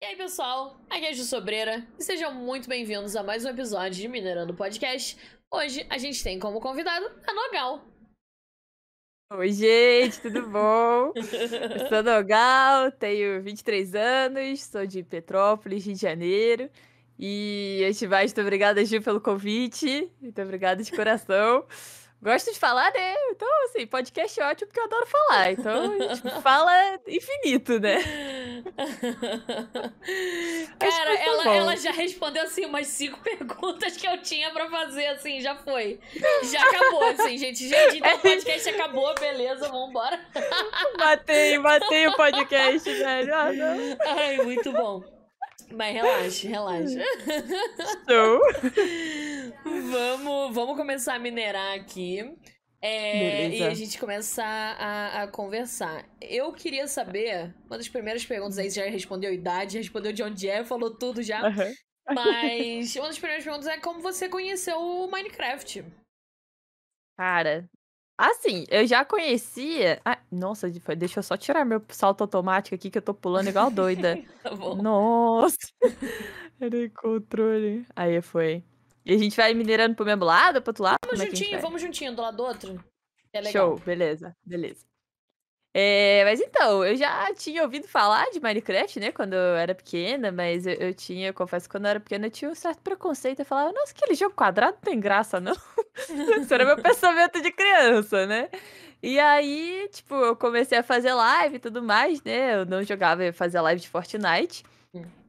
E aí, pessoal? Aqui é a Ju Sobreira e sejam muito bem-vindos a mais um episódio de Minerando Podcast. Hoje a gente tem como convidado a Nogal. Oi, gente, tudo bom? Eu sou Nogal, tenho 23 anos, sou de Petrópolis, Rio de Janeiro. E antes de mais, muito obrigada, Ju, pelo convite. Muito obrigada de coração. Gosto de falar, né? Então, assim, podcast é ótimo porque eu adoro falar. Então, a gente fala infinito, né? Cara, ela, ela já respondeu, assim, umas cinco perguntas que eu tinha pra fazer, assim, já foi. Já acabou, assim, gente. Gente, então o podcast acabou, beleza, vambora. Matei, matei o podcast, velho. Ah. Ai, muito bom. Mas relaxe, relaxe. Show. vamos, vamos começar a minerar aqui. É, e a gente começar a, a, conversar. Eu queria saber, uma das primeiras perguntas aí, você já respondeu idade, respondeu de onde é, falou tudo já. Uhum. Mas uma das primeiras perguntas é como você conheceu o Minecraft. Cara, assim, eu já conhecia. Ah, nossa, deixa eu só tirar meu salto automático aqui que eu tô pulando igual doida. tá bom. Nossa! Era controle. Aí foi. E a gente vai minerando pro mesmo lado, pro outro lado? Vamos é juntinho, vamos juntinho, do lado do outro. É. Show, beleza, beleza. É, mas então, eu já tinha ouvido falar de Minecraft, né, quando eu era pequena, mas eu, eu tinha, eu confesso que quando eu era pequena eu tinha um certo preconceito. Eu falava, nossa, aquele jogo quadrado não tem graça, não. Isso era meu pensamento de criança, né? E aí, tipo, eu comecei a fazer live e tudo mais, né? Eu não jogava, eu fazia live de Fortnite.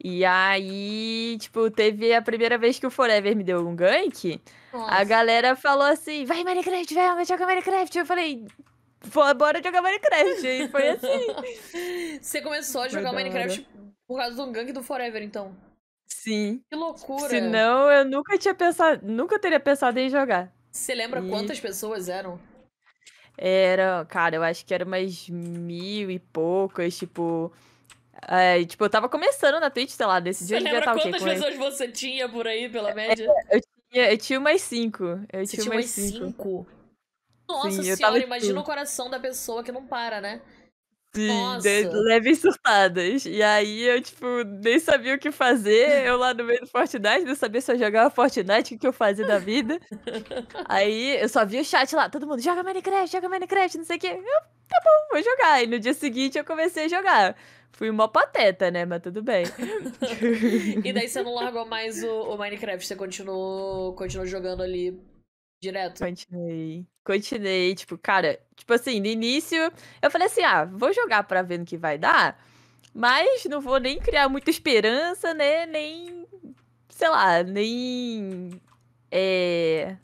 E aí, tipo, teve a primeira vez que o Forever me deu um gank. Nossa. A galera falou assim: vai Minecraft, vai, joga Minecraft. Eu falei, bora jogar Minecraft. E foi assim. Você começou a jogar Minecraft por causa do gank do Forever, então? Sim. Que loucura. Senão eu nunca tinha pensado, nunca teria pensado em jogar. Você lembra e... quantas pessoas eram? Era, cara, eu acho que era umas mil e poucas, tipo. É, tipo, eu tava começando na Twitch, sei lá, desse dia o quê? quantas pessoas você tinha por aí, pela média? É, eu, tinha, eu tinha umas cinco. Eu você tinha, tinha umas cinco? cinco? Nossa Sim, senhora, imagina o coração da pessoa que não para, né? Sim, Nossa. leves surtadas. E aí eu, tipo, nem sabia o que fazer. Eu lá no meio do Fortnite, não sabia se eu jogava Fortnite, o que eu fazia da vida. aí eu só vi o chat lá, todo mundo, joga Minecraft, joga Minecraft, não sei o quê. Eu, tá bom, vou jogar. E no dia seguinte eu comecei a jogar. Fui uma pateta, né? Mas tudo bem. e daí você não largou mais o, o Minecraft, você continuou, continuou jogando ali direto? Continuei. Continuei, tipo, cara, tipo assim, no início eu falei assim: ah, vou jogar pra ver no que vai dar, mas não vou nem criar muita esperança, né? Nem. Sei lá, nem. É.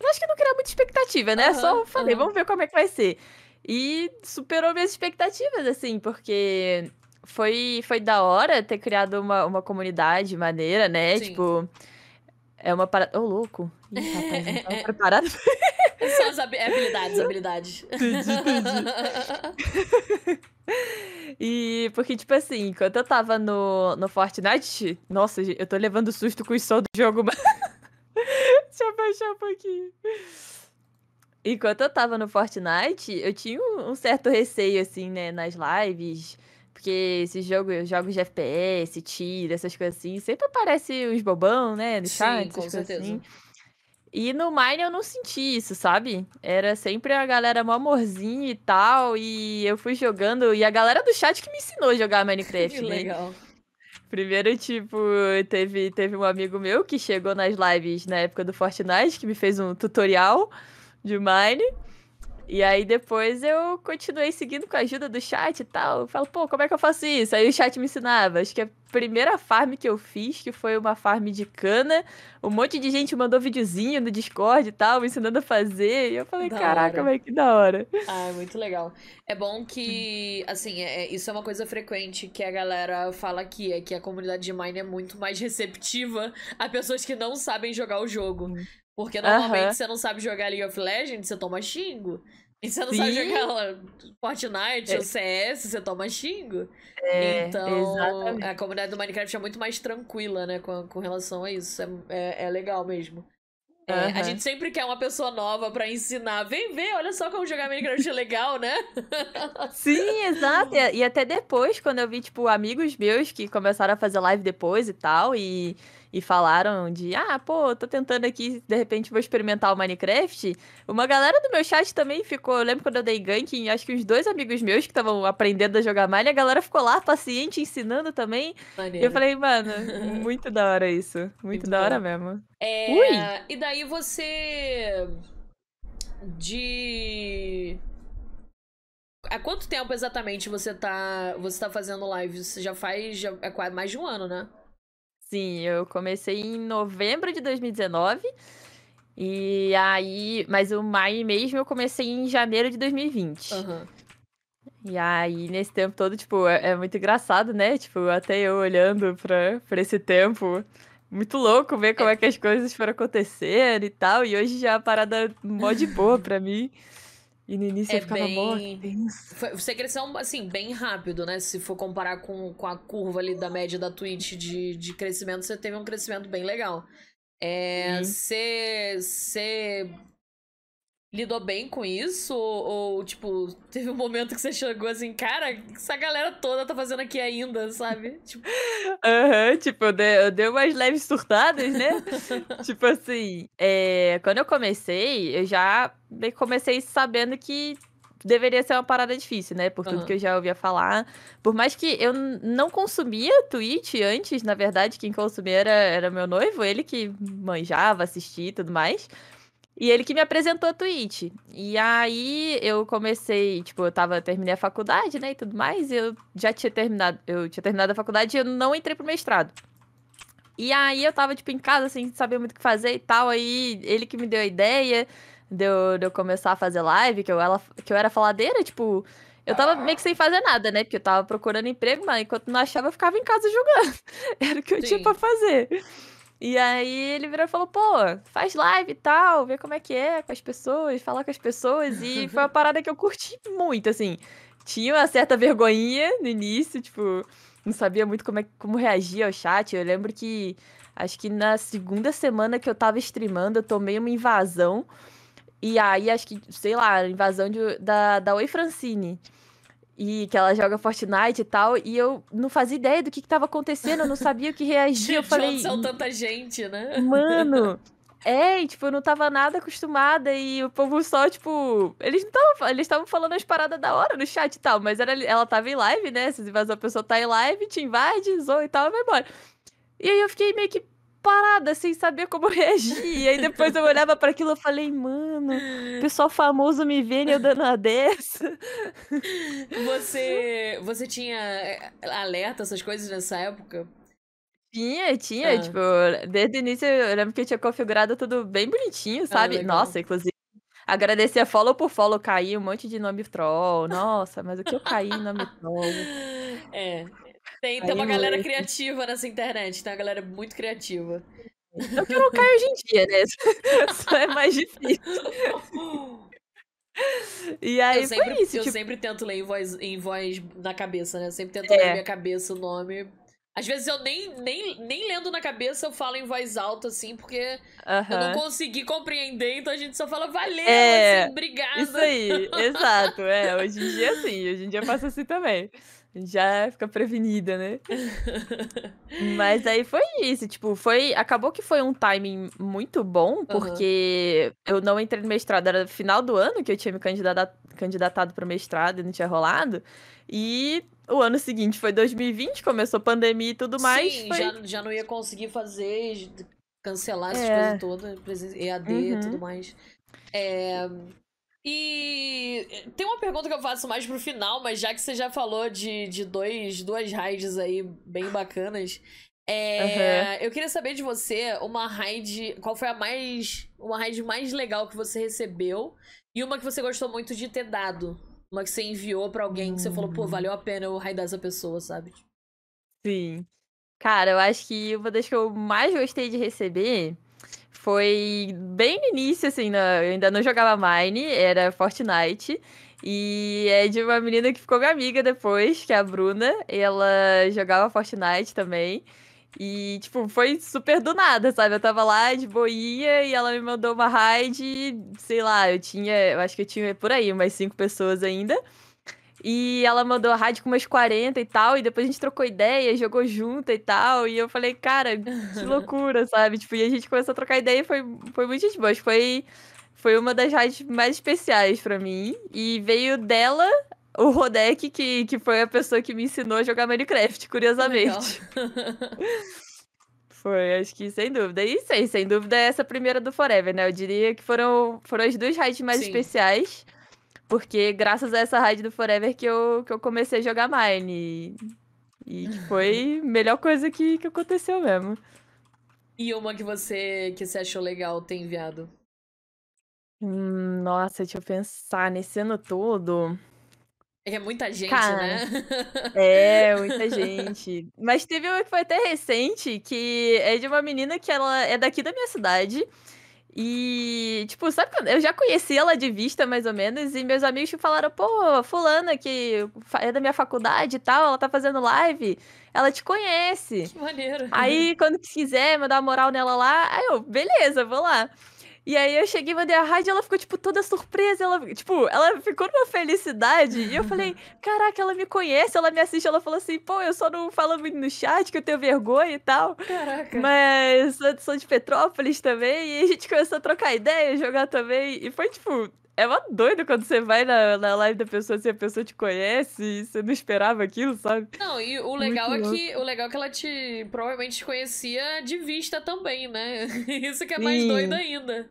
Eu acho que não criar muita expectativa, né? Uhum, Só falei, uhum. vamos ver como é que vai ser. E superou minhas expectativas, assim, porque foi, foi da hora ter criado uma, uma comunidade maneira, né? Sim. Tipo, é uma parada. Ô, oh, louco! Ih, rapaz, não tava preparado. São as habilidades, habilidades. Entendi, entendi. e porque, tipo assim, enquanto eu tava no, no Fortnite, nossa, eu tô levando susto com o som do jogo, mas. Deixa eu baixar um pouquinho. Enquanto eu tava no Fortnite, eu tinha um certo receio, assim, né, nas lives. Porque esses jogos, jogos de FPS, tiro, essas coisas assim, sempre aparece os bobão, né, no Sim, chat, com certeza. Assim. E no Mine eu não senti isso, sabe? Era sempre a galera mó amorzinho e tal. E eu fui jogando. E a galera do chat que me ensinou a jogar Minecraft, que né? legal. Primeiro, tipo, teve, teve um amigo meu que chegou nas lives na época do Fortnite, que me fez um tutorial de Mine. E aí depois eu continuei seguindo com a ajuda do chat e tal. Eu falo, pô, como é que eu faço isso? Aí o chat me ensinava. Acho que a primeira farm que eu fiz, que foi uma farm de cana, um monte de gente mandou videozinho no Discord e tal, me ensinando a fazer. E eu falei, da caraca, mas que da hora. Ah, é muito legal. É bom que, assim, é, é, isso é uma coisa frequente que a galera fala aqui, é que a comunidade de Mine é muito mais receptiva a pessoas que não sabem jogar o jogo. Porque normalmente você não sabe jogar League of Legends, você toma xingo. E você não Sim. sabe jogar Fortnite é. ou CS, você toma xingo. É, então, exatamente. a comunidade do Minecraft é muito mais tranquila, né, com, com relação a isso. É, é, é legal mesmo. É, uhum. A gente sempre quer uma pessoa nova para ensinar. Vem ver, olha só como jogar Minecraft é legal, né? Sim, exato. E, até depois, quando eu vi, tipo, amigos meus que começaram a fazer live depois e tal, e e falaram de, ah, pô, tô tentando aqui, de repente vou experimentar o Minecraft. Uma galera do meu chat também ficou, eu lembro quando eu dei gank, acho que uns dois amigos meus que estavam aprendendo a jogar Mine, a galera ficou lá paciente ensinando também. Maneiro. E eu falei, mano, muito da hora isso. Muito, muito da hora mesmo. É... Ui! E daí você de Há quanto tempo exatamente você tá, você tá fazendo live? Você já faz já, é quase mais de um ano, né? Sim, eu comecei em novembro de 2019. E aí. Mas o maio mesmo eu comecei em janeiro de 2020. Uhum. E aí, nesse tempo todo, tipo, é, é, muito engraçado, né? Tipo, até eu olhando pra, pra esse tempo. Muito louco ver como é. é que as coisas foram acontecendo e tal. E hoje já é a parada mó de boa pra mim. E no início é eu ficava bem... Você cresceu, assim, bem rápido, né? Se for comparar com, com a curva ali da média da Twitch de, de crescimento, você teve um crescimento bem legal. É, você lidou bem com isso? Ou, ou, tipo, teve um momento que você chegou assim, cara, essa galera toda tá fazendo aqui ainda, sabe? Tipo... Uhum, tipo, eu dei, eu dei umas leves surtadas, né? tipo assim, é, quando eu comecei, eu já comecei sabendo que deveria ser uma parada difícil, né? Por tudo uhum. que eu já ouvia falar. Por mais que eu não consumia Twitch antes, na verdade, quem consumia era, era meu noivo, ele que manjava, assistia e tudo mais. E ele que me apresentou a Twitch. E aí eu comecei, tipo, eu tava, terminei a faculdade, né, e tudo mais, e eu já tinha terminado, eu tinha terminado a faculdade e eu não entrei pro mestrado. E aí eu tava, tipo, em casa, assim, sabia muito o que fazer e tal, aí ele que me deu a ideia de eu, de eu começar a fazer live, que eu, ela, que eu era faladeira, tipo, eu tava meio que sem fazer nada, né, porque eu tava procurando emprego, mas enquanto não achava, eu ficava em casa jogando. Era o que eu Sim. tinha pra fazer. E aí ele virou e falou, pô, faz live e tal, vê como é que é com as pessoas, falar com as pessoas. E foi uma parada que eu curti muito, assim. Tinha uma certa vergonhinha no início, tipo, não sabia muito como, é, como reagir ao chat. Eu lembro que, acho que na segunda semana que eu tava streamando, eu tomei uma invasão. E aí, acho que, sei lá, invasão de, da, da Oi Francine e que ela joga Fortnite e tal, e eu não fazia ideia do que, que tava acontecendo, eu não sabia o que reagir. eu falei. são tanta gente, né? Mano. É, e, tipo, eu não tava nada acostumada e o povo só, tipo. Eles não estavam. Eles estavam falando as paradas da hora no chat e tal, mas era, ela tava em live, né? Se invasou a pessoa tá em live, te invade, zoa e tal, vai embora. E aí eu fiquei meio que parada, sem saber como reagir. E aí depois eu olhava para aquilo e falei, mano, pessoal famoso me vendo eu dando a dessa. Você, você tinha eh, alerta, essas coisas nessa época? Tinha, tinha, ah. tipo, desde o início eu lembro que eu tinha configurado tudo bem bonitinho, ah, sabe? Ah, Nossa, inclusive, agradecer a follow por follow, caí um monte de nome troll. Nossa, mas o que eu caí em nome troll? É, tem, tem uma galera criativa nessa internet, tem uma galera muito criativa. É o que eu não caio hoje em dia, né? Só é mais difícil. E aí eu sempre, isso. Eu tipo... sempre tento ler em voz, em voz na cabeça, né? Eu sempre tento é. ler na minha cabeça o nome. Às vezes eu nem, nem, nem lendo na cabeça eu falo em voz alta, assim, porque uh -huh. eu não consegui compreender, então a gente só fala valeu, é, assim, obrigada. Isso aí, exato. É, hoje em dia sim, hoje em dia passa assim também já fica prevenida, né? Mas aí foi isso, tipo, foi. Acabou que foi um timing muito bom, porque uhum. eu não entrei no mestrado, era final do ano que eu tinha me candidatado, candidatado para mestrado e não tinha rolado. E o ano seguinte foi 2020, começou pandemia e tudo mais. Sim, foi... já, já não ia conseguir fazer, cancelar essas é. coisas todas, EAD e uhum. tudo mais. É, e tem uma pergunta que eu faço mais pro final, mas já que você já falou de, de dois, duas raids aí bem bacanas, é, uhum. eu queria saber de você uma raid. Qual foi a mais. Uma raid mais legal que você recebeu e uma que você gostou muito de ter dado. Uma que você enviou para alguém que você falou, pô, valeu a pena eu raidar essa pessoa, sabe? Sim. Cara, eu acho que uma das que eu mais gostei de receber foi bem no início, assim, eu ainda não jogava Mine, era Fortnite. E é de uma menina que ficou minha amiga depois, que é a Bruna. Ela jogava Fortnite também. E, tipo, foi super do nada, sabe? Eu tava lá de boinha e ela me mandou uma raid, sei lá, eu tinha, eu acho que eu tinha por aí umas cinco pessoas ainda. E ela mandou a rádio com umas 40 e tal, e depois a gente trocou ideia, jogou junto e tal. E eu falei, cara, que loucura, sabe? Tipo, e a gente começou a trocar ideia e foi, foi muito gente boa. Foi, foi uma das rádios mais especiais para mim. E veio dela o Rodek, que, que foi a pessoa que me ensinou a jogar Minecraft, curiosamente. foi, acho que sem dúvida. E sei, sem dúvida, é essa primeira do Forever, né? Eu diria que foram, foram as duas raids mais Sim. especiais. Porque graças a essa raid do Forever que eu, que eu comecei a jogar Mine. E, e que foi a melhor coisa que, que aconteceu mesmo. E uma que você, que você achou legal ter enviado? Hum, nossa, deixa eu pensar. Nesse ano todo. É muita gente, Cara, né? É, muita gente. Mas teve uma que foi até recente, que é de uma menina que ela é daqui da minha cidade. E, tipo, sabe, eu já conheci ela de vista, mais ou menos, e meus amigos falaram, pô, fulana que é da minha faculdade e tal, ela tá fazendo live, ela te conhece. Que maneiro. Aí, quando quiser, mandar uma moral nela lá, aí eu, beleza, vou lá. E aí eu cheguei, mandei a rádio e ela ficou, tipo, toda surpresa. Ela, tipo, ela ficou numa felicidade. E eu falei, caraca, ela me conhece, ela me assiste. Ela falou assim, pô, eu só não falo muito no chat, que eu tenho vergonha e tal. Caraca. Mas sou, sou de Petrópolis também. E a gente começou a trocar ideia, jogar também. E foi, tipo, é uma doido quando você vai na, na live da pessoa, se a pessoa te conhece e você não esperava aquilo, sabe? Não, e o legal Muito é que o legal é que ela te provavelmente te conhecia de vista também, né? Isso que é mais Sim. doido ainda.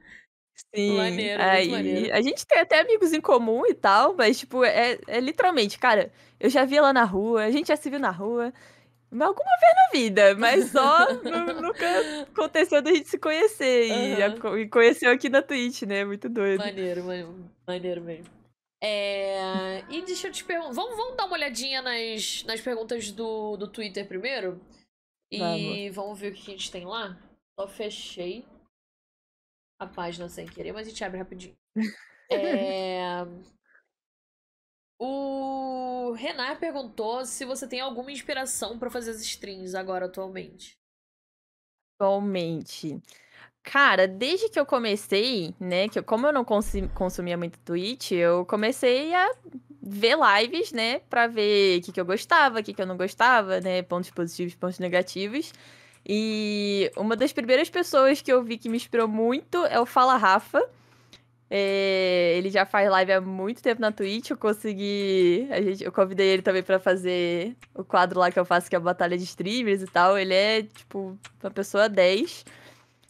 Sim. Maneiro, Aí, maneiro. A gente tem até amigos em comum e tal, mas, tipo, é, é literalmente, cara, eu já vi ela na rua, a gente já se viu na rua. Alguma vez na vida, mas só nunca aconteceu da gente se conhecer. Uhum. E, e conheceu aqui na Twitch, né? Muito doido. Maneiro, maneiro mesmo. É... E deixa eu te perguntar. Vamos, vamos dar uma olhadinha nas, nas perguntas do, do Twitter primeiro? E vamos. vamos ver o que a gente tem lá? Só fechei a página sem querer, mas a gente abre rapidinho. é... O Renan perguntou se você tem alguma inspiração para fazer as streams agora atualmente. Atualmente. Cara, desde que eu comecei, né, que eu, como eu não consumia muito Twitch, eu comecei a ver lives, né, pra ver o que, que eu gostava, o que, que eu não gostava, né, pontos positivos, pontos negativos. E uma das primeiras pessoas que eu vi que me inspirou muito é o Fala Rafa, é, ele já faz live há muito tempo na Twitch. Eu consegui. A gente, eu convidei ele também para fazer o quadro lá que eu faço, que é a Batalha de Streamers e tal. Ele é, tipo, uma pessoa 10.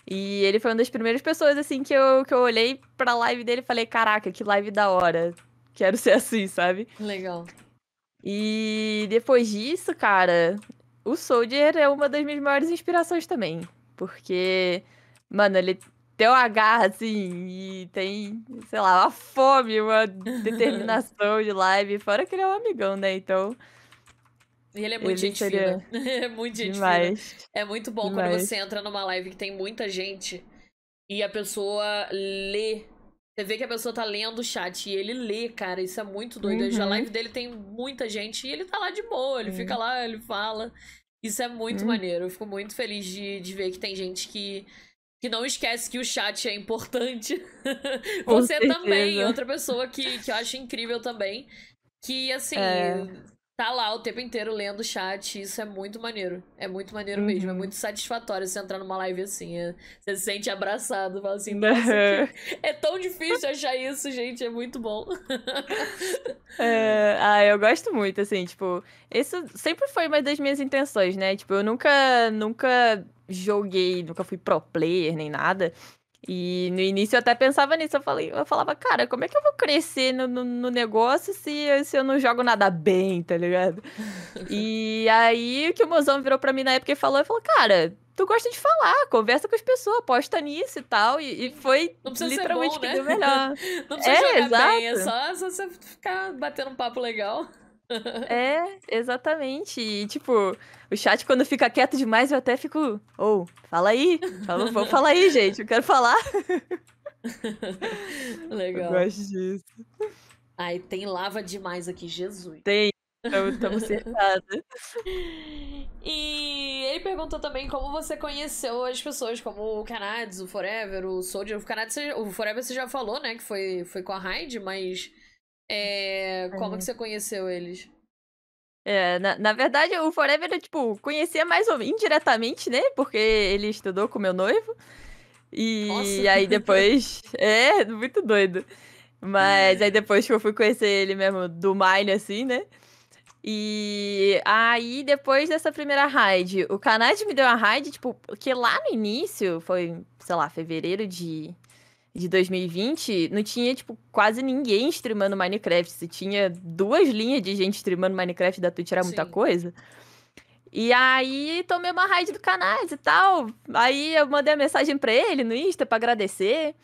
E ele foi uma das primeiras pessoas, assim, que eu, que eu olhei pra live dele e falei: Caraca, que live da hora. Quero ser assim, sabe? Legal. E depois disso, cara, o Soldier é uma das minhas maiores inspirações também. Porque, mano, ele tem uma garra, assim, e tem, sei lá, uma fome, uma determinação de live. Fora que ele é um amigão, né? Então. E ele é muito ele gente fina. é muito gente Demais. fina. É muito bom Demais. quando você entra numa live que tem muita gente e a pessoa lê. Você vê que a pessoa tá lendo o chat e ele lê, cara. Isso é muito doido. Uhum. A live dele tem muita gente e ele tá lá de boa. Ele uhum. fica lá, ele fala. Isso é muito uhum. maneiro. Eu fico muito feliz de, de ver que tem gente que que não esquece que o chat é importante. Você também, outra pessoa que, que eu acho incrível também. Que, assim, é. Tá lá o tempo inteiro lendo o chat. Isso é muito maneiro. É muito maneiro uhum. mesmo. É muito satisfatório você entrar numa live assim. É, você se sente abraçado. Fala assim, nossa, é tão difícil achar isso, gente. É muito bom. é, ah, eu gosto muito, assim, tipo... Isso sempre foi uma das minhas intenções, né? Tipo, eu nunca, nunca joguei, nunca fui pro player nem nada. E no início eu até pensava nisso, eu, falei, eu falava, cara, como é que eu vou crescer no, no, no negócio se, se eu não jogo nada bem, tá ligado? e aí que o mozão virou pra mim na época e falou, eu falou, cara, tu gosta de falar, conversa com as pessoas, aposta nisso e tal. E, e foi literalmente bom, né? que deu melhor. não precisa é, jogar exato. bem, é só, só você ficar batendo um papo legal. É, exatamente. E, tipo, o chat, quando fica quieto demais, eu até fico. Ou, oh, fala aí. Fala, vamos falar aí, gente. Eu quero falar. Legal. Eu gosto disso. Ai, tem lava demais aqui, Jesus. Tem. Estamos cercados. E Lei perguntou também como você conheceu as pessoas, como o Canades, o Forever, o Soldier. O Canades, o Forever você já falou, né? Que foi, foi com a Hyde, mas. É, como é. que você conheceu eles? É, na, na verdade, o Forever, eu, tipo, conhecia mais ou menos indiretamente, né? Porque ele estudou com meu noivo. E Nossa. aí depois. é, muito doido. Mas aí depois que eu fui conhecer ele mesmo do Mine, assim, né? E aí, depois dessa primeira raid, o Kanad me deu uma raid, tipo, porque lá no início, foi, sei lá, fevereiro de, de 2020, não tinha, tipo, quase ninguém streamando Minecraft. Se tinha duas linhas de gente streamando Minecraft da Twitch, era muita Sim. coisa. E aí, tomei uma raid do Kanad e tal. Aí eu mandei a mensagem pra ele no Insta pra agradecer.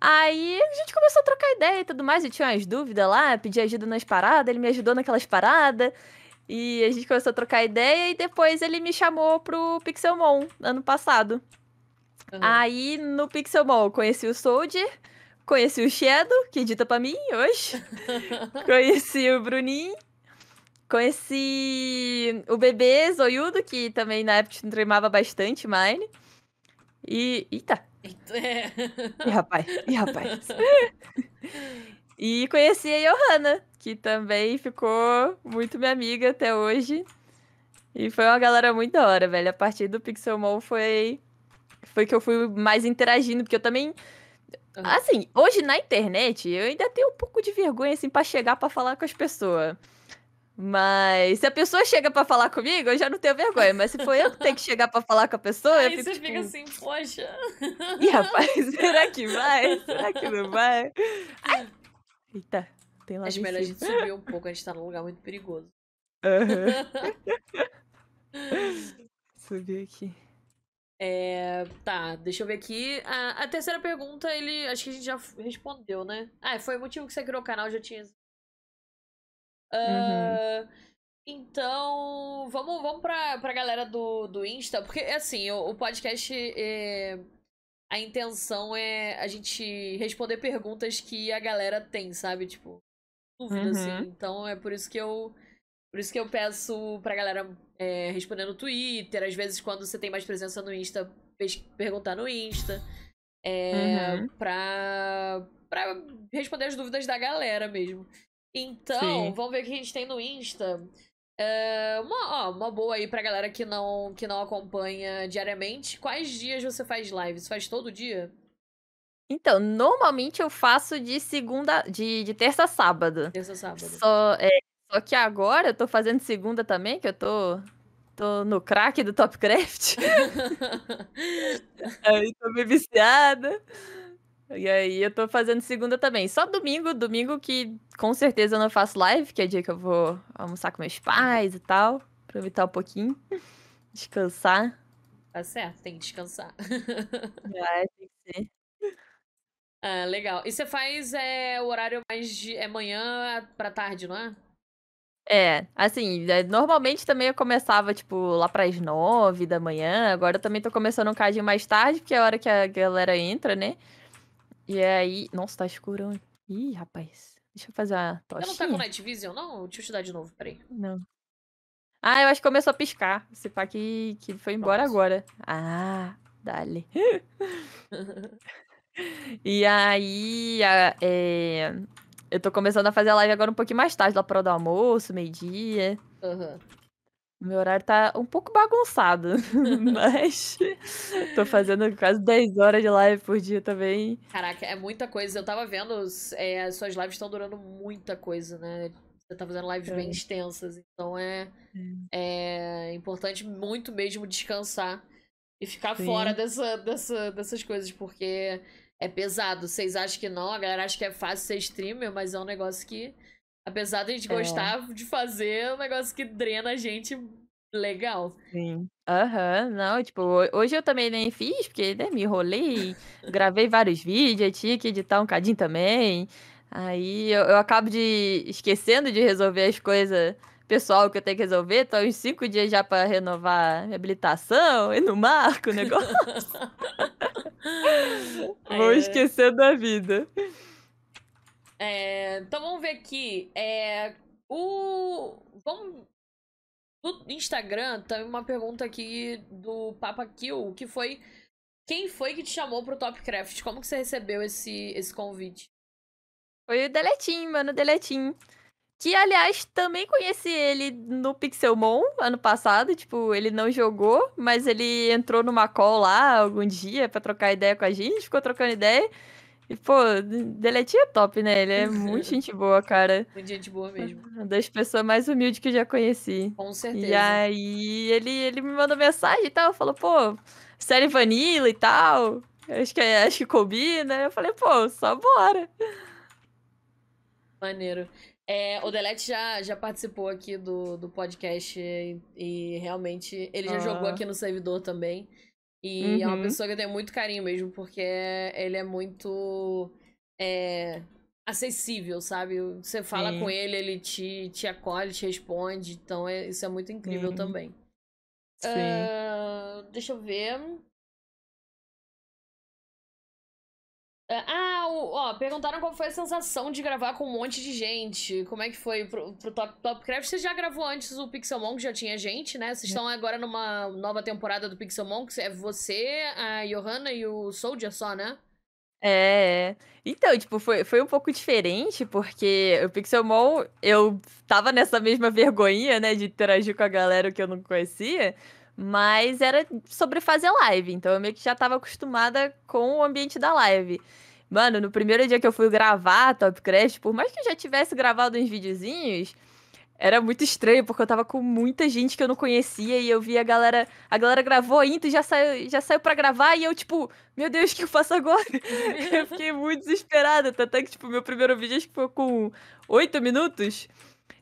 Aí a gente começou a trocar ideia e tudo mais. Eu tinha umas dúvidas lá, pedi ajuda nas paradas, ele me ajudou naquelas paradas. E a gente começou a trocar ideia e depois ele me chamou pro Pixelmon ano passado. Uhum. Aí no Pixelmon conheci o Soldier, conheci o Shadow, que edita pra mim hoje. conheci o Bruninho. Conheci o bebê Zoiudo, que também na época treinava bastante Mine. E. Eita! É. Ih, rapaz, ih, rapaz. e conheci a Johanna, que também ficou muito minha amiga até hoje. E foi uma galera muito da hora, velho. A partir do Pixelmon foi. Foi que eu fui mais interagindo, porque eu também. Assim, hoje na internet, eu ainda tenho um pouco de vergonha, assim, pra chegar pra falar com as pessoas. Mas se a pessoa chega para falar comigo, eu já não tenho vergonha. Mas se for eu que tenho que chegar para falar com a pessoa, Aí eu fico, você tipo... fica assim, poxa. Ih, rapaz, será que vai? Será que não vai? Ai. Eita, tem lá Acho melhor a gente subir um pouco, a gente tá num lugar muito perigoso. Uhum. Subir aqui. É, tá, deixa eu ver aqui. A, a, terceira pergunta, ele. Acho que a gente já respondeu, né? Ah, foi o motivo que você criou o canal, já tinha Uhum. Uh, então, vamos, vamos pra, pra galera do, do Insta, porque assim, o, o podcast. É, a intenção é a gente responder perguntas que a galera tem, sabe? Tipo, dúvida, assim. uhum. assim. Então é por isso que eu. Por isso que eu peço pra galera é, responder no Twitter, às vezes quando você tem mais presença no Insta, perguntar no Insta. É, uhum. pra, pra responder as dúvidas da galera mesmo. Então, Sim. vamos ver o que a gente tem no Insta. É, uma, ó, uma boa aí pra galera que não, que não acompanha diariamente. Quais dias você faz lives? Faz todo dia? Então, normalmente eu faço de segunda, de, de terça a sábado. Terça a sábado. Só, é, só que agora eu tô fazendo segunda também, que eu tô, tô no crack do Topcraft. aí tô meio viciada. E aí eu tô fazendo segunda também. Só domingo, domingo que com certeza eu não faço live, que é dia que eu vou almoçar com meus pais e tal. Aproveitar um pouquinho. Descansar. Tá certo, tem que descansar. É, tem que ser. Ah, legal. E você faz é, o horário mais de. É manhã pra tarde, não é? É, assim, é, normalmente também eu começava, tipo, lá pras nove da manhã. Agora eu também tô começando um cadinho mais tarde, porque é a hora que a galera entra, né? E aí. Nossa, tá escuro. Ih, rapaz. Deixa eu fazer uma tochinha. Não tá com Night Vision, não? Deixa eu te dar de novo, peraí. Não. Ah, eu acho que começou a piscar. Esse pá que, que foi embora Nossa. agora. Ah, dale. e aí, a, é, eu tô começando a fazer a live agora um pouquinho mais tarde, lá pro do almoço, meio-dia. Uhum. Meu horário tá um pouco bagunçado, mas tô fazendo quase 10 horas de live por dia também. Caraca, é muita coisa. Eu tava vendo, é, as suas lives estão durando muita coisa, né? Você tá fazendo lives é. bem extensas, então é, é, é importante muito mesmo descansar e ficar Sim. fora dessa, dessa, dessas coisas, porque é pesado. Vocês acham que não, a galera acha que é fácil ser streamer, mas é um negócio que Apesar de a gente é. gostar de fazer, é um negócio que drena a gente legal. Sim. Aham, uhum. não, tipo, hoje eu também nem fiz, porque né, me enrolei, gravei vários vídeos, tinha que editar um cadinho também. Aí eu, eu acabo de esquecendo de resolver as coisas pessoal que eu tenho que resolver. Tô uns cinco dias já para renovar a habilitação e no marco o negócio. Vou é... esquecendo da vida. É, então vamos ver aqui. É, o. Vamos. No Instagram, tem uma pergunta aqui do Papa Kill, que foi quem foi que te chamou pro Topcraft? Como que você recebeu esse, esse convite? Foi o Deletim, mano, Deletim. Que, aliás, também conheci ele no Pixelmon ano passado. Tipo, ele não jogou, mas ele entrou numa call lá algum dia pra trocar ideia com a gente, ficou trocando ideia. E, pô, Deletinho é top, né? Ele é muito gente boa, cara. Muito gente boa mesmo. Uma das pessoas mais humildes que eu já conheci. Com certeza. E aí, ele, ele me mandou mensagem e tal, falou, pô, série Vanilla e tal. Acho que, acho que combina. Eu falei, pô, só bora. Maneiro. É, o Delete já, já participou aqui do, do podcast e, e realmente ele já ah. jogou aqui no servidor também. E uhum. é uma uhum. pessoa que eu tenho muito carinho mesmo, porque ele é muito é, acessível, sabe? Você fala Sim. com ele, ele te, te acolhe, te responde. Então é, isso é muito incrível Sim. também. Sim. Uh, deixa eu ver. É, ah, ó, perguntaram qual foi a sensação de gravar com um monte de gente. Como é que foi pro, pro Top, Topcraft? Você já gravou antes o Pixelmon, que já tinha gente, né? Vocês estão agora numa nova temporada do Pixelmon, que é você, a Johanna e o Soldier só, né? É. Então, tipo, foi, foi um pouco diferente, porque o Pixelmon, eu tava nessa mesma vergonhinha, né, de interagir com a galera que eu não conhecia. Mas era sobre fazer live, então eu meio que já tava acostumada com o ambiente da live. Mano, no primeiro dia que eu fui gravar Top Crash, por mais que eu já tivesse gravado uns videozinhos, era muito estranho, porque eu tava com muita gente que eu não conhecia e eu vi a galera. A galera gravou ainda e já saiu, já saiu pra gravar e eu, tipo, meu Deus, o que eu faço agora? eu fiquei muito desesperada. Até que, tipo, meu primeiro vídeo acho que foi com oito minutos.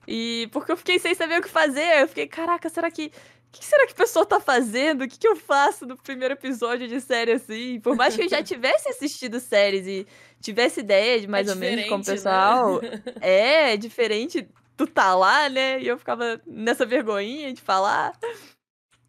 E porque eu fiquei sem saber o que fazer. Eu fiquei, caraca, será que que será que o pessoal tá fazendo? O que, que eu faço no primeiro episódio de série assim? Por mais que eu já tivesse assistido séries e tivesse ideia de mais é ou menos como o né? pessoal. Né? É, diferente tu tá lá, né? E eu ficava nessa vergonhinha de falar.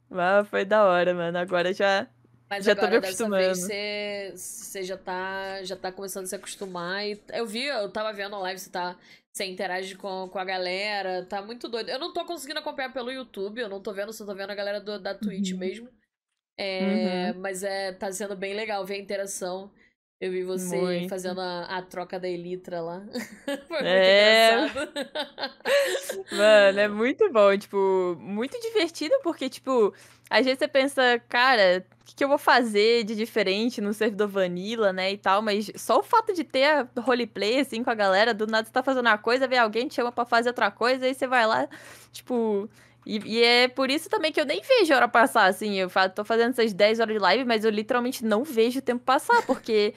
Mas foi da hora, mano. Agora já. Mas já agora, tô me acostumando. Você, você já tá, já tá começando a se acostumar. E eu vi, eu tava vendo a live, você tá você interage com, com a galera, tá muito doido. Eu não tô conseguindo acompanhar pelo YouTube, eu não tô vendo, só tô vendo a galera do, da Twitch uhum. mesmo. É, uhum. Mas é, tá sendo bem legal ver a interação. Eu vi você muito. fazendo a, a, troca da Elitra lá. Foi muito é... engraçado. Mano, é muito bom, tipo, muito divertido, porque, tipo, às vezes você pensa, cara, o que, que, eu vou fazer de diferente no servidor Vanilla, né, e tal, mas só o fato de ter a roleplay, assim, com a galera, do nada você tá fazendo uma coisa, vem alguém te chama pra fazer outra coisa, aí você vai lá, tipo... E, e, é por isso também que eu nem vejo a hora passar, assim. Eu tô fazendo essas 10 horas de live, mas eu literalmente não vejo o tempo passar, porque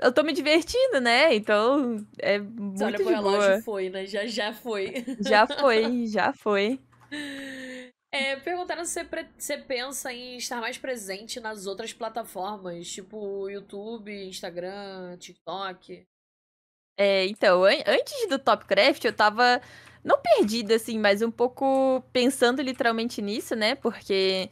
eu tô me divertindo, né? Então, é muito Você olha pro relógio foi, né? Já já foi. Já foi, já foi. É, perguntaram se você pensa em estar mais presente nas outras plataformas, tipo YouTube, Instagram, TikTok. É, então, an antes do Topcraft, eu tava não perdida, assim, mas um pouco pensando literalmente nisso, né? Porque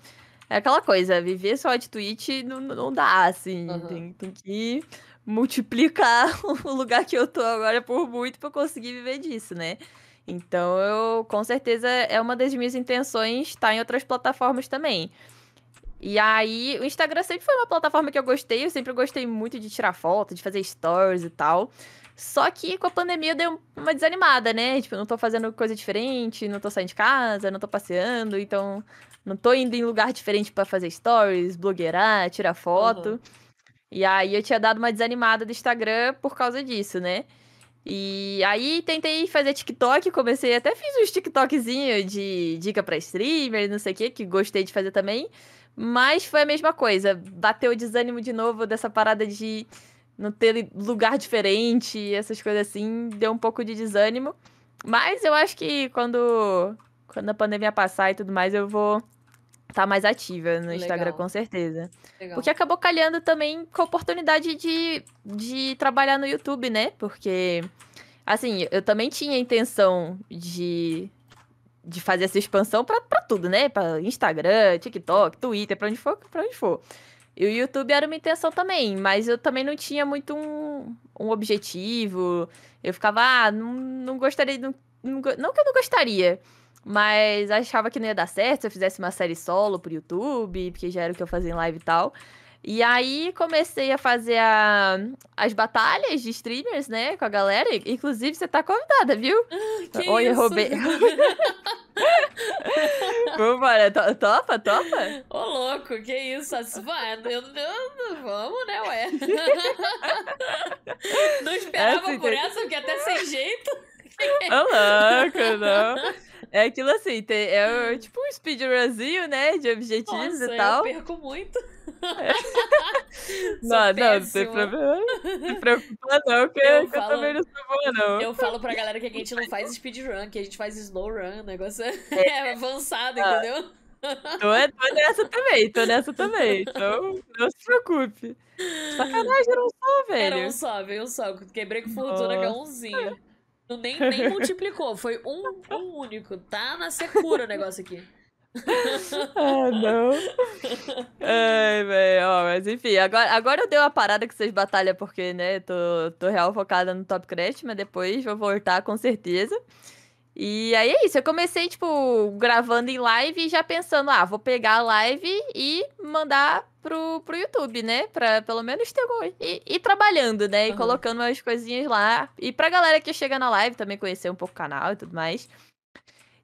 é aquela coisa, viver só de Twitch não, não dá, assim. Uhum. Tem, tem que multiplicar o lugar que eu tô agora por muito pra conseguir viver disso, né? Então, eu, com certeza, é uma das minhas intenções estar em outras plataformas também. E aí, o Instagram sempre foi uma plataforma que eu gostei, eu sempre gostei muito de tirar foto, de fazer stories e tal. Só que com a pandemia deu uma desanimada, né? Tipo, não tô fazendo coisa diferente, não tô saindo de casa, não tô passeando, então não tô indo em lugar diferente para fazer stories, blogueirar, tirar foto. Uhum. E aí eu tinha dado uma desanimada do Instagram por causa disso, né? E aí tentei fazer TikTok, comecei, até fiz uns TikTokzinho de dica para streamer, não sei o que, que gostei de fazer também. Mas foi a mesma coisa, bateu o desânimo de novo dessa parada de não ter lugar diferente, essas coisas assim, deu um pouco de desânimo. Mas eu acho que quando, quando a pandemia passar e tudo mais, eu vou tá mais ativa no Instagram, Legal. com certeza. Legal. Porque acabou calhando também com a oportunidade de, de trabalhar no YouTube, né? Porque, assim, eu também tinha intenção de, de fazer essa expansão pra, pra tudo, né? Pra Instagram, TikTok, Twitter, pra onde for, pra onde for. E o YouTube era uma intenção também, mas eu também não tinha muito um, um objetivo. Eu ficava, ah, não, não gostaria. Não, não, não que eu não gostaria, Mas achava que não ia dar certo se eu fizesse uma série solo pro YouTube, porque já era o que eu fazia em live e tal. E aí comecei a fazer a, as batalhas de streamers, né, com a galera. Inclusive, você tá convidada, viu? Que Oi, eu isso? roubei. Vambora, to- topa, topa? Ô, louco, que isso? Vai, eu, eu- vamos, né, ué? Não esperava Assim, por essa, porque até sem jeito. Ô, louco, não. É aquilo assim, tem, é o- tipo um speedrunzinho, né, de objetivos Nossa, e eu tal. perco muito. Não, não, não tem problema. Não se preocupa não, que, Eu eu falo- também não sou boa, não. Eu falo pra galera que a gente não faz speedrun, que a gente faz slow run, negócio é, é avançado, Ah. entendeu? Tô, tô nessa também, tô nessa também. Então, não se preocupe. Sacanagem, era um só, Era velho. um só, veio um só. Quebrei com fortuna, que é umzinho. Nem, nem multiplicou, foi um, um único. Tá na secura o negócio aqui. Ah, não. Ai, velho, ó, mas enfim, agora, agora eu dei uma parada com essas batalhas, porque, né, tô, tô real focada no Top Crash, mas depois vou voltar com certeza. E aí é isso, eu comecei, tipo, gravando em live e já pensando, ah, vou pegar a live e mandar pro, pro YouTube, né? Pra pelo menos ter algum... E, e trabalhando, né? E colocando umas coisinhas lá. E pra galera que chega na live também conhecer um pouco o canal e tudo mais.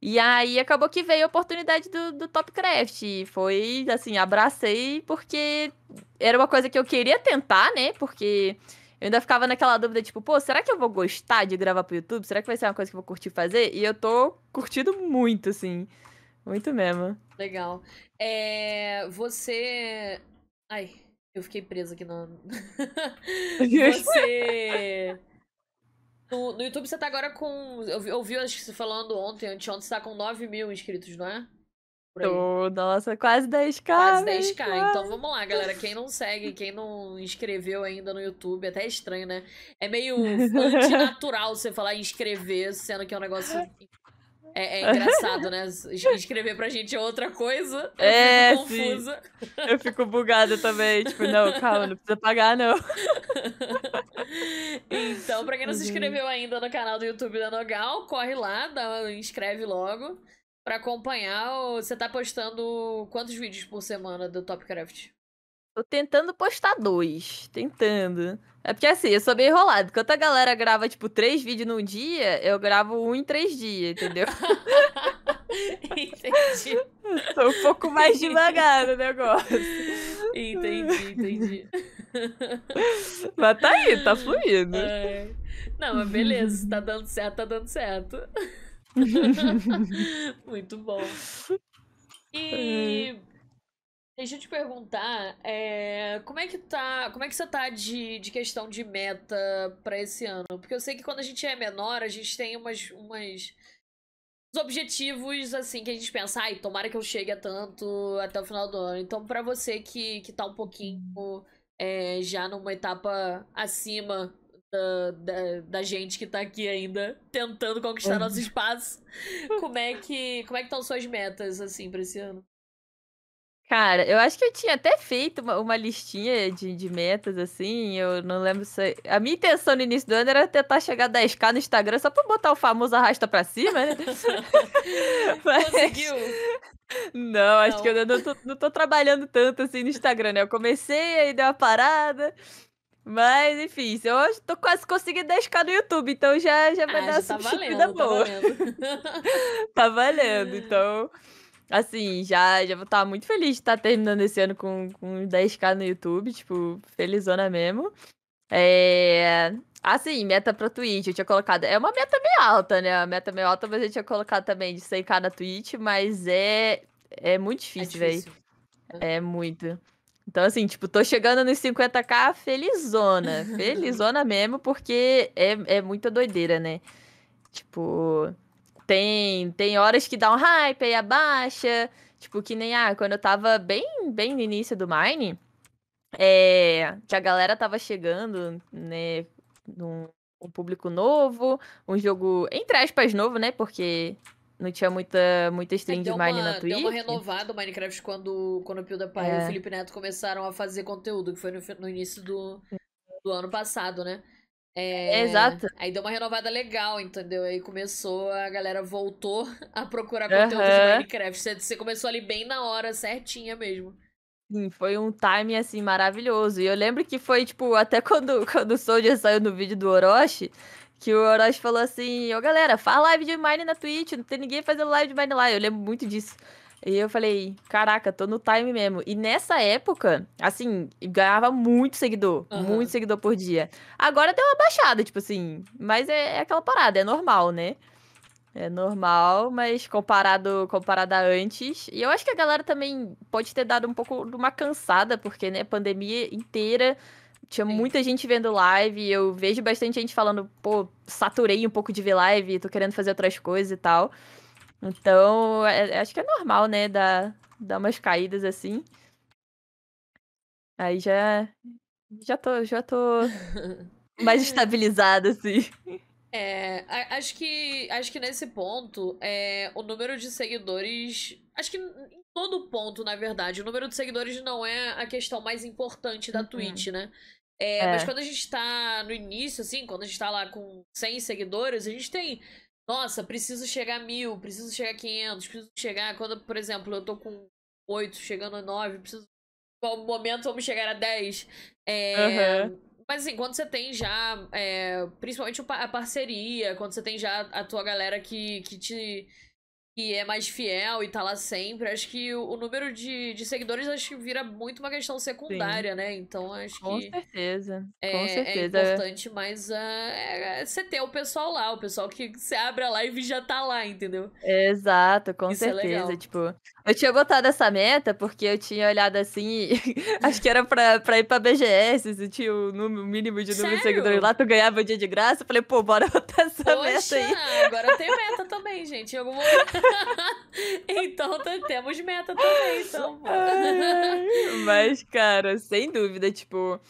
E aí acabou que veio a oportunidade do, do Topcraft. E foi, assim, abracei porque era uma coisa que eu queria tentar, né? Porque eu ainda ficava naquela dúvida, tipo, pô, será que eu vou gostar de gravar pro YouTube? Será que vai ser uma coisa que eu vou curtir fazer? E eu tô curtindo muito, assim. Muito mesmo. Legal. É, você. Ai, eu fiquei presa aqui no. você. No, no YouTube você tá agora com. Eu vi, eu vi, acho que você falando ontem, anteontem, você tá com 9 mil inscritos, não é? Tô, nossa, quase 10k. Quase velho, 10k. quase. Então vamos lá, galera. Quem não segue, quem não inscreveu ainda no YouTube, até é estranho, né? É meio antinatural você falar inscrever, sendo que é um negócio. É, é engraçado, né? Inscrever pra gente é outra coisa. Eu É, fico sim. confusa. Eu fico bugada também. Tipo, não, calma, não precisa pagar, não. Então, pra quem não se Uhum. inscreveu ainda no canal do YouTube da Nogal, corre lá, dá, inscreve logo pra acompanhar. Você tá postando quantos vídeos por semana do Topcraft? Tô tentando postar dois. Tentando. É porque assim, eu sou bem enrolado. Enquanto a galera grava, tipo, três vídeos num dia, eu gravo um em três dias, entendeu? entendi, Tô um pouco mais devagar no negócio. entendi, entendi. Mas tá aí, tá fluindo. É. Não, mas beleza, tá dando certo, tá dando certo. Muito bom. E deixa eu te perguntar, é, como é que tá, como é que você tá de, de questão de meta pra esse ano? Porque eu sei que quando a gente é menor, a gente tem umas, umas uns objetivos assim que a gente pensa, ai, tomara que eu chegue a tanto até o final do ano. Então, pra você que, que tá um pouquinho é, já numa etapa acima da, da, da gente que tá aqui ainda tentando conquistar nosso espaço. Como é que como é que estão suas metas assim pra esse ano? Cara, eu acho que eu tinha até feito uma, uma listinha de, de metas, assim. Eu não lembro se. A minha intenção no início do ano era tentar chegar a 10k no Instagram só pra botar o famoso arrasta pra cima, né? Mas- Conseguiu? Não, acho Não. que eu não tô, não tô trabalhando tanto assim no Instagram, né? Eu comecei, aí deu uma parada. Mas, enfim, eu tô quase conseguindo 10k no YouTube, então já, já vai Ah, dar já uma tá valendo, tá boa. valendo. Tá valendo. Então, assim, já, já vou estar muito feliz de estar terminando esse ano com, com 10k no YouTube, tipo, felizona mesmo. É. Assim, meta pra Twitch, eu tinha colocado. É uma meta meio alta, né? Meta meio alta, mas eu tinha colocado também de 100k na Twitch, mas é. É muito É difícil, velho. difícil. É muito. Então, assim, tipo, tô chegando nos 50k felizona. Felizona mesmo, porque é, é muita doideira, né? Tipo, tem, tem horas que dá um hype, aí abaixa. Tipo, que nem, ah, quando eu tava bem, bem no início do Mine, é, que a galera tava chegando, né, num um público novo, um jogo, entre aspas, novo, né? Porque não tinha muita, muita stream de É, deu Mine uma, na Twitch. Deu uma renovada o Minecraft quando, quando o PewDiePie e É. o Felipe Neto começaram a fazer conteúdo, que foi no, no início do, do ano passado, né? É, exato. Aí deu uma renovada legal, entendeu? Aí começou, a galera voltou a procurar conteúdo uhum. de Minecraft. Você, você começou ali bem na hora, certinha mesmo. Sim, foi um timing, assim, maravilhoso. E eu lembro que foi, tipo, até quando, quando o Soldier saiu no vídeo do Orochi, que o Orochi falou assim, ô galera, faz live de Mine na Twitch, não tem ninguém fazendo live de Mine lá. Eu lembro muito disso. E eu falei, caraca, tô no time mesmo. E nessa época, assim, ganhava muito seguidor. Uhum. Muito seguidor por dia. Agora deu uma baixada, tipo assim. Mas é, é, aquela parada, é normal, né? É normal, mas comparado, comparado a antes. E eu acho que a galera também pode ter dado um pouco de uma cansada, porque, né, pandemia inteira. Tinha muita gente vendo live, eu vejo bastante gente falando, pô, saturei um pouco de ver live, tô querendo fazer outras coisas e tal. Então, é, é, acho que é normal, né? Dar, dar umas caídas assim. Aí já. Já tô, já tô mais estabilizada, assim. É, acho que, acho que nesse ponto, é, o número de seguidores. Acho que em todo ponto, na verdade, o número de seguidores não é a questão mais importante da uhum. Twitch, né? É, é. Mas quando a gente tá no início, assim, quando a gente tá lá com 100 seguidores, a gente tem nossa, preciso chegar a mil, preciso chegar a 500, preciso chegar. Quando, por exemplo, eu tô com 8, chegando a 9, preciso. Qual momento vamos chegar a 10? É. Uhum. Mas assim, quando você tem já, é, principalmente a parceria, quando você tem já a tua galera que, que te que é mais fiel e tá lá sempre. Acho que o, o número de, de seguidores acho que vira muito uma questão secundária, Sim. né? Então acho com que. Com certeza. É, com é certeza. É importante, mas uh, é, você ter o pessoal lá, o pessoal que você abre a live e já tá lá, entendeu? Exato, com Isso é certeza. É tipo, eu tinha botado essa meta porque eu tinha olhado assim, acho que era pra, pra ir pra BGS, se tinha o número mínimo de número Sério? de seguidores lá, tu ganhava o dia de graça. Eu falei, pô, bora botar essa Poxa, meta aí. Agora tem meta também, gente. Em algum momento. então temos meta também, então. Mas, cara, sem dúvida, tipo.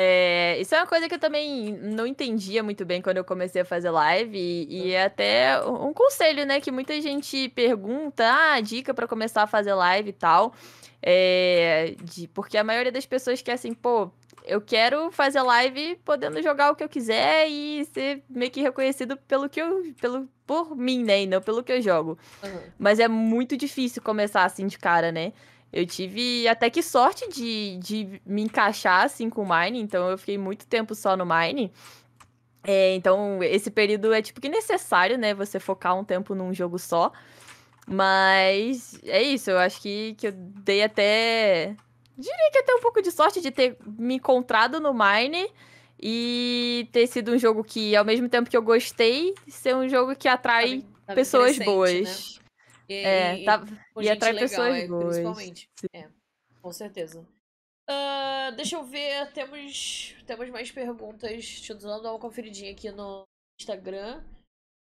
É, isso é uma coisa que eu também não entendia muito bem quando eu comecei a fazer live. E, e é até um conselho, né? Que muita gente pergunta, ah, dica para começar a fazer live e tal. É, de, porque a maioria das pessoas quer assim, pô, eu quero fazer live podendo jogar o que eu quiser e ser meio que reconhecido pelo que eu. Pelo, por mim, né? E não pelo que eu jogo. Uhum. Mas é muito difícil começar assim de cara, né? Eu tive até que sorte de, de me encaixar assim com o Mine, então eu fiquei muito tempo só no Mine. É, então, esse período é tipo que necessário, né? Você focar um tempo num jogo só. Mas é isso, eu acho que, que eu dei até Diria que até um pouco de sorte de ter me encontrado no Mine e ter sido um jogo que, ao mesmo tempo que eu gostei, ser um jogo que atrai tava, tava pessoas boas. Né? E, é, e, tá, e atrai legal, pessoas é, boas. Principalmente. Sim. É, com certeza. Uh, deixa eu ver, temos, temos mais perguntas. Deixa eu dar uma conferidinha aqui no Instagram.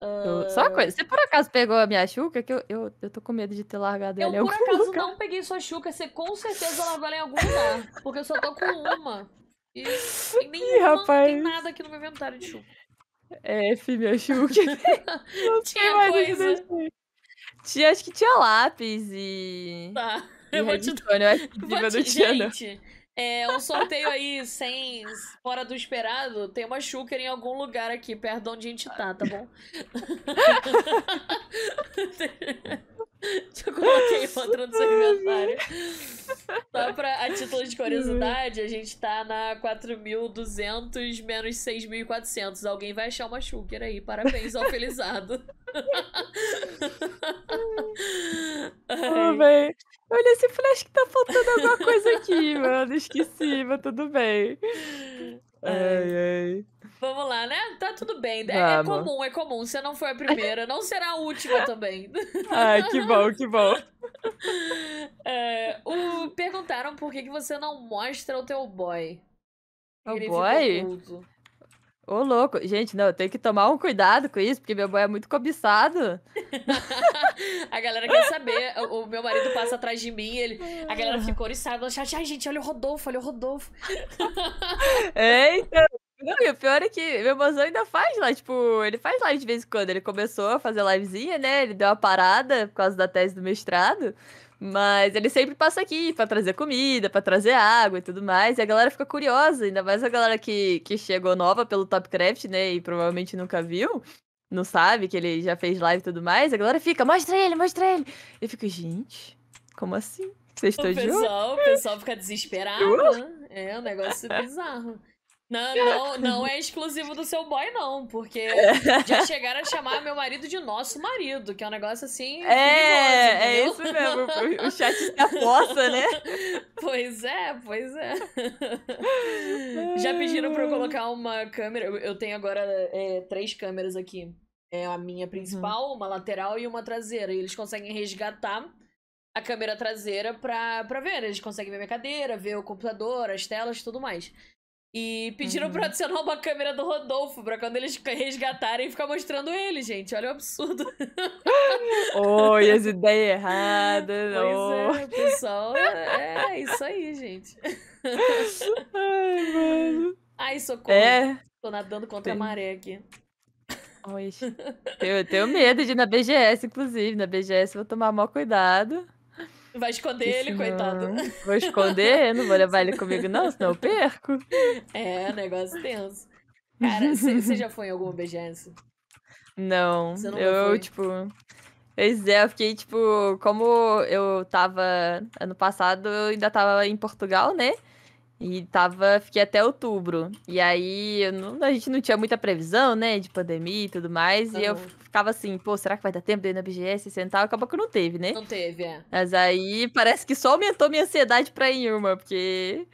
Uh... Só uma coisa, você por acaso pegou a minha chuca? Que eu, eu, eu tô com medo de ter largado ela Eu por acaso lugar. não peguei sua chuca, você com certeza largou ela em algum lugar. Porque eu só tô com uma. E nenhuma, Ih, rapaz. tem nada aqui no meu inventário de chuca. É, F, minha chuca. não tinha coisa. Tinha, acho que tinha lápis e. Tá. E eu vou te... eu acho que vou te... Gente, é, um sorteio aí sem fora do esperado, tem uma Shooker em algum lugar aqui, perto de onde a gente tá, tá bom? Eu coloquei outra no seu inventário. Só pra, a título de curiosidade, a gente tá na 4.200 menos 6.400. Alguém vai achar uma Shooker aí. Parabéns ao felizado. Bem. Olha esse flash que tá faltando alguma coisa aqui, mano. Esqueci, mas tudo bem. Ai, ai. Vamos lá, né? Tá tudo bem. É, é, comum, é comum. Você não foi a primeira, não será a última também. Ai, que bom, que bom. É, o... Perguntaram por que, que você não mostra o teu boy. O boy? Oculto. Ô, louco. Gente, não, eu tenho que tomar um cuidado com isso, porque meu boy é muito cobiçado. a galera quer saber. O, o, meu marido passa atrás de mim, ele, a galera fica oriçada no chat. Ai, gente, olha o Rodolfo, olha o Rodolfo. então. Não, e o pior é que meu mozão ainda faz lá, tipo, ele faz live de vez em quando. Ele começou a fazer livezinha, né? Ele deu uma parada por causa da tese do mestrado. Mas ele sempre passa aqui pra trazer comida, pra trazer água e tudo mais. E a galera fica curiosa, ainda mais a galera que, que chegou nova pelo Topcraft, né? E provavelmente nunca viu, não sabe que ele já fez live e tudo mais. A galera fica, mostra ele, mostra ele. Eu fico, gente, como assim? Vocês estão pessoal, o pessoal fica desesperado, né? É um negócio bizarro. Não, não, não é exclusivo do seu boy, não, porque já chegaram a chamar meu marido de nosso marido, que é um negócio assim. É, é isso mesmo. O, chat se aposta, né? Pois é, pois é. Já pediram pra eu colocar uma câmera. Eu, tenho agora é, três câmeras aqui. É a minha principal, uma lateral e uma traseira. E eles conseguem resgatar a câmera traseira pra, pra ver. Eles conseguem ver minha cadeira, ver o computador, as telas e tudo mais. E pediram Uhum. pra adicionar uma câmera do Rodolfo, pra quando eles resgatarem ficar mostrando ele, gente. Olha o absurdo. Oi, as ideias erradas. oh. Pois é, pessoal. É, é isso aí, gente. Ai, mano. Ai, socorro. É. Tô nadando contra a maré aqui. Oi. Eu tenho medo de ir na BGS, inclusive. Na BGS vou tomar maior cuidado. Vai esconder ele, coitado. Vou esconder, não vou levar ele comigo, não, senão eu perco. É, negócio tenso. Cara, você já foi em alguma BGS? Não, nunca eu, foi? tipo. Pois é, eu fiquei, tipo, como eu tava. Ano passado eu ainda tava em Portugal, né? E tava. Fiquei até outubro. E aí não- a gente não tinha muita previsão, né? De pandemia e tudo mais. E eu ficava assim, pô, será que vai dar tempo de ir na BGS e sentar? Acabou que não teve, né? Não teve, é. Mas aí parece que só aumentou minha ansiedade pra ir em uma, porque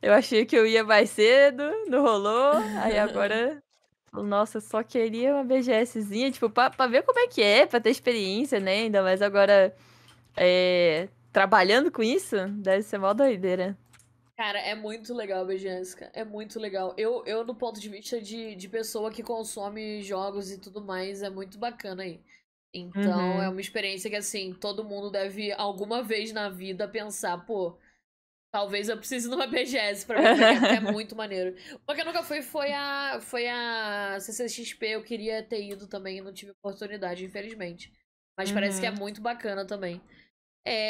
eu achei que eu ia mais cedo, não rolou. Aí agora, nossa, eu só queria uma BGSzinha, tipo, pra, pra ver como é que é, pra ter experiência, né? Ainda mais agora é, trabalhando com isso, deve ser mó doideira. Cara, é muito legal a BGS, cara. É muito legal. Eu, eu do ponto de vista de, de pessoa que consome jogos e tudo mais, é muito bacana aí. Então, Uhum. é uma experiência que, assim, todo mundo deve, alguma vez na vida, pensar, pô, talvez eu precise de uma BGS pra ver como é, muito maneiro. Uma que eu nunca fui foi a, foi a CCXP, eu queria ter ido também e não tive oportunidade, infelizmente. Mas parece que é Uhum. muito bacana também.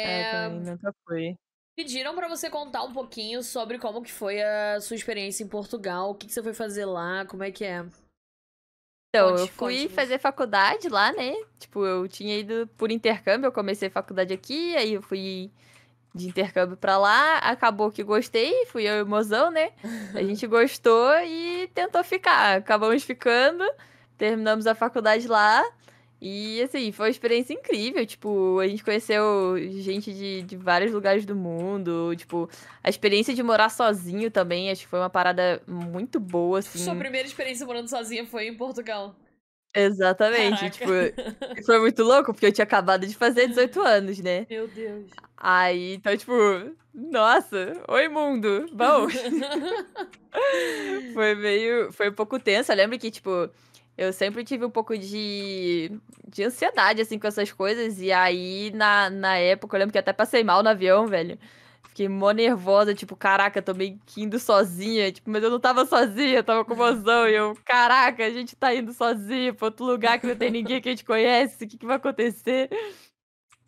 É, É, também nunca fui. Pediram pra você contar um pouquinho sobre como que foi a sua experiência em Portugal, o que, que você foi fazer lá, como é que é. Então, Conte, eu fui conte-nos. fazer faculdade lá, né? Tipo, eu tinha ido por intercâmbio, eu comecei faculdade aqui, aí eu fui de intercâmbio pra lá, acabou que gostei, fui eu e o mozão, né? A gente gostou e tentou ficar. Acabamos ficando, terminamos a faculdade lá. E assim, foi uma experiência incrível. Tipo, a gente conheceu gente de, de vários lugares do mundo. Tipo, a experiência de morar sozinho também, acho que foi uma parada muito boa, assim. Sua primeira experiência morando sozinha foi em Portugal. Exatamente. Caraca. Tipo, foi muito louco, porque eu tinha acabado de fazer 18 anos, né? Meu Deus. Aí, então, tipo, nossa, oi mundo. Bom, foi meio. Foi um pouco tenso. Eu lembro que, tipo, eu sempre tive um pouco de, de ansiedade, assim, com essas coisas. E aí, na, na época, eu lembro que até passei mal no avião, velho. Fiquei mó nervosa, tipo, caraca, tô meio que indo sozinha. Tipo, mas eu não tava sozinha, tava com o mozão. E eu, caraca, a gente tá indo sozinha pra outro lugar que não tem ninguém que a gente conhece. O que, que vai acontecer?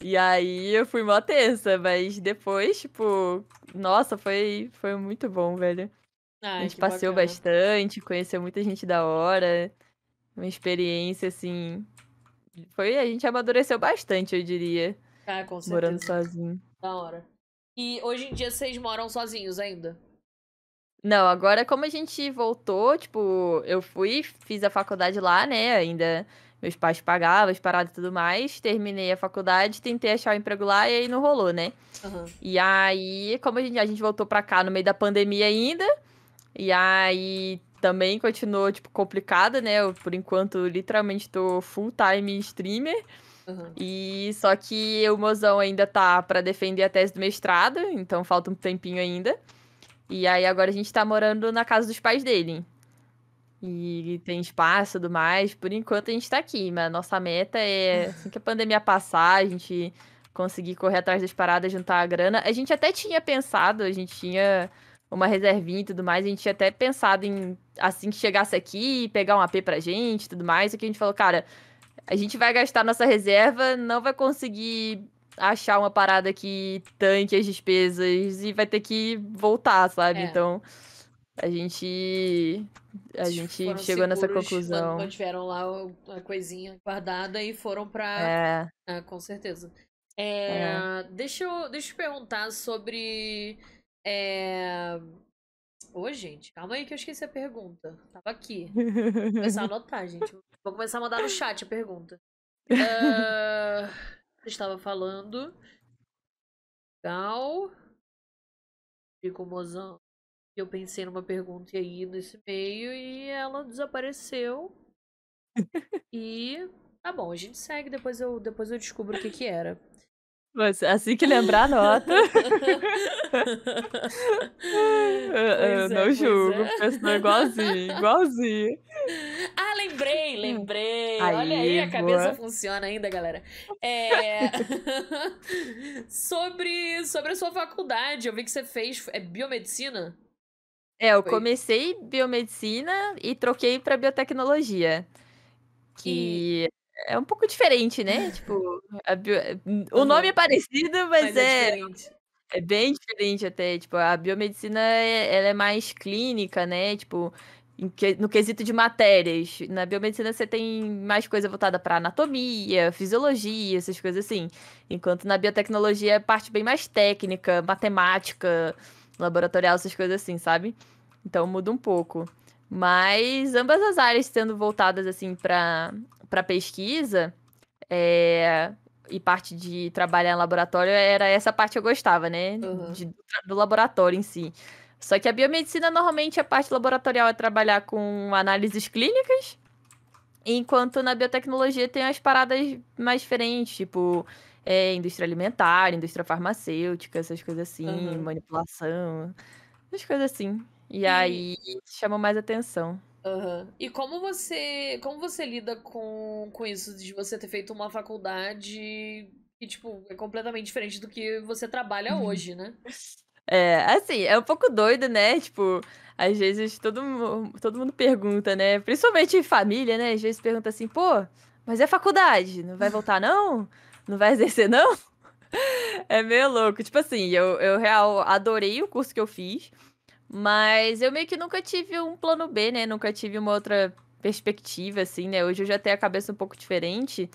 E aí eu fui mó tensa, mas depois, tipo, nossa, foi, foi muito bom, velho. A Ai, gente que passeou bacana. bastante, conheceu muita gente da hora. Uma experiência, assim. Foi, a gente amadureceu bastante, eu diria, Ah, com certeza. morando sozinho. Da hora. E hoje em dia vocês moram sozinhos ainda? Não, agora como a gente voltou, tipo, eu fui, fiz a faculdade lá, né? Ainda meus pais pagavam as paradas e tudo mais. Terminei a faculdade, tentei achar um emprego lá e aí não rolou, né? Aham. E aí, como a gente, a gente voltou pra cá no meio da pandemia ainda, e aí também continuou, tipo, complicado, né? Eu, por enquanto, literalmente tô full time streamer. Aham. E só que o mozão ainda tá pra defender a tese do mestrado, então falta um tempinho ainda. E aí agora a gente tá morando na casa dos pais dele. E tem espaço e tudo mais. Por enquanto a gente tá aqui, mas a nossa meta é, assim que a pandemia passar, a gente conseguir correr atrás das paradas, juntar a grana. A gente até tinha pensado, a gente tinha uma reservinha e tudo mais, a gente tinha até pensado em, assim que chegasse aqui, pegar um AP pra gente e tudo mais. Só que a gente falou, cara, a gente vai gastar nossa reserva, não vai conseguir achar uma parada que tanque as despesas e vai ter que voltar, sabe? É. Então, a gente a gente foram chegou nessa conclusão. man- Mantiveram lá a coisinha guardada e foram pra. É, Ah, com certeza. É, Deixa, eu, deixa eu perguntar sobre. É... Ô, gente, calma aí que eu esqueci a pergunta. Tava aqui. Vou começar a anotar, gente. Vou começar a mandar no chat a pergunta. Ah, Você estava falando. Legal. Fico mozão. Eu pensei numa pergunta aí nesse meio e ela desapareceu. E tá bom, a gente segue, depois eu, depois eu descubro o que que era. Mas assim que lembrar. Eu, eu Pois é, não julgo, é. pessoa igualzinho, igualzinho. Ah, lembrei, lembrei. Aí, Olha aí, a cabeça boa. funciona ainda, galera. É... sobre, sobre a sua faculdade, eu vi que você fez é biomedicina? É, eu Foi. comecei biomedicina e troquei pra biotecnologia. Que é um pouco diferente, né? Tipo, a bio- o nome é parecido, mas, Mas é é, é bem diferente até. Tipo, a biomedicina é, ela é mais clínica, né? Tipo, que- no quesito de matérias. Na biomedicina você tem mais coisa voltada para anatomia, fisiologia, essas coisas assim. Enquanto na biotecnologia é parte bem mais técnica, matemática, laboratorial, essas coisas assim, sabe? Então muda um pouco. Mas ambas as áreas sendo voltadas assim para para pesquisa é, e parte de trabalhar em laboratório era essa parte que eu gostava, né? Uhum. De- do laboratório em si. Só que a biomedicina, normalmente, a parte laboratorial é trabalhar com análises clínicas, enquanto na biotecnologia tem as paradas mais diferentes, tipo é, indústria alimentar, indústria farmacêutica, essas coisas assim, Uhum. manipulação, essas coisas assim. E E- aí chama mais atenção. Aham. E como você, como você lida com, com isso de você ter feito uma faculdade que, tipo, é completamente diferente do que você trabalha Uhum. hoje, né? É, assim, é um pouco doido, né? Tipo, às vezes todo, todo mundo pergunta, né? Principalmente família, né? Às vezes pergunta assim, pô, mas é faculdade, não vai voltar não? Não vai exercer não? É meio louco. Tipo assim, eu, eu real adorei o curso que eu fiz, mas eu meio que nunca tive um plano B, né? Nunca tive uma outra perspectiva, assim, né? Hoje eu já tenho a cabeça um pouco diferente.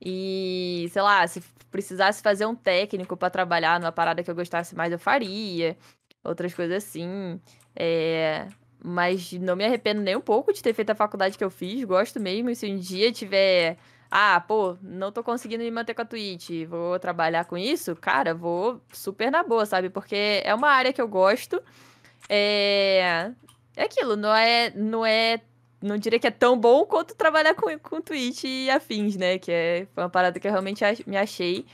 E, sei lá, se precisasse fazer um técnico pra trabalhar numa parada que eu gostasse mais, eu faria. Outras coisas assim. É, Mas não me arrependo nem um pouco de ter feito a faculdade que eu fiz. Gosto mesmo. E se um dia tiver. Ah, pô, não tô conseguindo me manter com a Twitch, vou trabalhar com isso, cara, vou super na boa, sabe? Porque é uma área que eu gosto. É, é aquilo, não é, não é, não diria que é tão bom quanto trabalhar com, com Twitch e afins, né? Que é foi uma parada que eu realmente me achei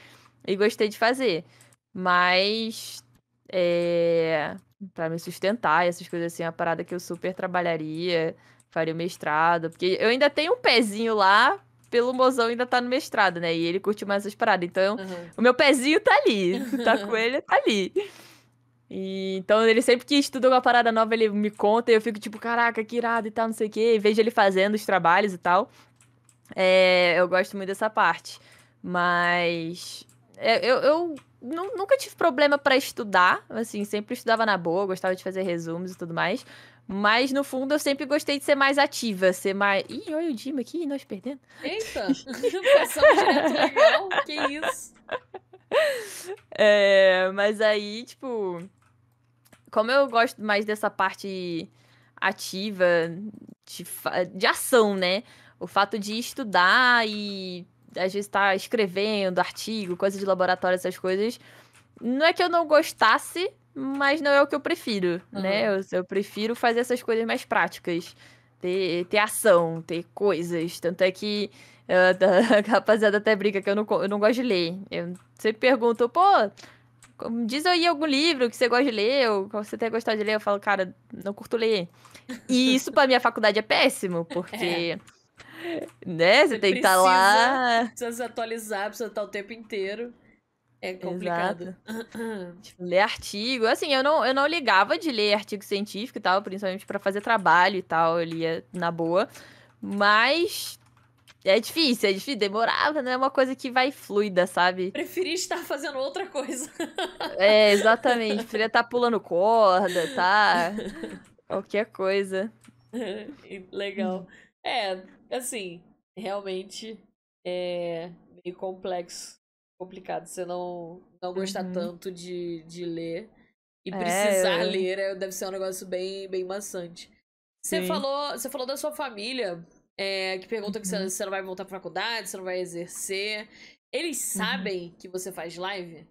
e gostei de fazer. Mas é, para me sustentar, e essas coisas assim, é uma parada que eu super trabalharia, faria o mestrado, porque eu ainda tenho um pezinho lá, pelo mozão ainda tá no mestrado, né? E ele curte mais essas paradas. Então, Aham. o meu pezinho tá ali. Tá com ele, tá ali. E, então, ele sempre que estuda uma parada nova, ele me conta e eu fico tipo, caraca, que irado e tal, não sei o quê. E vejo ele fazendo os trabalhos e tal. É, eu gosto muito dessa parte. Mas é, eu, eu nu- nunca tive problema pra estudar. Assim, sempre estudava na boa, gostava de fazer resumos e tudo mais. Mas, no fundo, eu sempre gostei de ser mais ativa, ser mais. Ih, olha o Dima aqui, nós perdendo. Eita! Passamos direto legal. Que isso? É, mas aí, tipo, como eu gosto mais dessa parte ativa de, de ação, né? O fato de estudar e às vezes estar escrevendo artigo, coisas de laboratório, essas coisas, não é que eu não gostasse, mas não é o que eu prefiro, né? Eu, eu prefiro fazer essas coisas mais práticas. Ter, ter ação, ter coisas. Tanto é que eh, a rapaziada até brinca que eu não, eu não gosto de ler. Eu sempre pergunto, pô, diz aí algum livro que você gosta de ler, ou que você tem gostado de ler. Eu falo, cara, não curto ler. E isso pra minha faculdade é péssimo, porque. Né, você Você tem que estar lá. Precisa se atualizar, precisa estar o tempo inteiro. É complicado. Tipo, ler artigo. Assim, eu não, eu não ligava de ler artigo científico e tal, principalmente pra fazer trabalho e tal, eu lia na boa. Mas É difícil, é difícil, demorava, não é uma coisa que vai fluida, sabe? Preferi estar fazendo outra coisa. É, exatamente. Preferia estar pulando corda, tá? Qualquer coisa. Legal. É, assim, realmente é meio complexo, complicado. Você não, não gostar uhum. tanto de, de ler e é, precisar eu... ler é, deve ser um negócio bem, bem maçante. Você falou, você falou da sua família, é, que pergunta que uhum. você, não vai voltar pra faculdade, você não vai exercer. Eles uhum. sabem uhum. que você faz live?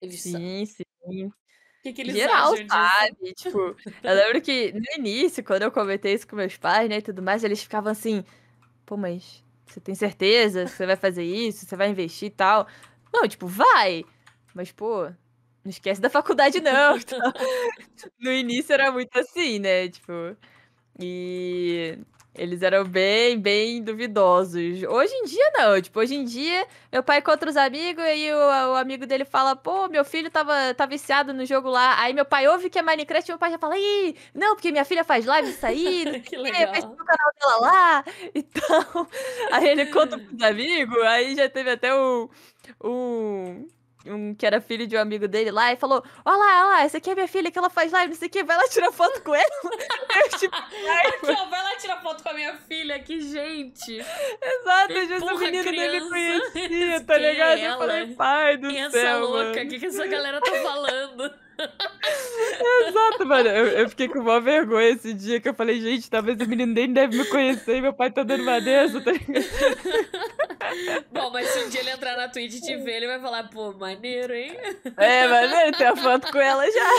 Eles sim, sim. O que, que eles Geral acham sabe, tipo, eu lembro que no início, quando eu comentei isso com meus pais, né, e tudo mais, eles ficavam assim, pô, mas você tem certeza que você vai fazer isso, você vai investir e tal? Não, tipo, vai, mas, pô, não esquece da faculdade não. Então, no início era muito assim, né, tipo, e eles eram bem, bem duvidosos. Hoje em dia, não. Tipo, hoje em dia, meu pai encontra os amigos e o, o, amigo dele fala: pô, meu filho tava, tá viciado no jogo lá. Aí meu pai ouve que é Minecraft e meu pai já fala: ih, não, porque minha filha faz live isso aí. que legal. Faz no canal dela lá. Então, aí ele conta pros amigos. Aí já teve até um. um um que era filho de um amigo dele lá e falou: Olha lá, olha lá, essa aqui é minha filha que ela faz live, não sei o que, vai lá tirar foto com ela. eu, tipo, aqui, ó, vai lá tirar foto com a minha filha, que gente. Exato, eu já o menino dele conhecia, tá ligado? É eu falei, pai do céu. Essa louca, o que, que essa galera tá falando? Exato, mano. Eu, eu, fiquei com uma vergonha esse dia que eu falei, gente, talvez o menino nem deve me conhecer e meu pai tá dando uma dessa, tá? Bom, mas se um dia ele entrar na Twitch e te ver, ele vai falar, pô, maneiro, hein? É, maneiro, tem a foto com ela já.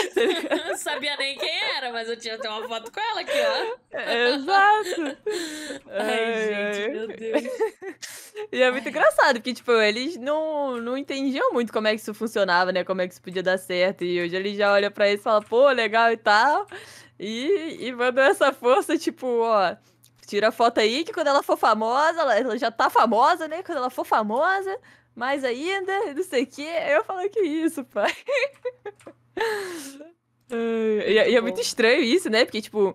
Tá Sabia nem quem era, mas eu tinha até uma foto com ela aqui, ó. exato. Ai, ai gente, ai. meu Deus. E é muito ai. engraçado, porque, tipo, eles não, não entendiam muito como é que isso funcionava, né? Como é que isso podia dar certo. E hoje eles já olham pra isso e falam, pô, legal e tal. E, e mandam essa força, tipo, ó tira a foto aí que quando ela for famosa, ela, ela, já tá famosa, né? Quando ela for famosa, mais ainda, não sei o quê. Eu falo, que isso, pai? e, e, é muito estranho isso, né? Porque, tipo,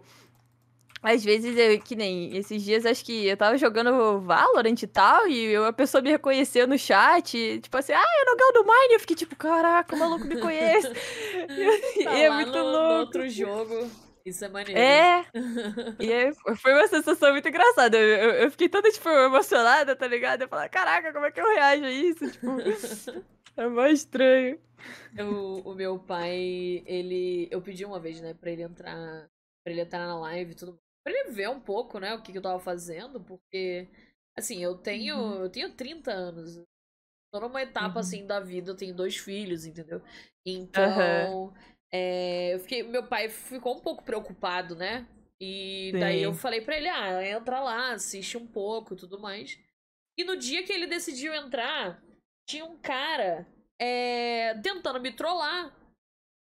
às vezes eu, que nem esses dias, acho que eu tava jogando Valorant e tal, e eu, a pessoa me reconheceu no chat, e, tipo assim, ah, é no do Mine. Eu fiquei tipo, caraca, o maluco me conhece. e, tá é muito no, louco. No outro jogo. Isso é maneiro. É. e é, foi uma sensação muito engraçada. Eu, eu, eu, fiquei toda, tipo, emocionada, tá ligado? Eu falei, caraca, como é que eu reajo a isso? Tipo, é mais estranho. Eu, o meu pai, ele. Eu pedi uma vez, né, pra ele entrar. Pra ele entrar na live e tudo. Pra ele ver um pouco, né, o que, que eu tava fazendo, porque. Assim, eu tenho. Uhum. Eu tenho 30 anos. Tô numa etapa, uhum. assim, da vida, eu tenho dois filhos, entendeu? Então. Uhum. É, eu fiquei, meu pai ficou um pouco preocupado, né? E Sim. daí eu falei pra ele, ah, entra lá, assiste um pouco e tudo mais. E no dia que ele decidiu entrar, tinha um cara é, tentando me trollar.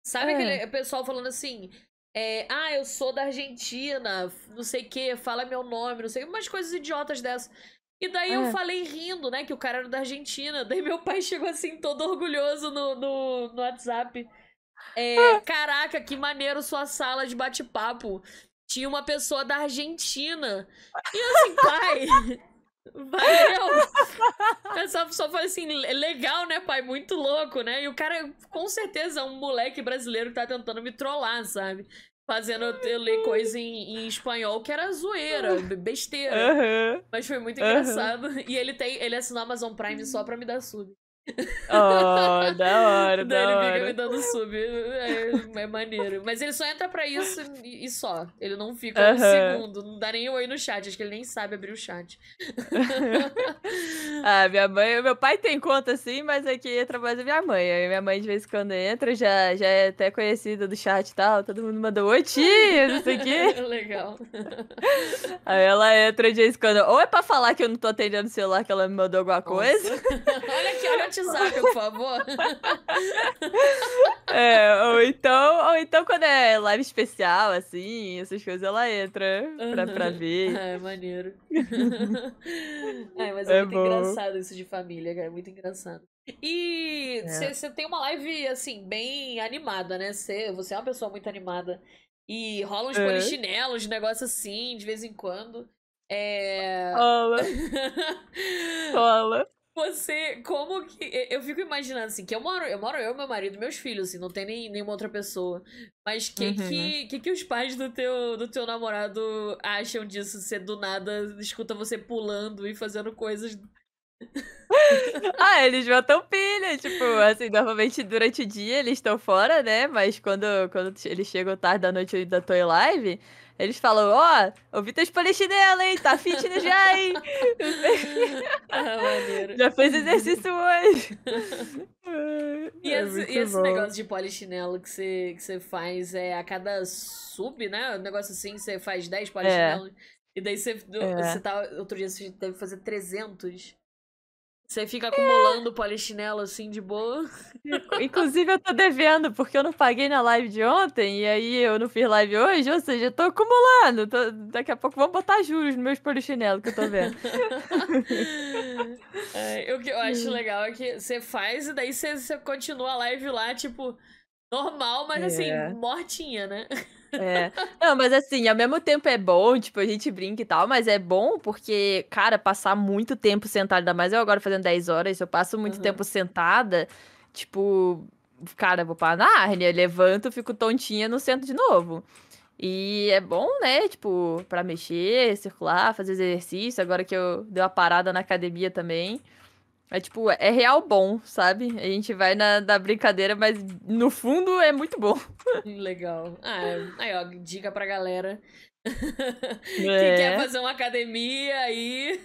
Sabe é. aquele pessoal falando assim, é, ah, eu sou da Argentina, não sei o que, fala meu nome, não sei, umas coisas idiotas dessas. E daí eu é. falei rindo, né, que o cara era da Argentina. Daí meu pai chegou assim, todo orgulhoso no, no, no WhatsApp. É, caraca, que maneiro sua sala de bate-papo. Tinha uma pessoa da Argentina. E assim, pai. Valeu! Essa pessoa falou assim: legal, né, pai? Muito louco, né? E o cara, com certeza, é um moleque brasileiro que tá tentando me trollar, sabe? Fazendo eu ler coisa em, em espanhol que era zoeira, besteira. Uhum. Mas foi muito engraçado. Uhum. E ele tem. Ele assinou Amazon Prime só pra me dar sub. Oh, da hora, da ele hora. fica me dando sub. É, é, maneiro. Mas ele só entra pra isso e, e só. Ele não fica um segundo. Não dá nem oi no chat. Acho que ele nem sabe abrir o chat. ah, minha mãe... Meu pai tem conta sim, mas aqui entra mais a minha mãe. Aí minha mãe de vez em quando entra, já, já é até conhecida do chat e tal. Todo mundo manda oi, tia, não sei o quê. Legal. Aí ela entra de vez em quando. Ou é pra falar que eu não tô atendendo o celular, que ela me mandou alguma Nossa. coisa. olha aqui, olha WhatsApp, por favor. É, ou então, ou então quando é live especial, assim, essas coisas, ela entra uhum. pra, pra ver. É, maneiro. é, mas é, é muito bom. engraçado isso de família, cara, é muito engraçado. E você é. tem uma live, assim, bem animada, né? Cê, você é uma pessoa muito animada. E rola uns é. polichinelos, negócio assim, de vez em quando. É. Rola. Rola. Você, como que. Eu fico imaginando assim, que eu moro, eu moro eu, meu marido, meus filhos, assim, não tem nem, nenhuma outra pessoa. Mas que, Uhum. que, que que os pais do teu, do teu namorado acham disso? Você do nada escuta você pulando e fazendo coisas. Ah, eles botam pilha, tipo, assim, normalmente durante o dia eles estão fora, né? Mas quando, quando eles chegam tarde da noite eu ainda tô em live, eles falam, ó, ouvi teus polichinelo, hein? Tá fitness já, hein? ah, maneiro. Já fez exercício hoje. E É esse, e esse bom. negócio de polichinelo que você, que você faz é a cada sub, né? Um negócio assim, você faz 10 polichinelos. E daí você, É. você tá. Outro dia você deve fazer 300. Você fica acumulando polichinelo assim de boa. Inclusive, eu tô devendo, porque eu não paguei na live de ontem, e aí eu não fiz live hoje, ou seja, eu tô acumulando. tô- Daqui a pouco vão botar juros nos meus polichinelos que eu tô vendo. É, o que eu acho legal é que você faz e daí você, você continua a live lá, tipo, normal, mas assim, É. mortinha, né? É. Não, mas assim, ao mesmo tempo é bom, tipo, a gente brinca e tal, mas é bom porque, cara, passar muito tempo sentada, ainda mais eu agora fazendo 10 horas, se eu passo muito Aham. tempo sentada, tipo, cara, vou pra Nárnia, levanto, fico tontinha no centro de novo. E é bom, né, tipo, pra mexer, circular, fazer exercício, agora que eu dei uma parada na academia também. É tipo, é real bom, sabe? A gente vai na, na brincadeira, mas no fundo é muito bom. Legal. Ah, é- aí, ó, dica pra galera. É. quer fazer uma academia aí.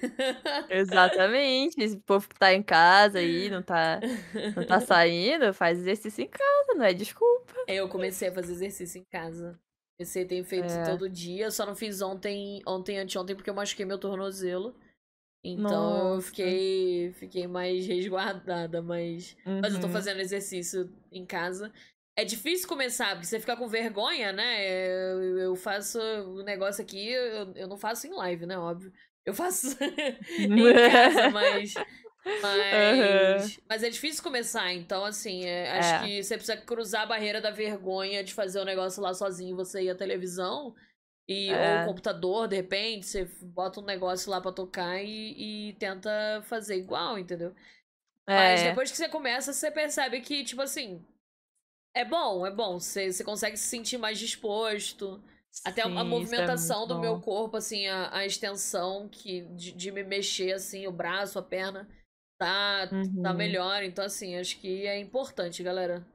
Exatamente. Esse povo que tá em casa aí, não tá, não tá saindo, faz exercício em casa, não é desculpa. Eu comecei a fazer exercício em casa. Comecei, tenho feito É. todo dia, só não fiz ontem, ontem, anteontem, porque eu machuquei meu tornozelo. Então eu Nossa. fiquei, fiquei mais resguardada, mas, mas eu tô Uhum. fazendo exercício em casa. É difícil começar, porque você fica com vergonha, né? Eu, eu faço o negócio aqui, eu, eu não faço em live, né? Óbvio. Eu faço em casa, mas. Mas, mas é difícil começar, então, assim, é, acho É. que você precisa cruzar a barreira da vergonha de fazer o negócio lá sozinho, você e a televisão, e, É. ou o computador, de repente, você bota um negócio lá pra tocar e, e tenta fazer igual, entendeu? Mas É, depois que você começa, você percebe que, tipo assim, é bom, é bom, você, você consegue se sentir mais disposto. Até a- sim, a é movimentação muito do meu bom. corpo, assim, a, a extensão que, de, de me mexer, assim, o braço, a perna, tá, tá Uhum. melhor. Então, assim, acho que é importante, galera.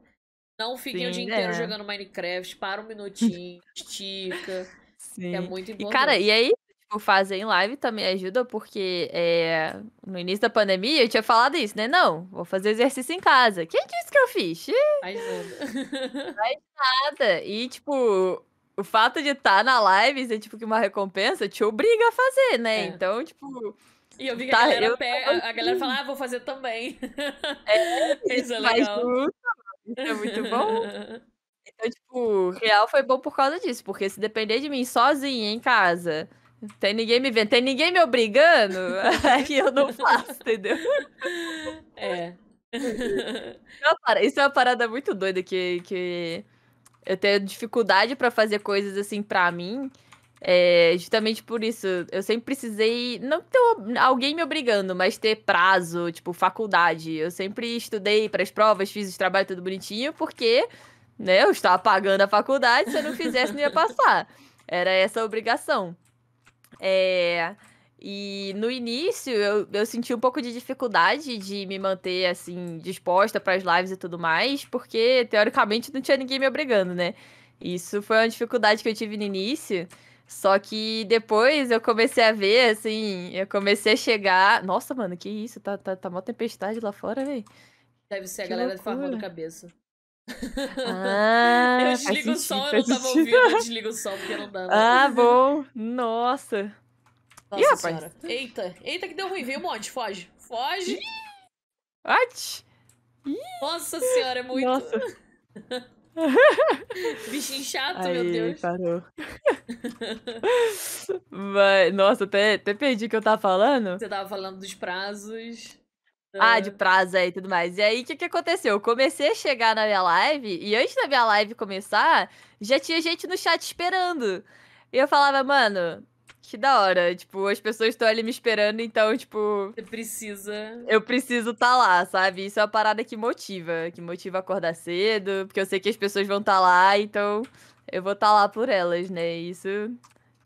Não fiquem o dia Sim, inteiro é. jogando Minecraft, para um minutinho, estica, que é Sim. muito E, importante. cara, e aí, tipo, fazer em live também ajuda, porque é, no início da pandemia eu tinha falado isso, né? Não, vou fazer exercício em casa. Quem disse que eu fiz? Faz nada. Nada. E, tipo, o fato de estar na live ser, tipo, que uma recompensa te obriga a fazer, né? É. Então, tipo, E eu vi que Tá, a galera eu tava a, a galera fala, ah, vou fazer também. a Isso é legal. isso é muito bom. Então, tipo, real foi bom por causa disso, porque se depender de mim sozinha em casa, tem ninguém me vendo, tem ninguém me obrigando, aí eu não faço, entendeu? É. É para- Isso é uma parada muito doida que, que eu tenho dificuldade pra fazer coisas assim pra mim. É, justamente por isso, eu sempre precisei não ter alguém me obrigando, mas ter prazo, tipo, faculdade. Eu sempre estudei para as provas, fiz os trabalhos tudo bonitinho, porque, né, eu estava pagando a faculdade, se eu não fizesse, não ia passar. Era essa a obrigação. É, e no início eu, eu senti um pouco de dificuldade de me manter assim disposta para as lives e tudo mais, porque teoricamente não tinha ninguém me obrigando, né? Isso foi uma dificuldade que eu tive no início. Só que depois eu comecei a ver, assim, eu comecei a chegar. Nossa, mano, que isso? Tá, tá, tá mó tempestade lá fora, velho. Deve ser a Que galera loucura. farmando cabeça. Ah, eu desligo o som, eu não tava sentido. ouvindo, eu desligo o som porque não dá. né? Ah, bom. Nossa. Nossa Ih, rapaz. senhora. Eita, eita que deu ruim, veio um monte, foge. Foge. Ati. Nossa senhora, é muito. Nossa. Bichinho chato, meu Aí, Deus. parou. Mas, nossa, até, até perdi o que eu tava falando. Você tava falando dos prazos. Ah, de prazo aí e tudo mais. E aí, o que, que aconteceu? Eu comecei a chegar na minha live, e antes da minha live começar, já tinha gente no chat esperando. E eu falava, mano, que da hora. Tipo, as pessoas estão ali me esperando, então, tipo. Você precisa. Eu preciso estar tá lá, sabe? Isso é uma parada que motiva. Que motiva acordar cedo, porque eu sei que as pessoas vão estar tá lá, então eu vou estar tá lá por elas, né? Isso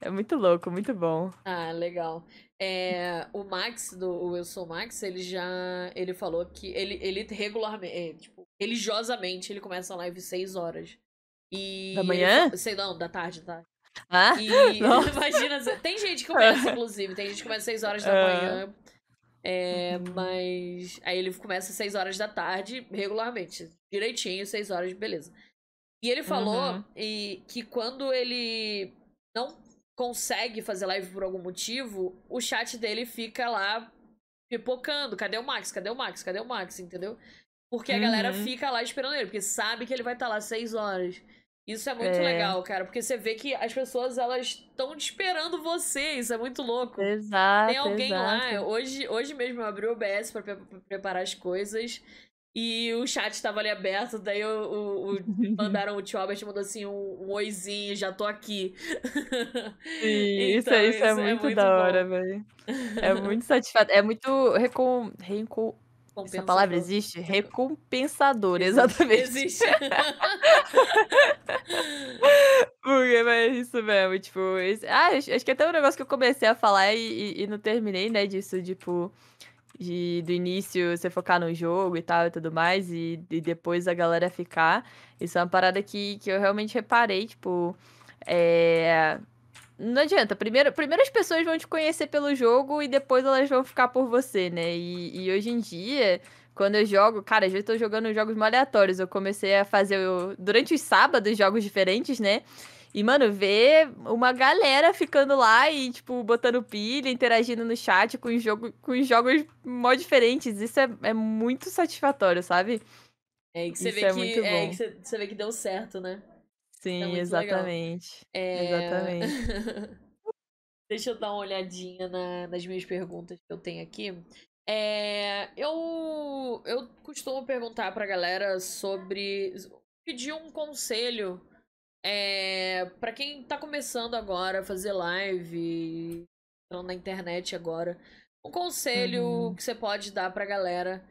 é muito louco, muito bom. Ah, legal. É, o Max, do o Wilson Max, ele já. Ele falou que ele, ele regularmente. É, tipo, religiosamente, ele começa a live 6 horas. E da manhã? Ele, sei não, da tarde, tá? Ah, e imagina, tem gente que começa, inclusive, tem gente que começa às 6 horas da manhã. É, mas aí ele começa às 6 horas da tarde, regularmente. Direitinho, 6 horas, beleza. E ele falou uhum. e, que quando ele não consegue fazer live por algum motivo, o chat dele fica lá pipocando. Cadê o Max? Cadê o Max? Cadê o Max? Entendeu? Porque a uhum. galera fica lá esperando ele, porque sabe que ele vai estar tá lá 6 horas. Isso é muito é. legal, cara, porque você vê que as pessoas elas estão esperando você, isso é muito louco. Exato. Tem alguém exato. lá, hoje, hoje mesmo eu abri o OBS para preparar as coisas e o chat estava ali aberto, daí o, o, o mandaram o tio Albert mandou assim um, um oizinho, já tô aqui. Sim, então, isso, é, isso, é, muito, é muito da hora, velho. É muito satisfatório, é muito recom... recom essa palavra existe? Recompensador, exatamente. Existe. Porque é isso mesmo, tipo. Isso... Ah, acho que até um negócio que eu comecei a falar e, e, não terminei, né, disso, tipo. De, do início você focar no jogo e tal e tudo mais, e, e depois a galera ficar. Isso é uma parada que, que eu realmente reparei, tipo. É, não adianta. Primeiro, primeiro as pessoas vão te conhecer pelo jogo e depois elas vão ficar por você, né? E, e hoje em dia, quando eu jogo, cara, às vezes eu tô jogando jogos aleatórios. Eu comecei a fazer eu, durante os sábados jogos diferentes, né? E, mano, ver uma galera ficando lá e, tipo, botando pilha, interagindo no chat com, jogo, com jogos mó diferentes. Isso é, é muito satisfatório, sabe? É, que você Isso vê é que, é, que você, você vê que deu certo, né? Sim, é exatamente. É... Exatamente. Deixa eu dar uma olhadinha na, nas minhas perguntas que eu tenho aqui. É, eu, eu costumo perguntar pra galera sobre. pedir um conselho é, para quem tá começando agora a fazer live, entrando na internet agora. Um conselho uhum. que você pode dar pra galera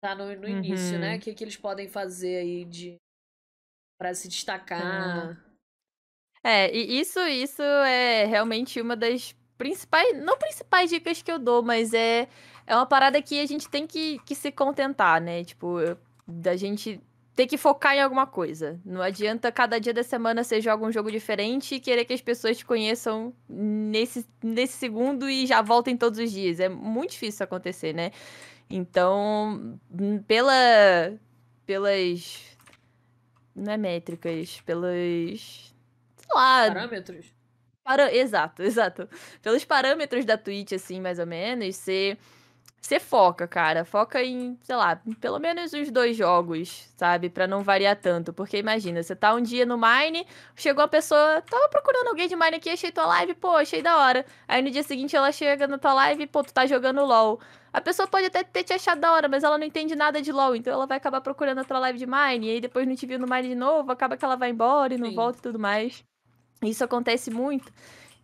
tá no, no início, né? O uhum. que, que eles podem fazer aí de para se destacar. É, e isso, isso é realmente uma das principais, não principais dicas que eu dou, mas é, é uma parada que a gente tem que, que se contentar, né? Tipo, da gente ter que focar em alguma coisa. Não adianta cada dia da semana você joga um jogo diferente e querer que as pessoas te conheçam nesse, nesse segundo e já voltem todos os dias. É muito difícil isso acontecer, né? Então, pela, pelas não é métricas, pelos. Sei lá. Parâmetros? Para... Exato, exato. Pelos parâmetros da Twitch, assim, mais ou menos, você. Você foca, cara. Foca em, sei lá, pelo menos uns dois jogos, sabe? Pra não variar tanto. Porque imagina, você tá um dia no Mine, chegou a pessoa, tava procurando alguém de Mine aqui, achei tua live, pô, achei da hora. Aí no dia seguinte ela chega na tua live, pô, tu tá jogando LOL. A pessoa pode até ter te achado da hora, mas ela não entende nada de LoL, então ela vai acabar procurando outra live de Mine, e aí depois não te viu no Mine de novo, acaba que ela vai embora e não Sim. volta e tudo mais. Isso acontece muito.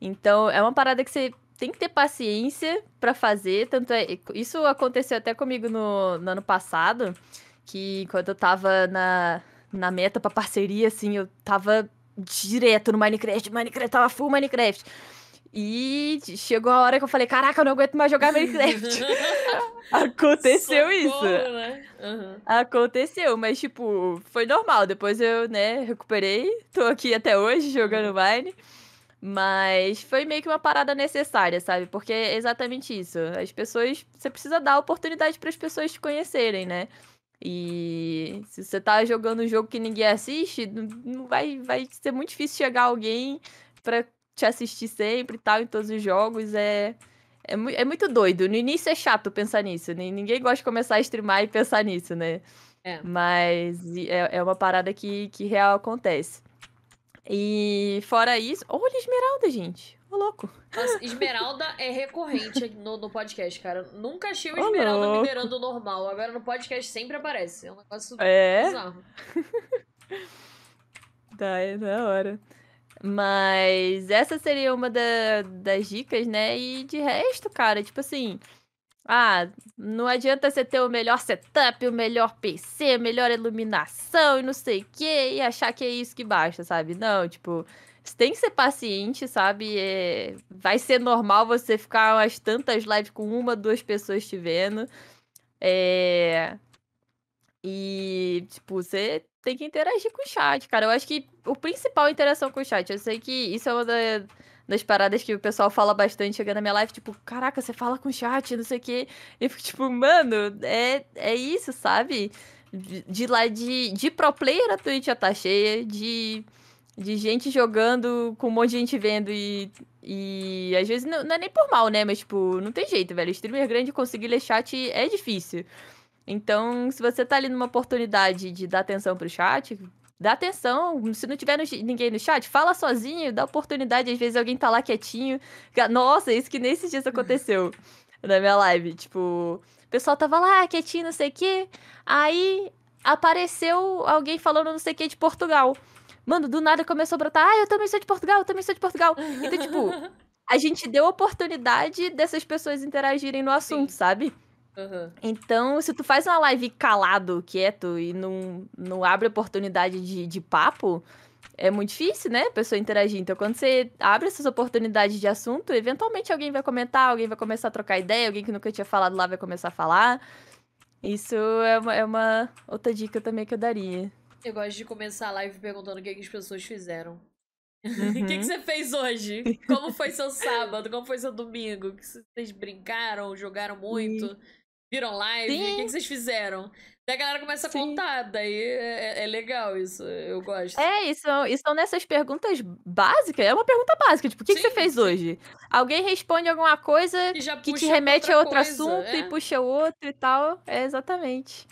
Então, é uma parada que você tem que ter paciência para fazer, tanto é... Isso aconteceu até comigo no, no ano passado, que quando eu tava na, na meta pra parceria, assim, eu tava direto no Minecraft, Minecraft, tava full Minecraft. E chegou a hora que eu falei, caraca, eu não aguento mais jogar Minecraft. Aconteceu Socorro, isso. Né? Uhum. Aconteceu, mas tipo, foi normal. Depois eu, né, recuperei. Tô aqui até hoje jogando. Mine. Mas foi meio que uma parada necessária, sabe? Porque é exatamente isso. As pessoas. Você precisa dar oportunidade para as pessoas te conhecerem, né? E se você tá jogando um jogo que ninguém assiste, não vai, vai ser muito difícil chegar alguém para te assistir sempre e tal, em todos os jogos, é, é, mu é muito doido. No início é chato pensar nisso, ninguém gosta de começar a streamar e pensar nisso, né? É. Mas é, é uma parada que, que real acontece. E fora isso. Olha, Esmeralda, gente. Ô, louco. Nossa, Esmeralda é recorrente no, no podcast, cara. Nunca achei o Esmeralda Ô, minerando normal. Agora no podcast sempre aparece. É um negócio é? bizarro. tá, é da hora. Mas essa seria uma da, das dicas, né? E de resto, cara, tipo assim. Ah, não adianta você ter o melhor setup, o melhor PC, melhor iluminação e não sei o quê, e achar que é isso que basta, sabe? Não, tipo, você tem que ser paciente, sabe? É... Vai ser normal você ficar umas tantas lives com uma, duas pessoas te vendo. É... E, tipo, você tem que interagir com o chat, cara. Eu acho que o principal é a interação com o chat. Eu sei que isso é uma da das paradas que o pessoal fala bastante chegando na minha live, tipo, caraca, você fala com chat, não sei o quê. E eu fico tipo, mano, é, é isso, sabe? De, de lá de, de pro player a Twitch já tá cheia, de, de gente jogando com um monte de gente vendo e. E às vezes não, não é nem por mal, né? Mas, tipo, não tem jeito, velho. Streamer grande conseguir ler chat é difícil. Então, se você tá ali numa oportunidade de dar atenção pro chat, Dá atenção. Se não tiver no, ninguém no chat, fala sozinho, dá oportunidade. Às vezes alguém tá lá quietinho. Nossa, isso que nesses dias aconteceu na minha live. Tipo, o pessoal tava lá quietinho, não sei o quê. Aí apareceu alguém falando não sei o que de Portugal. Mano, do nada começou a brotar. Ah, eu também sou de Portugal, eu também sou de Portugal. Então, tipo, a gente deu oportunidade dessas pessoas interagirem no assunto, Sim. sabe? Uhum. Então, se tu faz uma live calado, quieto e não, não abre oportunidade de, de papo, é muito difícil, né? A pessoa interagir. Então, quando você abre essas oportunidades de assunto, eventualmente alguém vai comentar, alguém vai começar a trocar ideia, alguém que nunca tinha falado lá vai começar a falar. Isso é uma, é uma outra dica também que eu daria. Eu gosto de começar a live perguntando o que, que as pessoas fizeram. Uhum. O que, que você fez hoje? Como foi seu sábado? Como foi seu domingo? Que vocês brincaram, jogaram muito? Viram live? Sim. O que, que vocês fizeram? Daí a galera começa a Sim. contar, daí é, é, é, legal isso, eu gosto. É, isso, isso são nessas perguntas básicas, é uma pergunta básica, tipo, o que, que você fez hoje? Alguém responde alguma coisa que te remete a outro coisa, assunto é? e puxa outro e tal, é exatamente.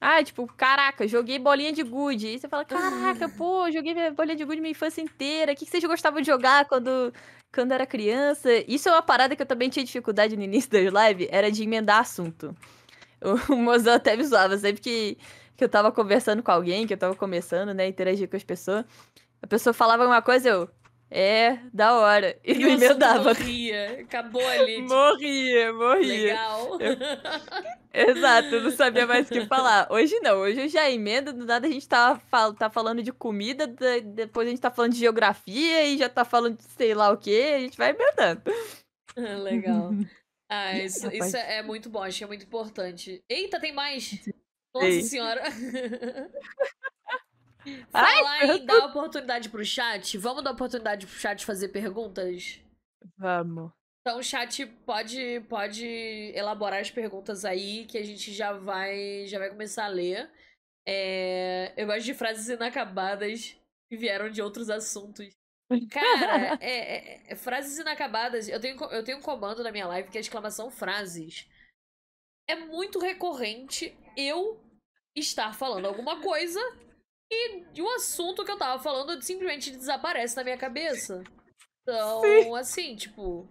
Ah, tipo, caraca, joguei bolinha de gude. E você fala, caraca, pô, joguei bolinha de gude minha infância inteira. O que vocês gostavam de jogar quando, quando era criança? Isso é uma parada que eu também tinha dificuldade no início das lives, era de emendar assunto. O, mozão até me zoava, sempre que, que eu tava conversando com alguém, que eu tava começando, né, interagir com as pessoas, a pessoa falava alguma coisa, eu, é, da hora. E, não dava. Morria, acabou ali. Tipo... Morria, morria. Legal. Eu... Exato, não sabia mais o que falar. Hoje não, hoje eu já emendo, do nada a gente tá, tá falando de comida, depois a gente tá falando de geografia e já tá falando de sei lá o que, a gente vai emendando. Legal. Ah, isso, isso é muito bom, achei muito importante. Eita, tem mais! Nossa Ei. senhora! Falar em dar oportunidade pro chat, vamos dar oportunidade pro chat fazer perguntas? Vamos. Então o chat pode, pode elaborar as perguntas aí que a gente já vai, já vai começar a ler. É, eu gosto de frases inacabadas que vieram de outros assuntos. Cara, é, é, é, frases inacabadas. Eu tenho, eu tenho um comando na minha live que é exclamação frases. É muito recorrente eu estar falando alguma coisa e, o assunto que eu tava falando simplesmente desaparece na minha cabeça. Então, Sim. assim, tipo.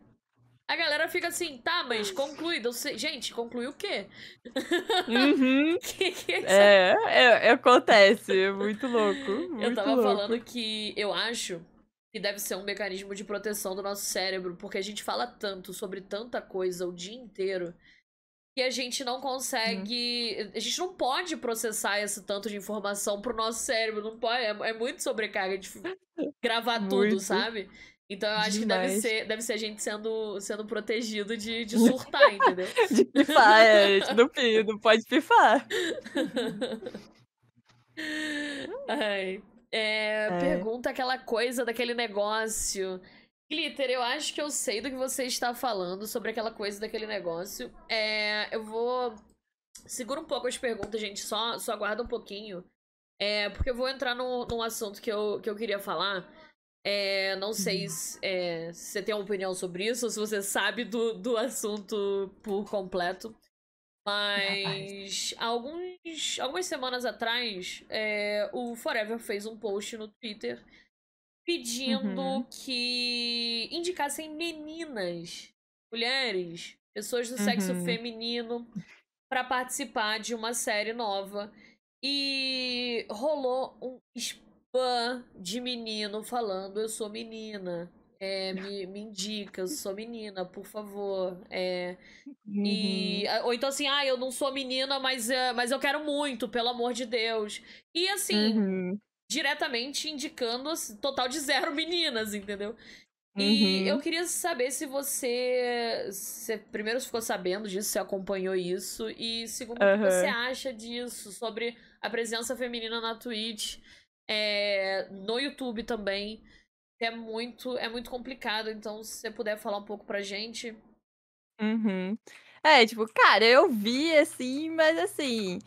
A galera fica assim, tá, mas conclui. Sei... Gente, conclui o quê? Uhum. que, que é, é, é, acontece, é muito louco. Muito eu tava louco. falando que eu acho que deve ser um mecanismo de proteção do nosso cérebro, porque a gente fala tanto sobre tanta coisa o dia inteiro que a gente não consegue. A gente não pode processar esse tanto de informação pro nosso cérebro. Não pode. É, é muito sobrecarga de gravar tudo, sabe? Então eu acho Demais. que deve ser, deve ser a gente sendo, sendo protegido de, de surtar, entendeu? de pifar, é, a gente não, não pode pifar. Ai. É, é. Pergunta aquela coisa daquele negócio Glitter, eu acho que eu sei do que você está falando sobre aquela coisa daquele negócio. É, eu vou. Segura um pouco as perguntas, gente. Só, só aguarda um pouquinho. É, porque eu vou entrar no, num assunto que eu, que eu queria falar. É, não sei uhum. se, é, se, você tem uma opinião sobre isso, ou se você sabe do, do assunto por completo. Mas alguns, algumas semanas atrás, é, o Forever fez um post no Twitter pedindo uhum. que indicassem meninas, mulheres, pessoas do sexo uhum. feminino para participar de uma série nova. E rolou um fã de menino falando, eu sou menina. É, me, me indica, eu sou menina, por favor. É, Uhum. e, ou então assim, ah, eu não sou menina, mas, é, mas eu quero muito, pelo amor de Deus. E assim, Uhum. Diretamente indicando assim, total de zero meninas, entendeu? E Uhum. eu queria saber se você, você primeiro ficou sabendo disso, se acompanhou isso, e segundo, o que você acha disso, sobre a presença feminina na Twitch, é, no YouTube também. É muito, é muito complicado, então se você puder falar um pouco pra gente. Uhum. É, tipo, cara, eu vi assim, mas assim,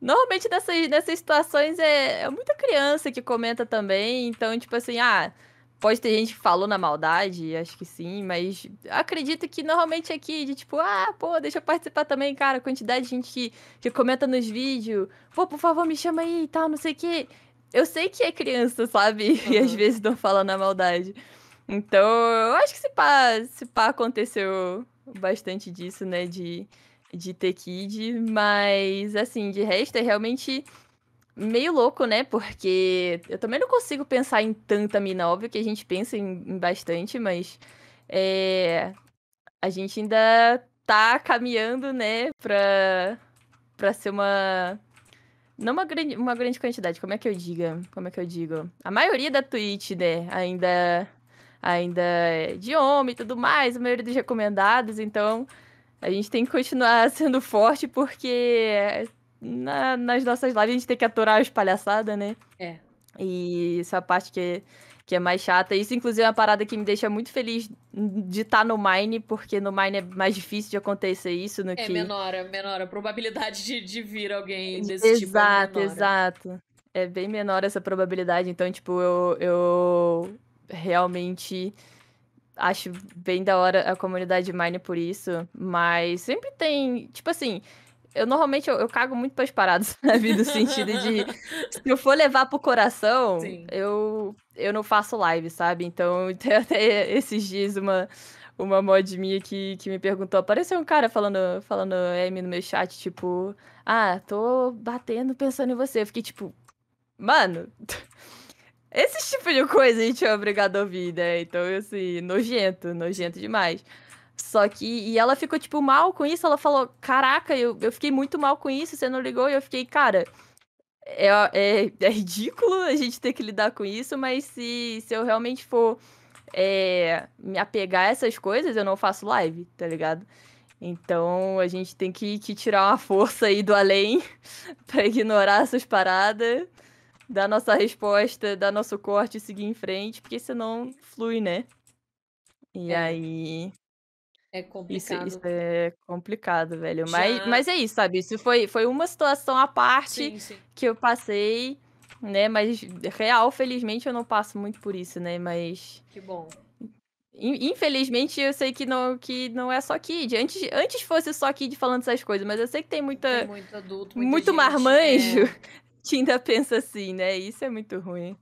normalmente nessas, nessas situações é, é muita criança que comenta também, então, tipo assim, ah, pode ter gente que falou na maldade, acho que sim, mas acredito que normalmente aqui, de tipo, ah, pô, deixa eu participar também, cara, quantidade de gente que, que comenta nos vídeos, pô, por favor, me chama aí e tal, não sei o quê. Eu sei que é criança, sabe? E às vezes não fala na maldade. Então, eu acho que se pá, se pá aconteceu bastante disso, né, de, de ter kid, mas, assim, de resto é realmente meio louco, né, porque eu também não consigo pensar em tanta mina, óbvio que a gente pensa em, em bastante, mas é, a gente ainda tá caminhando, né, pra, pra ser uma... Não uma grande, uma grande quantidade, como é que eu diga? Como é que eu digo? A maioria da Twitch, né, ainda ainda é de homem e tudo mais, a maioria dos recomendados, então a gente tem que continuar sendo forte porque na- nas nossas lives a gente tem que aturar as palhaçadas, né? É. E essa parte que, que é mais chata. Isso, inclusive, é uma parada que me deixa muito feliz de estar no Mine, porque no Mine é mais difícil de acontecer isso no É que. menor, é menor. A probabilidade de, de vir alguém desse tipo é Exato, menor. exato. É bem menor essa probabilidade. Então, tipo, eu, eu realmente acho bem da hora a comunidade Mine por isso. Mas sempre tem. Tipo assim, eu normalmente eu, eu cago muito pras paradas, sabe? No sentido de. Se eu for levar pro coração, Sim. eu, eu não faço live, sabe? Então, tem até esses dias uma. Uma mod minha que, que me perguntou, apareceu um cara falando, falando M no meu chat, tipo, ah, tô batendo pensando em você. Eu fiquei tipo, mano, esse tipo de coisa a gente é obrigado a ouvir, né? Então, assim, nojento, nojento demais. Só que, e ela ficou, tipo, mal com isso. Ela falou: Caraca, eu, eu fiquei muito mal com isso, você não ligou? E eu fiquei, cara, é, é, é ridículo a gente ter que lidar com isso, mas se, se eu realmente for é, me apegar a essas coisas, eu não faço live, tá ligado? Então a gente tem que, que tirar uma força aí do além pra ignorar essas paradas, dar nossa resposta, dar nosso corte e seguir em frente, porque senão flui, né? E É. aí. É Isso, complicado. isso é complicado, velho. Mas, Já- mas é isso, sabe? Isso foi, foi uma situação à parte Sim, sim. que eu passei, né? Mas real, felizmente, eu não passo muito por isso, né? Mas Que bom. in- infelizmente eu sei que não, que não é só Kid. Antes, antes fosse só Kid falando essas coisas, mas eu sei que tem muita, Tem muito adulto, muita muito gente, marmanjo é. que ainda pensa assim, né? Isso é muito ruim.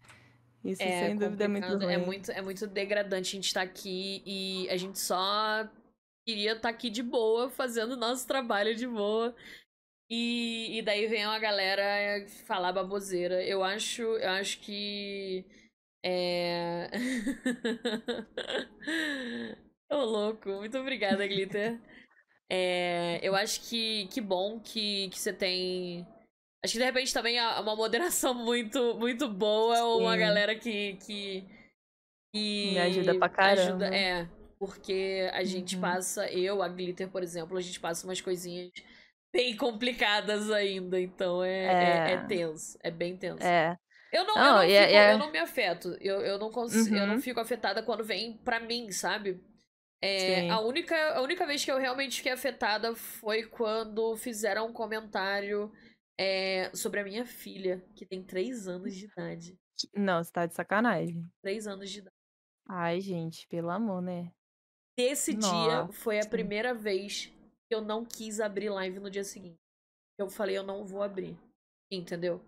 Isso É, sem dúvida é muito complicado, ruim. é muito, é muito degradante a gente estar aqui e a gente só queria estar aqui de boa, fazendo nosso trabalho de boa. E, e daí vem uma galera falar baboseira. Eu acho, eu acho que. É. Ô, louco. Muito obrigada, Glitter. É, eu acho que, que bom que, que você tem. Acho que de repente também é uma moderação muito, muito boa, ou uma Sim. galera que. que, que Me ajuda pra ajuda- caramba. é, porque a gente Uhum. passa, eu, a Glitter, por exemplo, a gente passa umas coisinhas bem complicadas ainda, então é, é, é É. tenso, é bem tenso. É. Eu não, eu Não, não, e é- fico- é- eu não me afeto. Eu, eu, não consigo, eu não Uhum. fico afetada quando vem pra mim, sabe? É, a, única, a única vez que eu realmente fiquei afetada foi quando fizeram um comentário é, sobre a minha filha, que tem 3 anos de idade. Não, você tá de sacanagem. 3 anos de idade. Ai, gente, pelo amor, né? Esse dia Nossa. foi a primeira vez que eu não quis abrir live no dia seguinte. Eu falei, eu não vou abrir. Entendeu?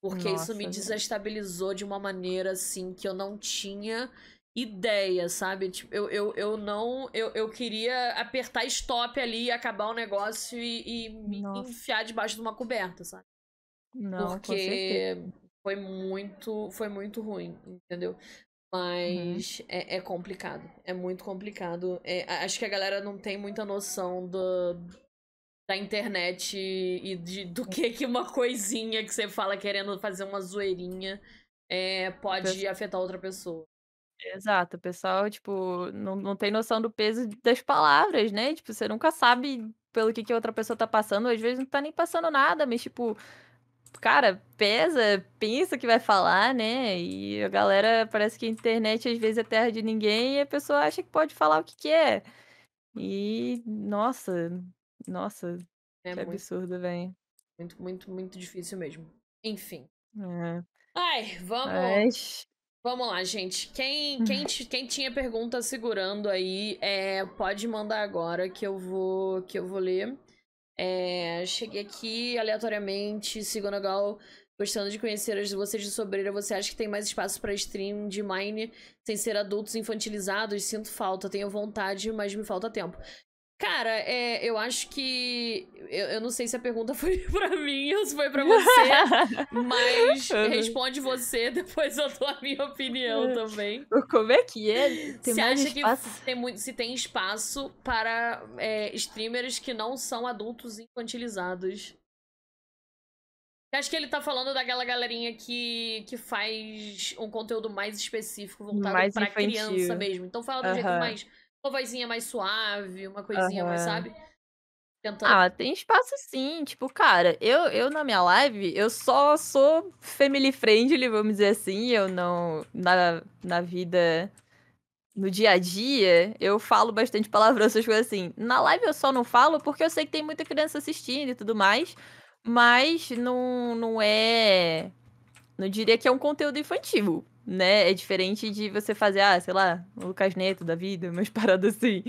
Porque isso me Nossa, velho. desestabilizou de uma maneira assim que eu não tinha ideia, sabe? Tipo, eu, eu, eu não. Eu, eu queria apertar stop ali e acabar o negócio e, e me Nossa. enfiar debaixo de uma coberta, sabe? Não, Porque foi muito, foi muito ruim, entendeu? Uhum. Mas é, é complicado. É muito complicado. É, acho que a galera não tem muita noção do, da internet e de, do que que uma coisinha que você fala querendo fazer uma zoeirinha é, pode afetar outra pessoa. Exato, o pessoal, tipo, não não tem noção do peso das palavras, né, tipo, você nunca sabe pelo que que outra pessoa tá passando, às vezes não tá nem passando nada, mas, tipo, cara, pesa, pensa que vai falar, né, e a galera parece que a internet às vezes é terra de ninguém e a pessoa acha que pode falar o que quer. E, nossa, nossa, É que muito, absurdo, velho. muito, muito, muito difícil mesmo. Enfim. É, Ai, vamos. mas Vamos lá, gente. Quem, quem, ti- quem tinha pergunta segurando aí, é, pode mandar agora que eu vou, que eu vou ler. É, cheguei aqui aleatoriamente, sigo Gal, gostando de conhecer as de vocês de Sobreira. Você acha que tem mais espaço pra stream de Mine sem ser adultos infantilizados? Sinto falta, tenho vontade, mas me falta tempo. Cara, é, eu acho que. Eu, eu não sei se a pergunta foi pra mim ou se foi pra você. Mas Uhum. responde você, depois eu dou a minha opinião também. Como é que é? Tem Você acha espaço? que tem muito, se tem espaço para é, streamers que não são adultos infantilizados? Acho que ele tá falando daquela galerinha que, que faz um conteúdo mais específico, voltado Mais pra infantil. criança mesmo. Então fala do jeito Aham. mais. Uma vozinha mais suave, uma coisinha mais, Aham. sabe? Tentando. Ah, tem espaço sim. Tipo, cara, eu, eu na minha live, eu só sou family friendly, vamos dizer assim. Eu não. Na, na vida. No dia a dia, eu falo bastante palavrão, essas coisas assim. Na live eu só não falo porque eu sei que tem muita criança assistindo e tudo mais. Mas não, não é. Não diria que é um conteúdo infantil, né? É diferente de você fazer, ah, sei lá, o Lucas Neto da vida, umas paradas assim.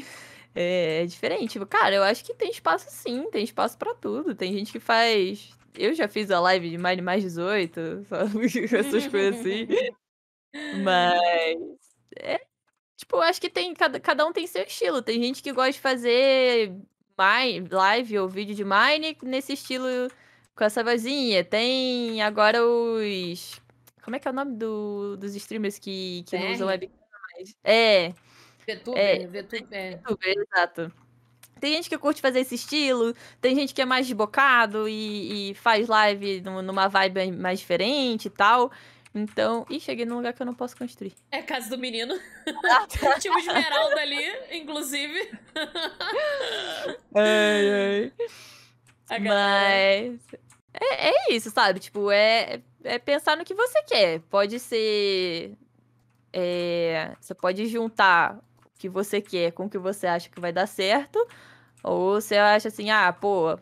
É, é diferente. Cara, eu acho que tem espaço sim, tem espaço pra tudo. Tem gente que faz. Eu já fiz a live de mais, mais 18, sabe? essas coisas assim. Mas. É, tipo, eu acho que tem. Cada, cada um tem seu estilo. Tem gente que gosta de fazer mai- live ou vídeo de Mine nesse estilo com essa vozinha. Tem agora os. Como é que é o nome do, dos streamers que, que não usam webcam mais? É. VTuber, VTuber, é. youtuber, exato. Tem gente que curte fazer esse estilo, tem gente que é mais desbocado e, e faz live num- numa vibe mais diferente e tal. Então. Ih, cheguei num lugar que eu não posso construir. É a casa do menino. Ah, Tinha uma esmeralda ali, inclusive. Ai, ai. Mas. É, é isso, sabe? Tipo, é, é pensar no que você quer. Pode ser. é, você pode juntar o que você quer com o que você acha que vai dar certo. Ou você acha assim, ah, pô.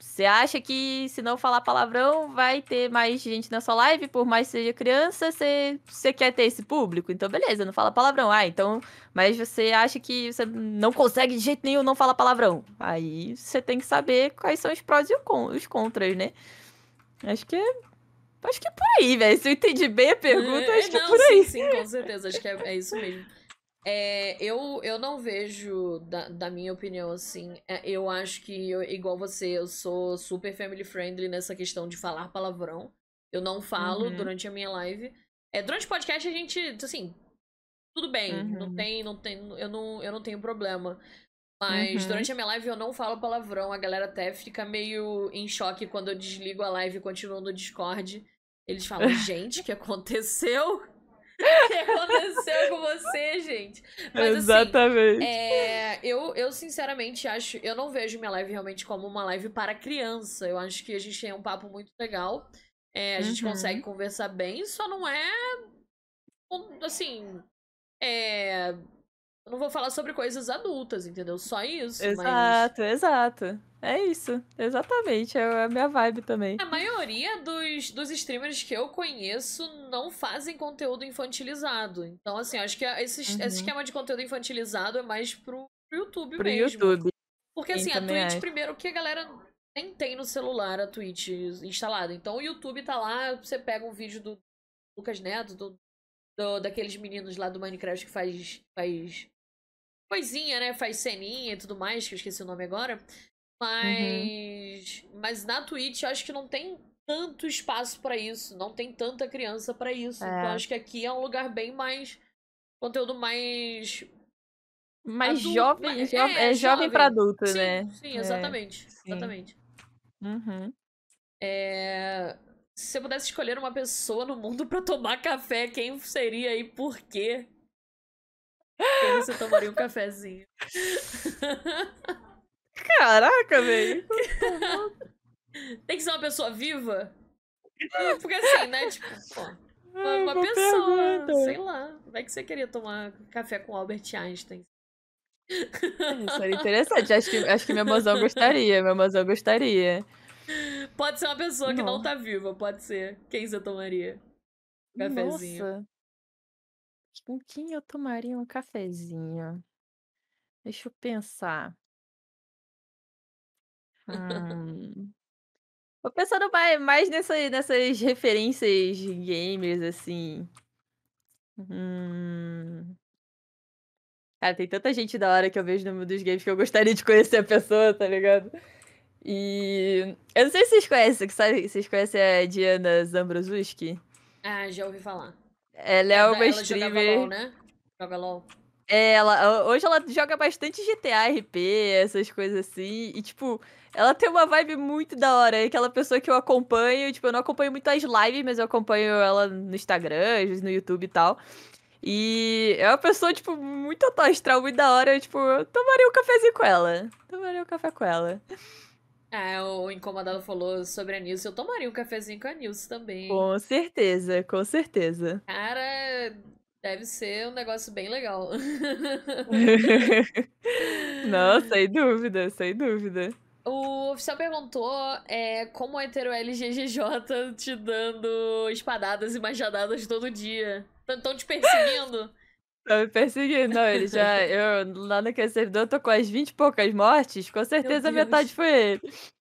Você acha que se não falar palavrão vai ter mais gente na sua live, por mais que seja criança, você, você quer ter esse público? Então, beleza, não fala palavrão. Ah, então. Mas você acha que você não consegue de jeito nenhum não falar palavrão. Aí você tem que saber quais são os prós e os contras, né? Acho que é. Acho que é por aí, velho. Se eu entendi bem a pergunta, É, acho que é não, por sim, aí. Sim, com certeza. Acho que é, é isso mesmo. É, eu, eu não vejo, da, da minha opinião, assim. é, eu acho que, eu- igual você, eu sou super family friendly nessa questão de falar palavrão. Eu não falo Uhum. durante a minha live. É, durante o podcast a gente, assim, tudo bem. Não Uhum. tem, não tem, eu não, eu não tenho problema. Mas Uhum. durante a minha live eu não falo palavrão. A galera até fica meio em choque quando eu desligo a live e continuo no Discord. Eles falam, gente, o que aconteceu? O que aconteceu com você, gente? Mas assim, Exatamente. é, eu, eu sinceramente acho. Eu não vejo minha live realmente como uma live para criança. Eu acho que a gente tem um papo muito legal. É, a gente Uhum. consegue conversar bem, só não é. Assim. É. Eu não vou falar sobre coisas adultas, entendeu? Só isso. Mas Exato, exato. É isso. Exatamente. É a minha vibe também. a maioria dos, dos streamers que eu conheço não fazem conteúdo infantilizado. Então, assim, acho que esse, esse Uhum. esquema de conteúdo infantilizado é mais pro, pro YouTube Pro mesmo. YouTube. Porque Sim, assim, a Twitch, acho. primeiro, que a galera nem tem no celular a Twitch instalada. Então o YouTube tá lá, você pega um vídeo do Lucas Neto, do, do- daqueles meninos lá do Minecraft que faz, faz coisinha, né? Faz ceninha e tudo mais, que eu esqueci o nome agora. Mas. Mas na Twitch eu acho que não tem tanto espaço para isso, não tem tanta criança para isso. É. Então acho que aqui é um lugar bem mais conteúdo mais mais adulto, jovem, é, jovem, é, é jovem para adulto, sim, né? Sim, exatamente, é, sim. exatamente. Uhum. É... Se você pudesse escolher uma pessoa no mundo para tomar café, quem seria e por quê? Você tomaria um cafezinho? Caraca, velho. Tem que ser uma pessoa viva? Porque assim, né? Tipo, pô, uma, uma pessoa, pergunta. sei lá. Como é que você queria tomar café com Albert Einstein? Isso seria interessante. Acho que, acho que minha mozão gostaria. Minha mozão gostaria. Pode ser uma pessoa não. que não tá viva, pode ser. Quem você tomaria? Cafezinho. Nossa. Com quem eu tomaria um cafezinho? Deixa eu pensar. Hum. Tô pensando mais, mais nessa, nessas referências gamers, assim. Hum. Cara, tem tanta gente da hora que eu vejo no mundo dos games que eu gostaria de conhecer a pessoa, tá ligado? E. Eu não sei se vocês conhecem, que sabe, vocês conhecem a Diana Zambrosuski? Ah, já ouvi falar. Ela é uma ela streamer. LOL, né? Joga LOL. É, ela, hoje ela joga bastante GTA RP, essas coisas assim. E, tipo, ela tem uma vibe muito da hora. É aquela pessoa que eu acompanho. Tipo, eu não acompanho muito as lives, mas eu acompanho ela no Instagram, no YouTube e tal. E é uma pessoa, tipo, muito astral, muito da hora. Eu, tipo, eu tomaria um cafezinho com ela. Tomaria um café com ela. É, o incomodado falou sobre a Nilce. Eu tomaria um cafezinho com a Nilce também. Com certeza, com certeza. Cara, deve ser um negócio bem legal. Não, sem dúvida, sem dúvida. O oficial perguntou é, como é ter o LGGJ te dando espadadas e machadadas todo dia. Estão te perseguindo? Tá me perseguindo, não, ele já. Eu, lá naquele servidor, eu tô com as 20 e poucas mortes, com certeza metade foi ele.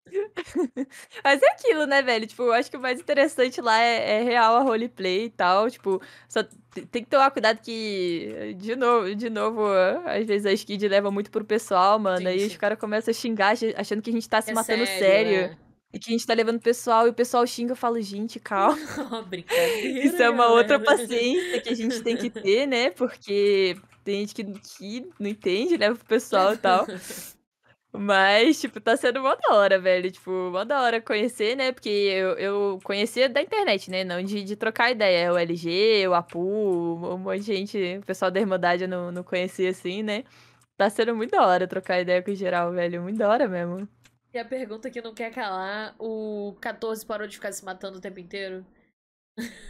Mas é aquilo, né, velho? Tipo, eu acho que o mais interessante lá é, é real a roleplay e tal. Tipo, só tem que tomar cuidado que, de novo, de novo, às vezes a skid leva muito pro pessoal, mano. Sim, aí sim. os caras começam a xingar, achando que a gente tá se é matando sério. sério. É. E que a gente tá levando o pessoal e o pessoal xinga, eu falo, gente, calma. brincadeira. Isso é uma outra paciência que a gente tem que ter, né? Porque tem gente que, que não entende, leva pro pessoal e tal. Mas, tipo, tá sendo mó da hora, velho. Tipo, mó da hora conhecer, né? Porque eu, eu conhecia da internet, né? Não de, de trocar ideia. O LG, o Apu, um monte de gente, o pessoal da Irmandade eu não, não conhecia assim, né? Tá sendo muito da hora trocar ideia com o geral, velho. Muito da hora mesmo. E a pergunta que não quer calar: o 14 parou de ficar se matando o tempo inteiro?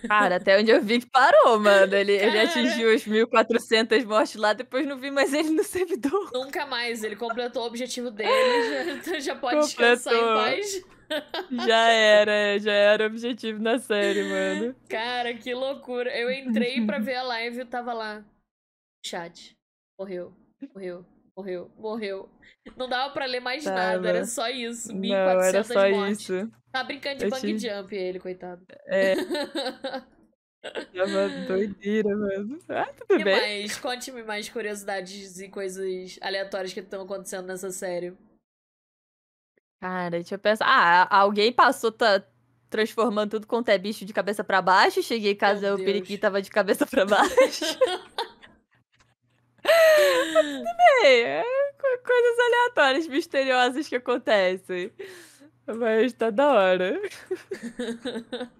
Cara, até onde eu vi que parou, mano. Ele, ele atingiu os 1.400 mortes lá, depois não vi mais ele no servidor. Nunca mais, ele completou o objetivo dele, já, já pode completou. descansar em paz. Já era, já era o objetivo na série, mano. Cara, que loucura. Eu entrei pra ver a live e tava lá. Chat. Morreu, morreu, morreu, morreu. Não dava pra ler mais tava. nada, era só isso. 1.400 Não, era só mortes. isso. Tá brincando de eu bang jump ele, coitado. É. Tava doideira, mano. Ah, tudo e bem. mais? Conte-me mais curiosidades e coisas aleatórias que estão acontecendo nessa série. Cara, deixa eu pensar. Ah, alguém passou, tá transformando tudo quanto é bicho de cabeça pra baixo. Cheguei em casa, o periquito tava de cabeça pra baixo. tudo bem. É coisas aleatórias, misteriosas que acontecem. Mas tá da hora.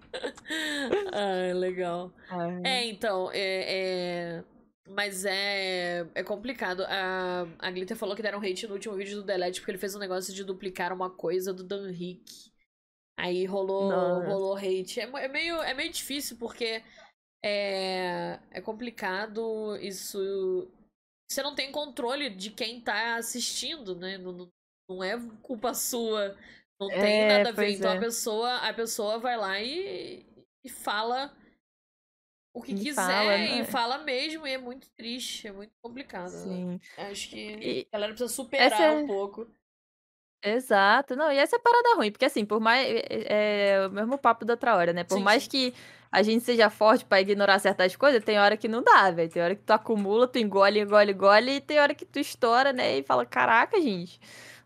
ah, legal. Ai. É, então, é, é, Mas é, é complicado. A, a Glitter falou que deram hate no último vídeo do Delete porque ele fez um negócio de duplicar uma coisa do Dan Rick. Aí rolou, rolou hate. É, é, meio, é meio difícil porque é, é complicado isso. Você não tem controle de quem tá assistindo, né? Não, não é culpa sua não é, tem nada a ver. Então é. a pessoa, a pessoa vai lá e, e fala o que e quiser fala, né? e fala mesmo, e é muito triste, é muito complicado. Né? Sim. Né? Acho que e a galera precisa superar é... um pouco. Exato, não, e essa é parada ruim, porque assim, por mais. É, é o mesmo papo da outra hora, né? Por sim, mais sim. que a gente seja forte para ignorar certas coisas, tem hora que não dá, velho. Tem hora que tu acumula, tu engole, engole, engole, e tem hora que tu estoura, né? E fala, caraca, gente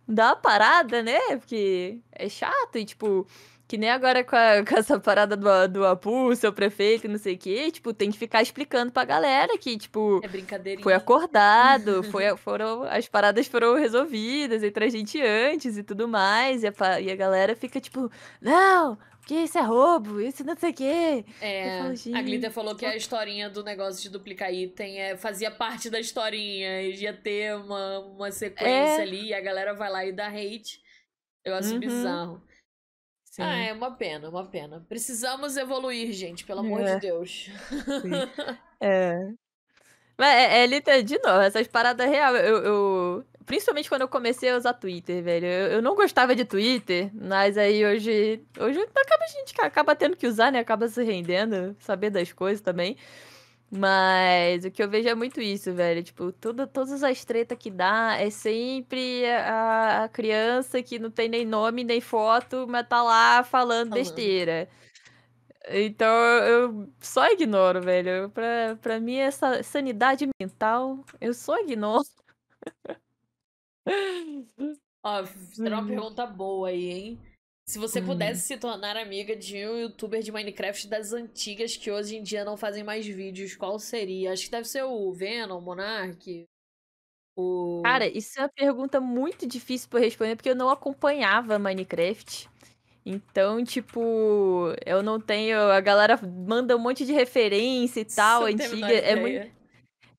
dá uma parada, né? Porque é chato e, tipo, Que nem agora com, a, com essa parada do, do Apu, seu prefeito, não sei o quê. Tipo, tem que ficar explicando pra galera que, tipo. É. Foi acordado, foi, foram, as paradas foram resolvidas entre a gente antes e tudo mais. E a, e a galera fica, tipo, não, que isso é roubo, isso não sei o quê. É, falo, a Glitter falou que a historinha do negócio de duplicar item é, fazia parte da historinha, ia ter uma, uma sequência é. ali, e a galera vai lá e dá hate. Eu acho uhum. bizarro. Sim. Ah, é uma pena, uma pena. Precisamos evoluir, gente, pelo amor é. de Deus. Sim. é. Mas é, é, de novo, essas paradas real. Eu, eu, principalmente quando eu comecei a usar Twitter, velho. Eu, eu, não gostava de Twitter, mas aí hoje. Hoje acaba, a gente acaba tendo que usar, né? Acaba se rendendo, saber das coisas também. Mas o que eu vejo é muito isso, velho. Tipo, tudo, todas as tretas que dá é sempre a, a, criança que não tem nem nome, nem foto, mas tá lá falando besteira. Então eu só ignoro, velho. Pra, pra mim, essa sanidade mental, eu só ignoro. Ó, será uma pergunta boa aí, hein? Se você hum. pudesse se tornar amiga de um youtuber de Minecraft das antigas que hoje em dia não fazem mais vídeos, qual seria? Acho que deve ser o Venom, o Monark. O... Cara, isso é uma pergunta muito difícil pra responder, porque eu não acompanhava Minecraft. Então, tipo, eu não tenho. A galera manda um monte de referência e tal, antiga. É muito.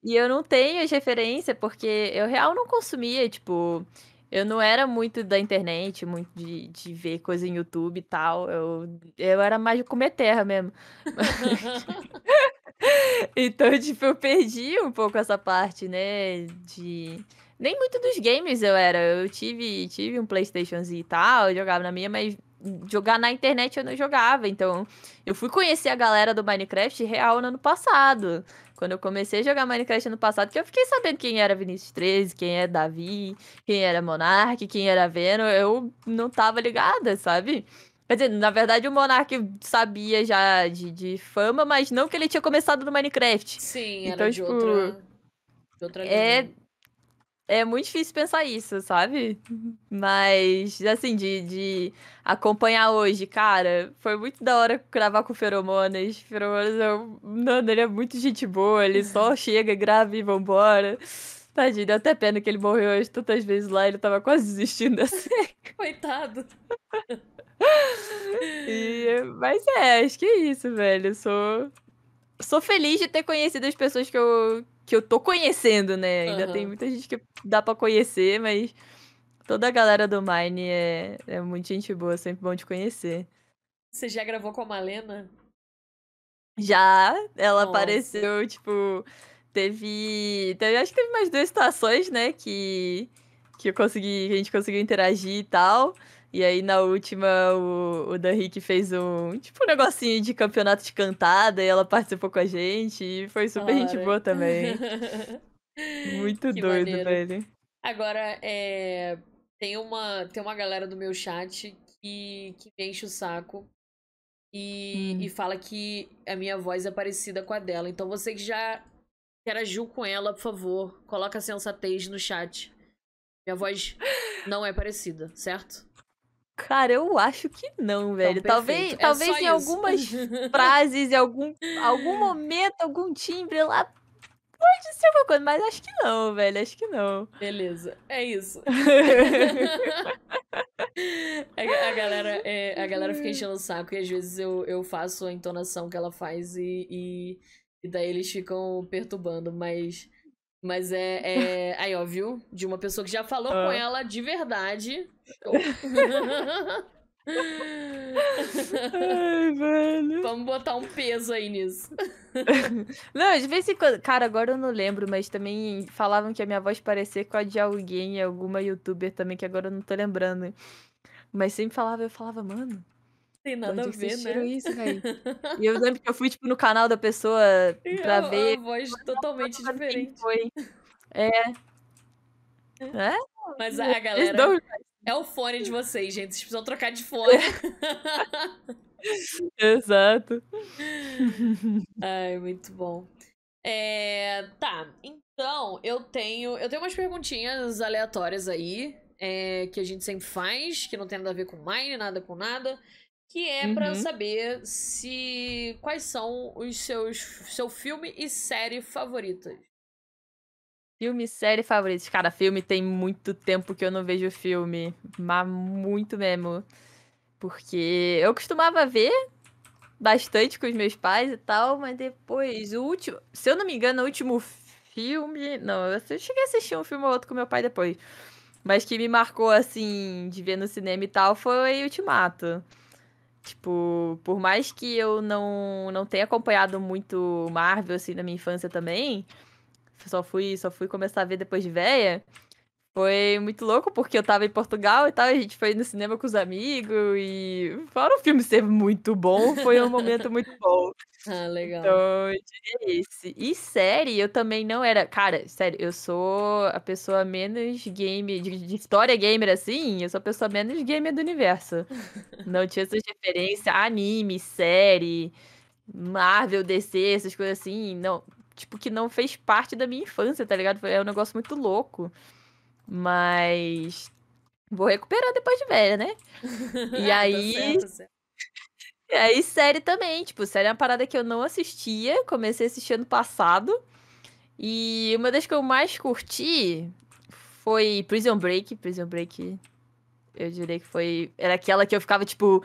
E eu não tenho as referências, porque eu real não consumia, tipo. Eu não era muito da internet, muito de, de ver coisa em YouTube e tal. Eu, eu era mais de comer terra mesmo. então, tipo, eu perdi um pouco essa parte, né? De. Nem muito dos games eu era. Eu tive, tive um PlayStation e tal, eu jogava na minha, mas jogar na internet eu não jogava. Então, eu fui conhecer a galera do Minecraft real no ano passado. Quando eu comecei a jogar Minecraft no passado, que eu fiquei sabendo quem era Vinícius 13, quem é Davi, quem era Monark, quem era Venom, eu não tava ligada, sabe? Quer dizer, na verdade o Monark sabia já de, de fama, mas não que ele tinha começado no Minecraft. Sim, então, era de tipo, outra, de outra é, é muito difícil pensar isso, sabe? Mas, assim, de, de acompanhar hoje, cara, foi muito da hora gravar com Feromonas. Feromonas, eu, mano, ele é muito gente boa, ele só chega, grava e vambora. Tadinho, deu até pena que ele morreu hoje tantas vezes lá, ele tava quase desistindo da série. Coitado. E, mas é, acho que é isso, velho. Eu sou, sou feliz de ter conhecido as pessoas que eu, que eu tô conhecendo, né? Ainda uhum. tem muita gente que dá para conhecer, mas toda a galera do Mine é, é muito gente boa, sempre bom de conhecer. Você já gravou com a Malena? Já, ela Nossa. apareceu, tipo, teve, teve. Acho que teve mais duas situações, né? Que, que eu consegui. Que a gente conseguiu interagir e tal. E aí, na última, o, o Dan Rick fez um, tipo, um negocinho de campeonato de cantada e ela participou com a gente e foi super gente boa também. Muito que doido, maneiro. velho. Agora, é... tem, uma, tem uma galera do meu chat que, que me enche o saco e, hum. e fala que a minha voz é parecida com a dela. Então, você que já interagiu com ela, por favor, coloca a sensatez no chat. Minha voz não é parecida, certo? Cara, eu acho que não, velho. Então, talvez, é talvez em isso. algumas frases, em algum, algum momento, algum timbre lá pode ser uma coisa, mas acho que não, velho. Acho que não. Beleza, é isso. a, a, galera, é, a galera fica enchendo o saco e às vezes eu, eu faço a entonação que ela faz e, e, e daí eles ficam perturbando, mas. Mas é, é. Aí, ó, viu? De uma pessoa que já falou ah. com ela de verdade. Ai, velho. Vamos botar um peso aí nisso. Não, de vez em quando. Cara, agora eu não lembro, mas também falavam que a minha voz parecia com a de alguém, alguma youtuber também, que agora eu não tô lembrando. Mas sempre falava, eu falava, mano. Tem nada a ver, né? Isso, velho. e eu lembro que eu fui, tipo, no canal da pessoa pra eu, ver. A voz totalmente diferente. Foi. É. É? Mas a galera. É o fone de vocês, gente. Vocês precisam trocar de fone. Exato. Ai, muito bom. É, tá, então eu tenho eu tenho umas perguntinhas aleatórias aí é, que a gente sempre faz, que não tem nada a ver com Mine, nada com nada que é uhum. para saber se quais são os seus seu filme e série favoritas. Filme, série favoritos. Cara, filme tem muito tempo que eu não vejo filme, mas muito mesmo. Porque eu costumava ver bastante com os meus pais e tal, mas depois o último, se eu não me engano, o último filme, não, eu cheguei a assistir um filme ou outro com meu pai depois. Mas que me marcou assim de ver no cinema e tal foi Ultimato. Tipo, por mais que eu não, não tenha acompanhado muito Marvel, assim, na minha infância também, só fui, só fui começar a ver depois de véia, foi muito louco, porque eu tava em Portugal e tal, a gente foi no cinema com os amigos, e fora o filme ser muito bom, foi um momento muito bom. Ah, legal. Então, eu diria esse. E série, eu também não era. Cara, sério, eu sou a pessoa menos game, de, de história gamer assim, eu sou a pessoa menos gamer do universo. não tinha essas referências, anime, série, Marvel, DC, essas coisas assim. Não, tipo, que não fez parte da minha infância, tá ligado? É um negócio muito louco. Mas. Vou recuperar depois de velha, né? E tá aí. certo, certo. E aí, série também. Tipo, série é uma parada que eu não assistia. Comecei a assistir ano passado. E uma das que eu mais curti foi Prison Break. Prison Break, eu diria que foi. Era aquela que eu ficava, tipo,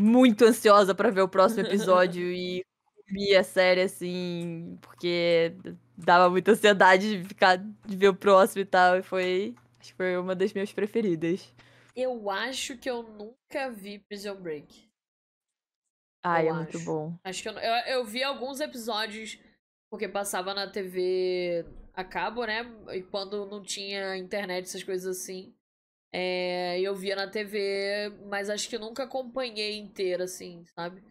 muito ansiosa para ver o próximo episódio e via a série, assim, porque dava muita ansiedade de ficar de ver o próximo e tal. E foi. Acho que foi uma das minhas preferidas. Eu acho que eu nunca vi Prison Break. Ai, é muito bom. Acho que eu, eu, eu, vi alguns episódios porque passava na TV a cabo, né? E quando não tinha internet, essas coisas assim. É, eu via na TV, mas acho que nunca acompanhei inteira, assim, sabe?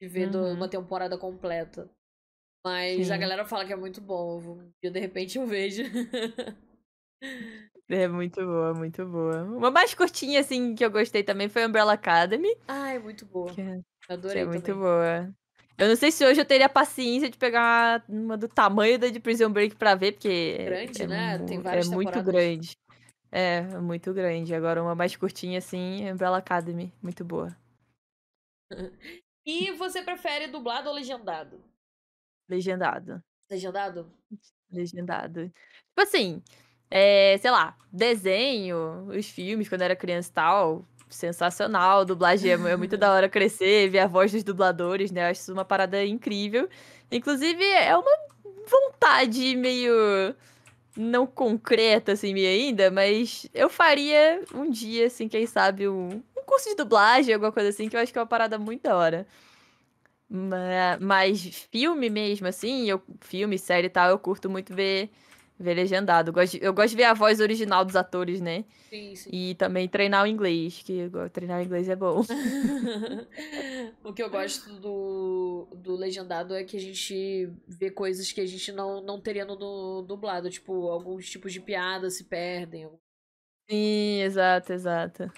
De ver uhum. uma temporada completa. Mas Sim. a galera fala que é muito bom. E de repente eu vejo. É muito boa, muito boa. Uma mais curtinha, assim, que eu gostei também foi Umbrella Academy. Ah, é muito boa. Que, é, Adorei que é muito boa. Eu não sei se hoje eu teria paciência de pegar uma do tamanho da de Prison Break pra ver, porque. Grande, é, né? É, Tem várias É muito grande. É, muito grande. Agora uma mais curtinha, assim, Umbrella Academy. Muito boa. e você prefere dublado ou legendado? Legendado. Legendado? Legendado. Tipo assim, é, sei lá, desenho, os filmes quando era criança e tal, sensacional. Dublagem é, é muito da hora crescer, ver a voz dos dubladores, né? Eu acho isso uma parada incrível. Inclusive, é uma vontade meio não concreta, assim, meio ainda, mas eu faria um dia, assim, quem sabe, um, um curso de dublagem, alguma coisa assim, que eu acho que é uma parada muito da hora. Mas filme mesmo, assim, eu, filme, série e tal, eu curto muito ver, ver legendado. Eu gosto, de, eu gosto de ver a voz original dos atores, né? Sim, sim. E também treinar o inglês, que treinar o inglês é bom. o que eu gosto do, do legendado é que a gente vê coisas que a gente não, não teria no dublado. Tipo, alguns tipos de piadas se perdem. Sim, exato, exato.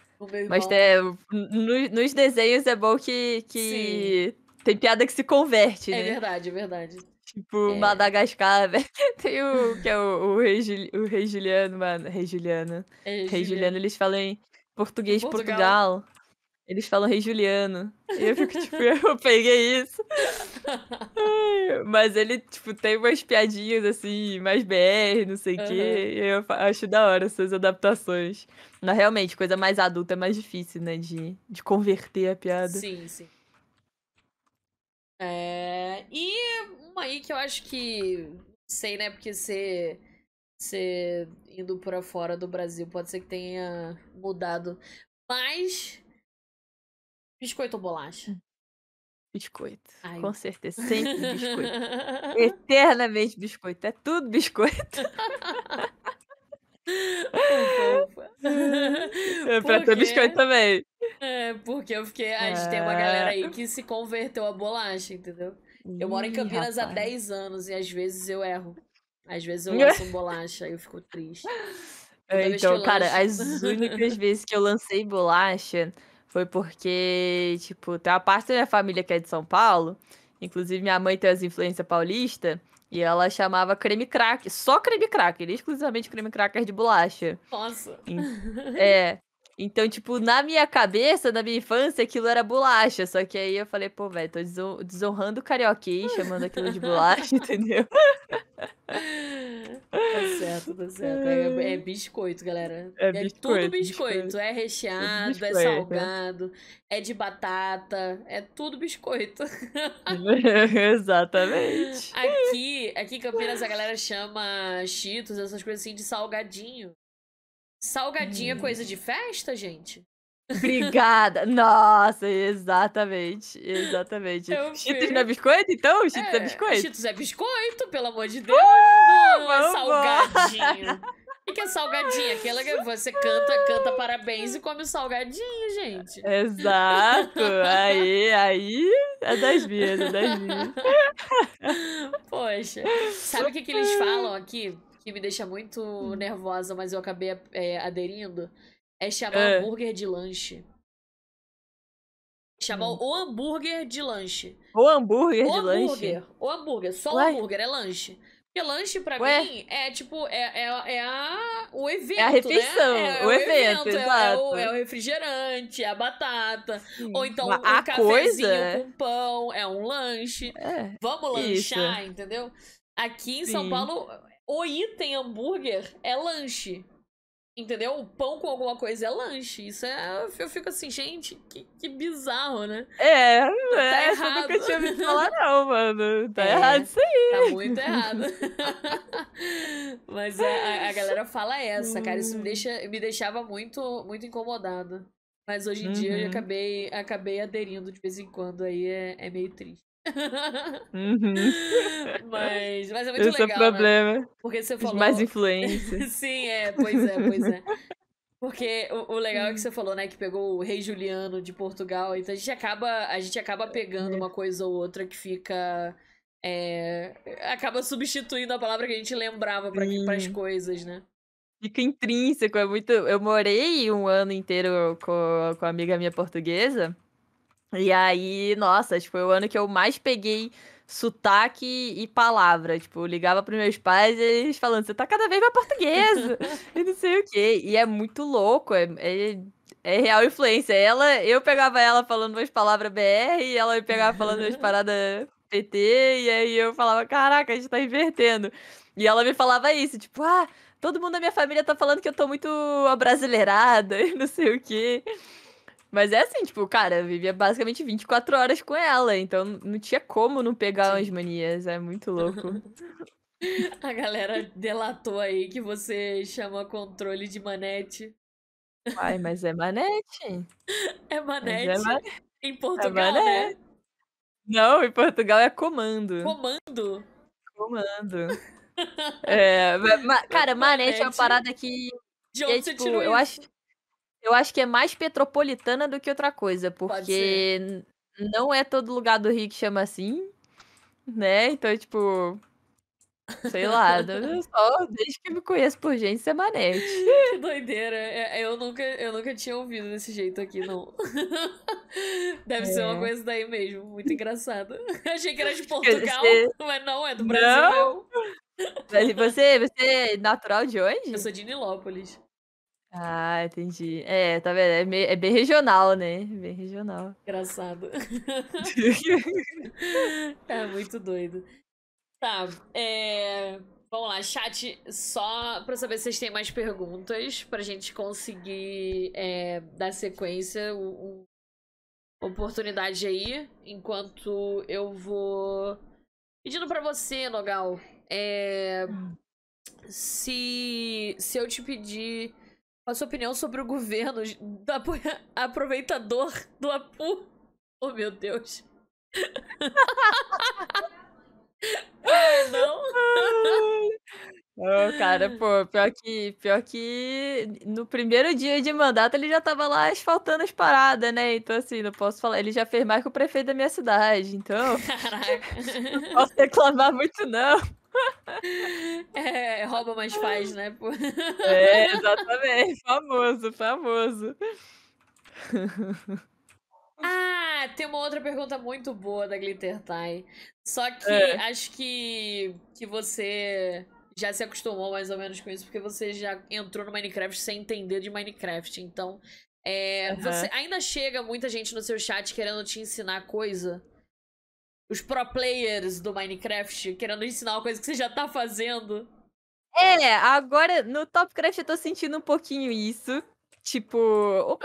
Mas é, no, nos desenhos é bom que, que tem piada que se converte, é né? É verdade, é verdade. Tipo, é. Madagascar, velho. Tem o que é o, o, Rei, o Rei Juliano, mano. Rei Juliano. É, Rei Juliano, eles falam em português Portugal. Portugal. Eles falam Rei Juliano. E eu fico, tipo, eu peguei isso. Mas ele, tipo, tem umas piadinhas, assim, mais BR, não sei o uhum. quê. Eu acho da hora essas adaptações. Mas, realmente, coisa mais adulta é mais difícil, né? De, de converter a piada. Sim, sim. É, e uma aí que eu acho que. Sei, né? Porque você. Você indo para fora do Brasil pode ser que tenha mudado. Mas. Biscoito ou bolacha? Biscoito. Ai. Com certeza. Sempre biscoito. Eternamente biscoito. É tudo biscoito. é pra ter biscoito também. É, porque eu fiquei. A gente tem uma galera aí que se converteu a bolacha, entendeu? Eu moro em Campinas há 10 anos e às vezes eu erro. Às vezes eu lanço bolacha e eu fico triste. É, então, cara, as únicas vezes que eu lancei bolacha foi porque, tipo, tem uma parte da minha família que é de São Paulo. Inclusive, minha mãe tem as influências paulista. E ela chamava creme cracker, só creme cracker, exclusivamente creme cracker de bolacha. Nossa. É. Então, tipo, na minha cabeça, na minha infância, aquilo era bolacha. Só que aí eu falei, pô, velho, tô deson desonrando o carioquês, chamando aquilo de bolacha, entendeu? Tá certo, tá certo. É, é biscoito, galera. É É, biscoito, tudo biscoito. biscoito. É recheado, é, biscoito. salgado, é de batata, é tudo biscoito. Exatamente. Aqui, aqui em Campinas a galera chama Cheetos, essas coisas assim, de salgadinho. Salgadinho é Hum. coisa de festa, gente? Obrigada. Nossa, exatamente. Exatamente. Eu Cheetos vi. não é biscoito, então? Cheetos é, É, biscoito? Cheetos é biscoito, pelo amor de Deus. não é salgadinho. O que é salgadinho? Aquela que você canta, canta parabéns e come o salgadinho, gente. Exato. Aí, aí é das minhas, é das minhas. Poxa. Sabe o que, que eles falam aqui? Que me deixa muito nervosa, mas eu acabei é, aderindo? É chamar É. hambúrguer de lanche. Chamar Hum. o hambúrguer de lanche. O hambúrguer O de hambúrguer. lanche. O hambúrguer. Só o hambúrguer é lanche. Porque lanche, pra Ué? mim, é tipo, é, é, é a, o evento, É a refeição, né? É, o evento, é- é, exato. o, é o refrigerante, é a batata. Ou então Mas um a cafezinho coisa. com pão, é um lanche. É. Vamos Isso. lanchar, entendeu? Aqui em São Sim. Paulo, o item hambúrguer é lanche. Entendeu? O pão com alguma coisa é lanche. Isso é. Eu fico assim, gente, que, que bizarro, né? É, é, Tá essa eu nunca errado. tinha ouvido falar, não, mano. Tá É. errado isso aí. Tá muito errado. Mas a, a- galera fala essa, cara. Isso me, deixa, me deixava muito, muito incomodada. Mas hoje em dia eu Uhum. acabei, acabei aderindo de vez em quando, aí é, é meio triste. Uhum. mas, mas é muito Esse é o legal, né? problema. Porque você falou. mais influências. Sim, é, pois é, pois é. Porque o, o legal Hum. é que você falou, né, que pegou o rei Juliano de Portugal, então a gente acaba, a gente acaba pegando É. uma coisa ou outra que fica. é, acaba substituindo a palavra que a gente lembrava para as coisas, né? Fica intrínseco, é muito. Eu morei um ano inteiro com, com uma amiga minha portuguesa. E aí, nossa, que foi o ano que eu mais peguei sotaque e palavra. Tipo, eu ligava pros meus pais e eles falando, você tá cada vez mais portuguesa. e não sei o quê. E é muito louco, é, é, é real influência. Ela, eu pegava ela falando umas palavras BR e ela me pegava falando umas paradas PT, e aí eu falava, caraca, a gente tá invertendo. E ela me falava isso, tipo, ah, todo mundo da minha família tá falando que eu tô muito abrasileirada e não sei o quê. Mas é assim, tipo, cara, eu vivia basicamente 24 horas com ela, então não tinha como não pegar Sim. umas manias, é muito louco. A galera delatou aí que você chama controle de manete. Ai, mas é manete. É manete é ma- em Portugal, manete. né? Não, em Portugal é comando. Comando. Comando. É, ma- cara, manete é uma Manete. parada que De é, onde você tipo, tirou eu isso? acho, eu acho que é mais petropolitana do que outra coisa, porque não é todo lugar do Rio que chama assim, né? Então, tipo, sei lá, eu só desde que me conheço por gente, isso é. Que doideira. É, Eu nunca, eu nunca tinha ouvido desse jeito aqui, não. Deve ser uma É. coisa daí mesmo. Muito engraçado. Achei que era de Portugal, Você- mas não, é do Brasil Não. você, você é natural de onde? Eu sou de Nilópolis. Ah, entendi. É, tá vendo? É, me- é bem regional, né? Bem regional. Engraçado. É muito doido. Tá, é... Vamos lá, chat, só pra saber se vocês têm mais perguntas, pra gente conseguir é, dar sequência, o- oportunidade aí, enquanto eu vou pedindo pra você, Nogal, é, se, se eu te pedir a sua opinião sobre o governo da aproveitador do Apu. Oh, meu Deus. Ah, não? Ô, cara, pô, pior que, pior que no primeiro dia de mandato ele já tava lá asfaltando as paradas, né? Então, assim, não posso falar. Ele já fez mais que o prefeito da minha cidade, então Caraca. não posso reclamar muito, não. É, rouba, mas faz, né? É, exatamente. Famoso, famoso. Ah, tem uma outra pergunta muito boa da Glitter Tie. Só que É. acho que, que você já se acostumou mais ou menos com isso, porque você já entrou no Minecraft sem entender de Minecraft. Então, é, uhum. você ainda chega muita gente no seu chat querendo te ensinar coisa. Os pro players do Minecraft querendo ensinar uma coisa que você já tá fazendo. É, agora no Topcraft eu tô sentindo um pouquinho isso. Tipo,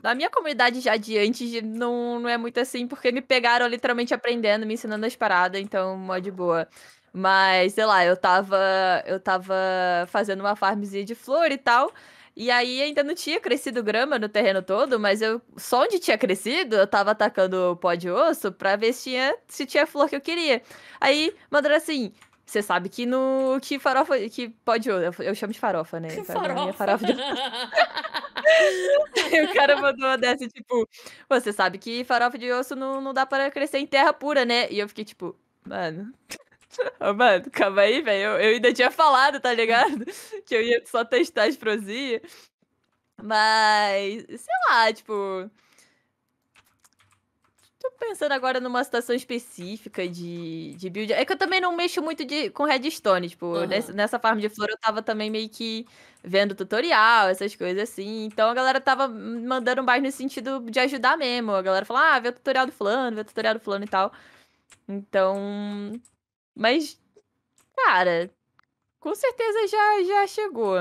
na minha comunidade já de antes não, não é muito assim, porque me pegaram literalmente aprendendo, me ensinando as paradas, então, mó de boa. Mas, sei lá, eu tava, eu tava fazendo uma farmzinha de flor e tal. E aí ainda não tinha crescido grama no terreno todo, mas eu só onde tinha crescido, eu tava atacando pó de osso pra ver se tinha, se tinha flor que eu queria. Aí mandaram assim: você sabe que no. Que farofa. Que pode. Eu, eu chamo de farofa, né? Farofa. farofa de... o cara mandou uma dessa, tipo, você sabe que farofa de osso não, não dá para crescer em terra pura, né? E eu fiquei tipo, mano. Oh, mano, calma aí, velho. Eu, eu, ainda tinha falado, tá ligado? que eu ia só testar as prosinhas. Mas, sei lá, tipo. Tô pensando agora numa situação específica de, de build. É que eu também não mexo muito de, com redstone. Tipo, uhum. nessa, nessa farm de flor eu tava também meio que vendo tutorial, essas coisas assim. Então a galera tava mandando mais no sentido de ajudar mesmo. A galera fala, ah, vê o tutorial do fulano, vê o tutorial do fulano e tal. Então, mas, cara, com certeza já, já chegou.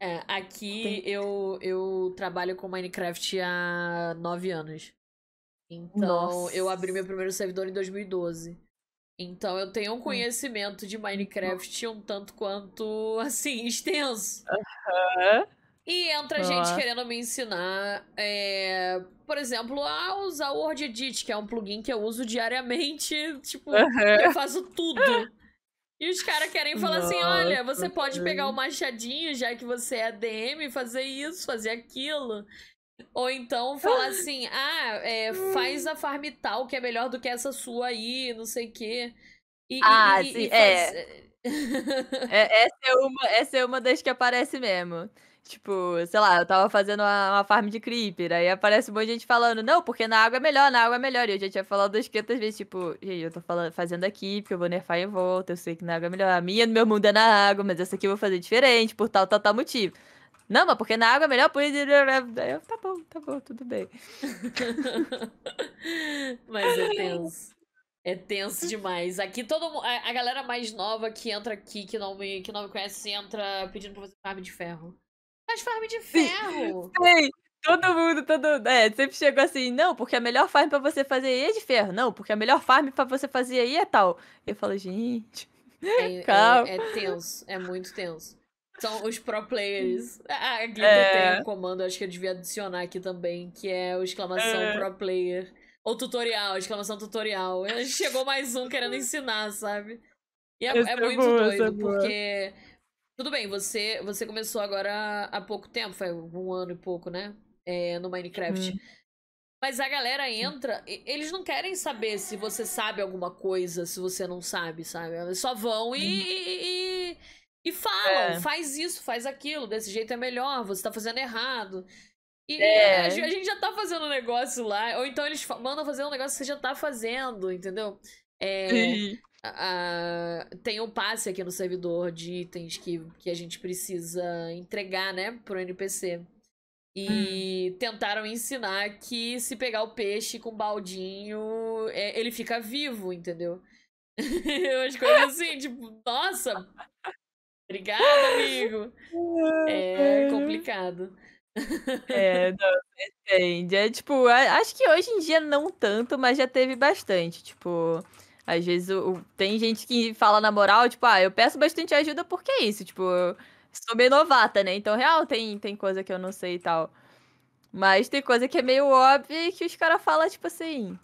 É, aqui eu, eu trabalho com Minecraft há nove anos. Então, Nossa. eu abri meu primeiro servidor em 2012. Então, eu tenho um hum. conhecimento de Minecraft um tanto quanto, assim, extenso. Uhum. E entra Nossa. gente querendo me ensinar, é, por exemplo, a usar o Word Edit, que é um plugin que eu uso diariamente. Tipo, uhum. eu faço tudo. E os caras querem falar Nossa, assim: olha, você pode pegar o machadinho, já que você é DM, fazer isso, fazer aquilo. Ou então falar assim: ah, é, faz a farm tal, que é melhor do que essa sua aí, não sei o quê. E, ah, e, sim, e faz... é. é. Essa, é uma, essa é uma das que aparece mesmo. Tipo, sei lá, eu tava fazendo uma, uma, farm de creeper, aí aparece um monte de gente falando, não, porque na água é melhor, na água é melhor. E eu já tinha falado das 500 vezes, tipo, gente, eu tô falando, fazendo aqui, porque eu vou nerfar em volta, eu sei que na água é melhor. A minha no meu mundo é na água, mas essa aqui eu vou fazer diferente, por tal, tal, tal motivo. Não, mas porque na água é melhor, por isso... Eu, tá bom, tá bom, tudo bem. mas é tenso. É tenso demais. Aqui todo mundo. A, a galera mais nova que entra aqui, que não me, que não me conhece, entra pedindo pra fazer farm de ferro. Faz farm de ferro! Sim, todo mundo, todo É, sempre chegou assim, não, porque a melhor farm pra você fazer aí é de ferro. Não, porque a melhor farm pra você fazer aí é tal. Eu falo, gente. É, calma. É, é tenso, é muito tenso. São os pro players. A Glitter é... tem um comando, acho que eu devia adicionar aqui também, que é o exclamação é... pro player. Ou tutorial, exclamação tutorial. Chegou mais um querendo ensinar, sabe? E é, é muito boa, doido, porque tudo bem, você, você começou agora há pouco tempo, foi um ano e pouco, né? É, no Minecraft. Uhum. Mas a galera entra, eles não querem saber se você sabe alguma coisa, se você não sabe, sabe? Eles só vão e, uhum. e, e, falam, é. faz isso, faz aquilo, desse jeito é melhor, você tá fazendo errado. E é. a gente já tá fazendo um negócio lá, ou então eles mandam fazer um negócio que você já tá fazendo, entendeu? É, a, tem um passe aqui no servidor de itens que, que a gente precisa entregar, né, pro NPC. E hum. tentaram ensinar que se pegar o peixe com baldinho, é, ele fica vivo, entendeu? As coisas assim, tipo, nossa! Obrigada, amigo! É complicado. É, não, depende. É tipo, acho que hoje em dia não tanto, mas já teve bastante. Tipo, às vezes o, tem gente que fala na moral, tipo, ah, eu peço bastante ajuda porque é isso, tipo, eu sou meio novata, né? Então, real, tem, tem coisa que eu não sei e tal. Mas tem coisa que é meio óbvia que os caras falam, tipo assim,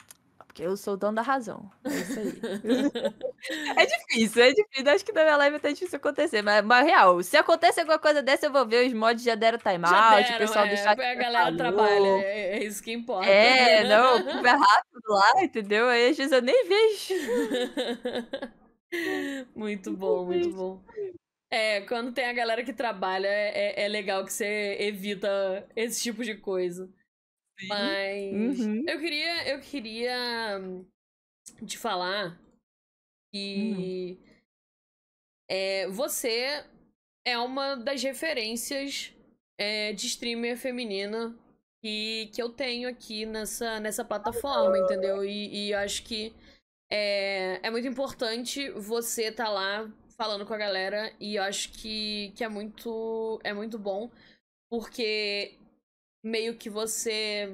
porque eu sou o dono da razão. É isso aí. é difícil, é difícil. Acho que na minha live é até difícil acontecer. Mas, mas real, se acontecer alguma coisa dessa, eu vou ver. Os mods já deram timeout, o pessoal é, do chat. A galera falou. trabalha, é, é, isso que importa. É, não, é rápido lá, entendeu? Aí às vezes eu nem vejo. muito bom, muito bom. É, quando tem a galera que trabalha, é, é legal que você evita esse tipo de coisa. Mas uhum. eu queria, eu queria te falar que uhum. é, você é uma das referências é, de streamer feminina que, que eu tenho aqui nessa, nessa plataforma, entendeu? E, e acho que é, é muito importante você estar tá lá falando com a galera e acho que, que é muito é muito bom porque meio que você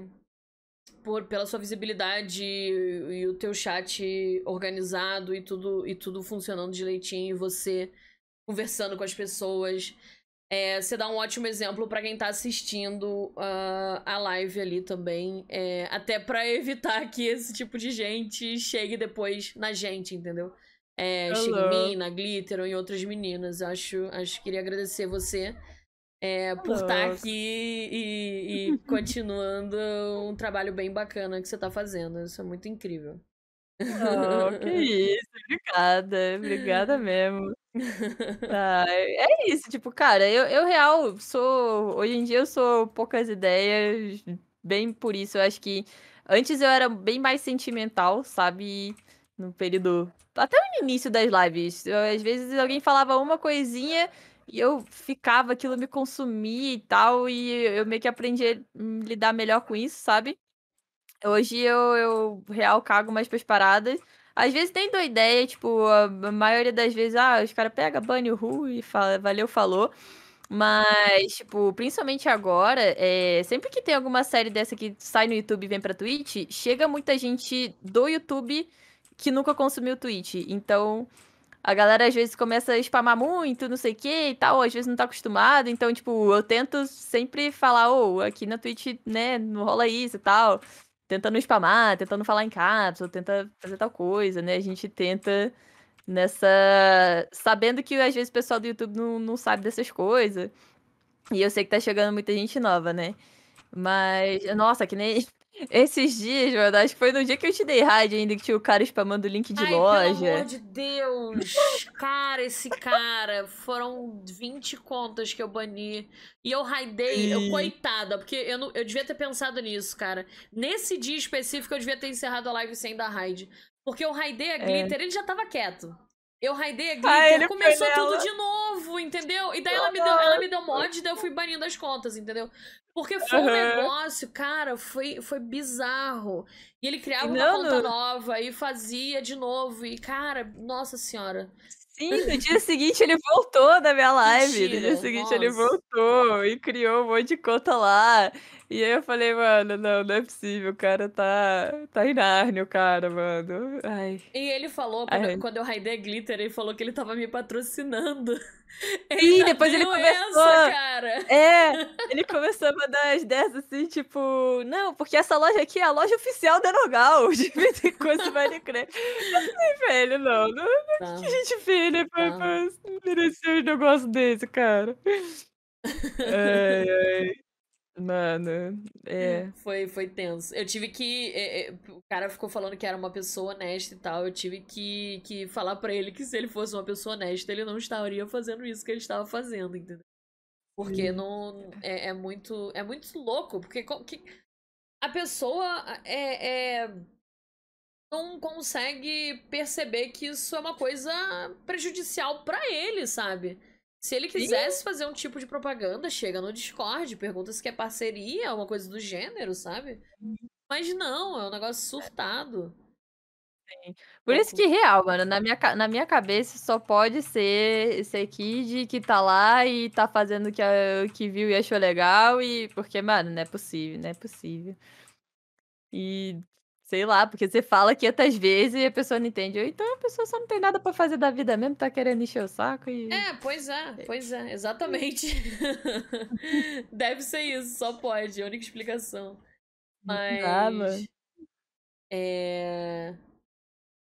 por pela sua visibilidade e, e o teu chat organizado e tudo e tudo funcionando direitinho, você conversando com as pessoas, é, você dá um ótimo exemplo para quem tá assistindo uh, a live ali também. É, até para evitar que esse tipo de gente chegue depois na gente, entendeu? É, chegue em mim, na Glitter ou em outras meninas. Acho, acho que queria agradecer você é, por estar tá aqui e, e continuando um trabalho bem bacana que você tá fazendo. Isso é muito incrível. Oh, que isso, obrigada, obrigada mesmo. Ah, é isso, tipo, cara, eu, eu real sou. Hoje em dia eu sou poucas ideias, bem por isso. Eu acho que antes eu era bem mais sentimental, sabe? No período. Até no início das lives. Eu, às vezes alguém falava uma coisinha e eu ficava, aquilo me consumia e tal, e eu meio que aprendi a lidar melhor com isso, sabe? Hoje eu, eu real cago mais pras paradas. Às vezes tem dou ideia, tipo, a maioria das vezes, ah, os caras pegam, banho ru e fala, valeu, falou. Mas, tipo, principalmente agora, é, sempre que tem alguma série dessa que sai no YouTube e vem pra Twitch, chega muita gente do YouTube que nunca consumiu Twitch. Então, a galera às vezes começa a spamar muito, não sei o que e tal, às vezes não tá acostumado. Então, tipo, eu tento sempre falar, ô, oh, aqui na Twitch, né, não rola isso e tal tentando spamar, tentando falar em cápsula, tenta fazer tal coisa, né? A gente tenta nessa. Sabendo que às vezes o pessoal do YouTube não, não sabe dessas coisas. E eu sei que tá chegando muita gente nova, né? Mas, nossa, que nem esses dias, mano, acho que foi no dia que eu te dei raid ainda, que tinha o cara spamando o link de Ai, loja. Pelo amor de Deus! cara, esse cara. Foram 20 contas que eu bani. E eu raidei, eu, coitada, porque eu, não, eu devia ter pensado nisso, cara. Nesse dia específico, eu devia ter encerrado a live sem dar raid. Porque eu raidei a é. Glitter, é. ele já tava quieto. Eu raidei a Glitter, começou tudo de novo, entendeu? E daí ela me, deu, ela me deu mod, daí eu fui banindo as contas, entendeu? Porque foi uhum. um negócio, cara, foi, foi bizarro. E ele criava não, uma conta não... nova e fazia de novo. E, cara, nossa senhora. Sim, no dia seguinte ele voltou da minha live. Mentira, no dia seguinte nossa. ele voltou e criou um monte de conta lá. E aí eu falei, mano, não, não é possível, o cara tá, tá em Nárnia, o cara, mano. Ai. E ele falou, quando, Ai. quando eu raidei Glitter, ele falou que ele tava me patrocinando. Ele Sim, depois ele começou. Essa, cara. É, ele começou a mandar as dessas assim, tipo, não, porque essa loja aqui é a loja oficial da Nogal, de vender coisa do Minecraft. Assim, velho, não, não, tá. que a gente fez, né, pra, tá. pra merecer um negócio desse, cara. ai, ai. Mano, é. Foi, foi tenso. Eu tive que. É, é, o cara ficou falando que era uma pessoa honesta e tal. Eu tive que, que falar para ele que se ele fosse uma pessoa honesta, ele não estaria fazendo isso que ele estava fazendo, entendeu? Porque não. É, é, muito. É muito louco. Porque que, a pessoa é, é não consegue perceber que isso é uma coisa prejudicial para ele, sabe? Se ele quisesse Sim. fazer um tipo de propaganda, chega no Discord, pergunta se quer parceria, uma coisa do gênero, sabe? Mas não, é um negócio surtado. Sim. Por isso que, real, mano, na minha, na minha cabeça só pode ser esse Kid que tá lá e tá fazendo o que, que viu e achou legal, e porque, mano, não é possível, não é possível. E Sei lá, porque você fala 500 vezes e a pessoa não entende. Então a pessoa só não tem nada para fazer da vida mesmo, tá querendo encher o saco e. É, pois é, pois é, exatamente. Deve ser isso, só pode, é a única explicação. Mas. Mano. É.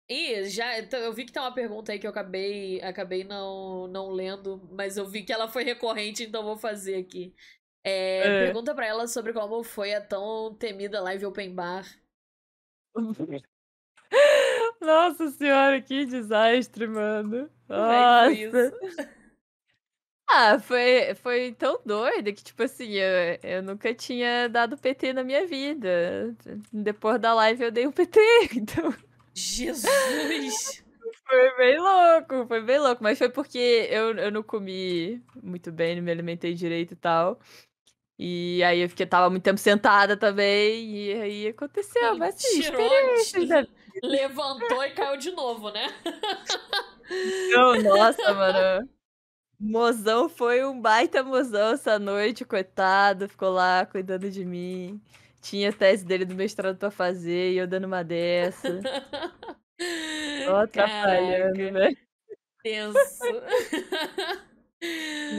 E já, então, eu vi que tem uma pergunta aí que eu acabei, acabei não, não lendo, mas eu vi que ela foi recorrente, então vou fazer aqui. É, é. Pergunta para ela sobre como foi a tão temida live open bar Nossa senhora, que desastre, mano. Nossa. Ah, foi, foi tão doido que, tipo assim, eu, eu nunca tinha dado PT na minha vida. Depois da live eu dei um PT, então. Jesus! Foi bem louco, foi bem louco, mas foi porque eu eu não comi muito bem, não me alimentei direito e tal. E aí eu fiquei estava muito tempo sentada também, e aí aconteceu, E mas assim, tirou, levantou e caiu de novo, né? Não, nossa, mano. Mozão foi um baita mozão essa noite, coitado, ficou lá cuidando de mim. Tinha a tese dele do mestrado pra fazer e eu dando uma dessa. Só atrapalhando, né. tenso.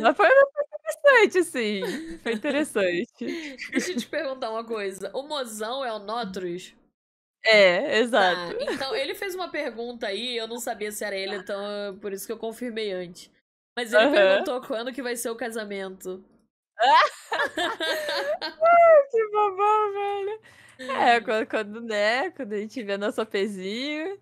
Mas foi interessante, sim, foi interessante. Deixa eu te perguntar uma coisa, o mozão é o Notrus? É, Tá, exato. então ele fez uma pergunta aí, eu não sabia se era ele, então por isso que eu confirmei antes. Mas ele perguntou quando que vai ser o casamento. Que bobão, velho. É, quando quando, né, quando a gente vê nosso apezinho,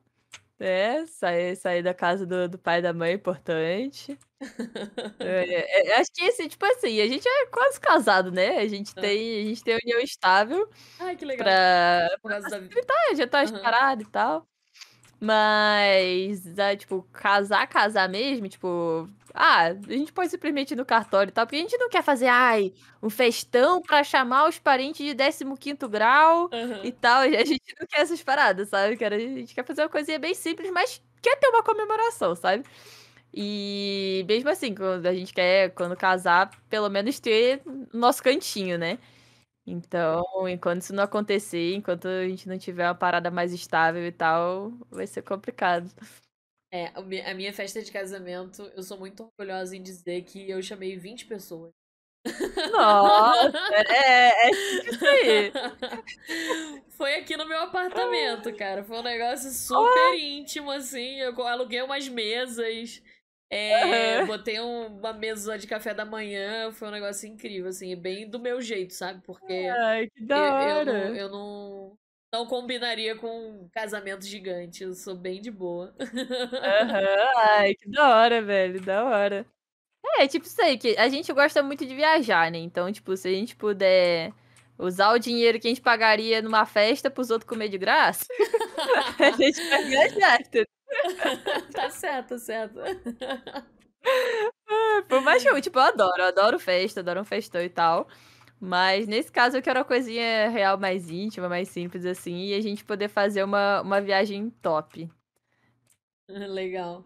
né, sair sair da casa do do pai e da mãe é importante. É, é, acho que assim, tipo assim, a gente é quase casado, né, a gente tem a gente tem união estável Ai, que legal. pra pra facilitar, já tá as Aham. parada e tal. Mas, tipo, casar, casar mesmo, tipo, ah, a gente pode simplesmente ir no cartório e tal, porque a gente não quer fazer, ai, um festão pra chamar os parentes de 15º grau e Aham. tal, a gente não quer essas paradas, sabe, quero a gente quer fazer uma coisinha bem simples, mas quer ter uma comemoração, sabe. E mesmo assim, quando a gente quer, quando casar, pelo menos ter nosso cantinho, né. Então, enquanto isso não acontecer, enquanto a gente não tiver uma parada mais estável e tal, vai ser complicado. É, a minha festa de casamento, eu sou muito orgulhosa em dizer que eu chamei 20 pessoas. Nossa, é é isso aí. Foi aqui no meu apartamento, cara, foi um negócio super íntimo, assim, eu aluguei umas mesas, eh, Aham. botei um uma mesa de café da manhã, foi um negócio incrível, assim, bem do meu jeito, sabe, porque Ai, que da eu eu não hora. eu não não combinaria com um casamento gigante, eu sou bem de boa. Aham. Ai, que da hora, velho, da hora. É, tipo isso aí, que a gente gosta muito de viajar, né, então, tipo, se a gente puder usar o dinheiro que a gente pagaria numa festa para os outros comer de graça, a gente vai viajar. Tá certo, tá certo. Por mais que eu tipo, eu adoro, eu adoro festa, adoro um festão e tal, mas nesse caso eu quero uma coisinha real mais íntima, mais simples, assim, e a gente poder fazer uma uma viagem top. Legal.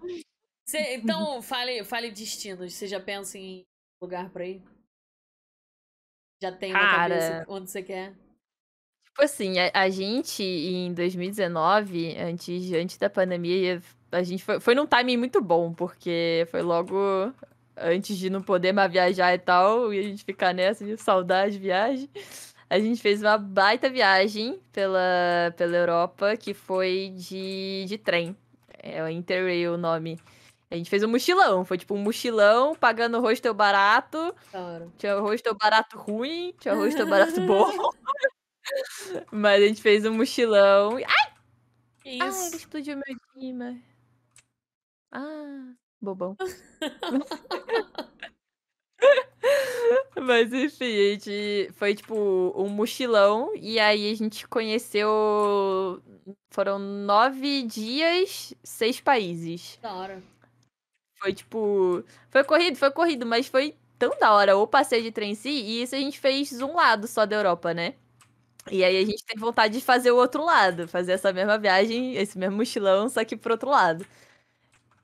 Você então fale fale destinos, você já pensa em lugar pra ir? Já tem na cabeça Cara onde você quer? Tipo assim, a a gente em 2019, antes antes da pandemia, a gente foi foi num timing muito bom, porque foi logo antes de não poder mais viajar e tal, e a gente ficar nessa de saudade de viagem. A gente fez uma baita viagem pela pela Europa, que foi de de trem, é o Interrail o nome. A gente fez um mochilão, foi tipo um mochilão, pagando hostel barato, hora. tinha hostel barato ruim, tinha hostel barato bom. Mas a gente fez um mochilão ai! Que Ai, isso? explodiu meu dimmer. Ah, bobão. Mas enfim, a gente foi tipo um mochilão, e aí a gente conheceu foram 9 dias, 6 países. Da hora. Foi tipo foi corrido, foi corrido, mas foi tão da hora o passeio de trem em si, e isso a gente fez um lado só da Europa, né. E aí a gente tem vontade de fazer o outro lado, fazer essa mesma viagem, esse mesmo mochilão, só que para o outro lado.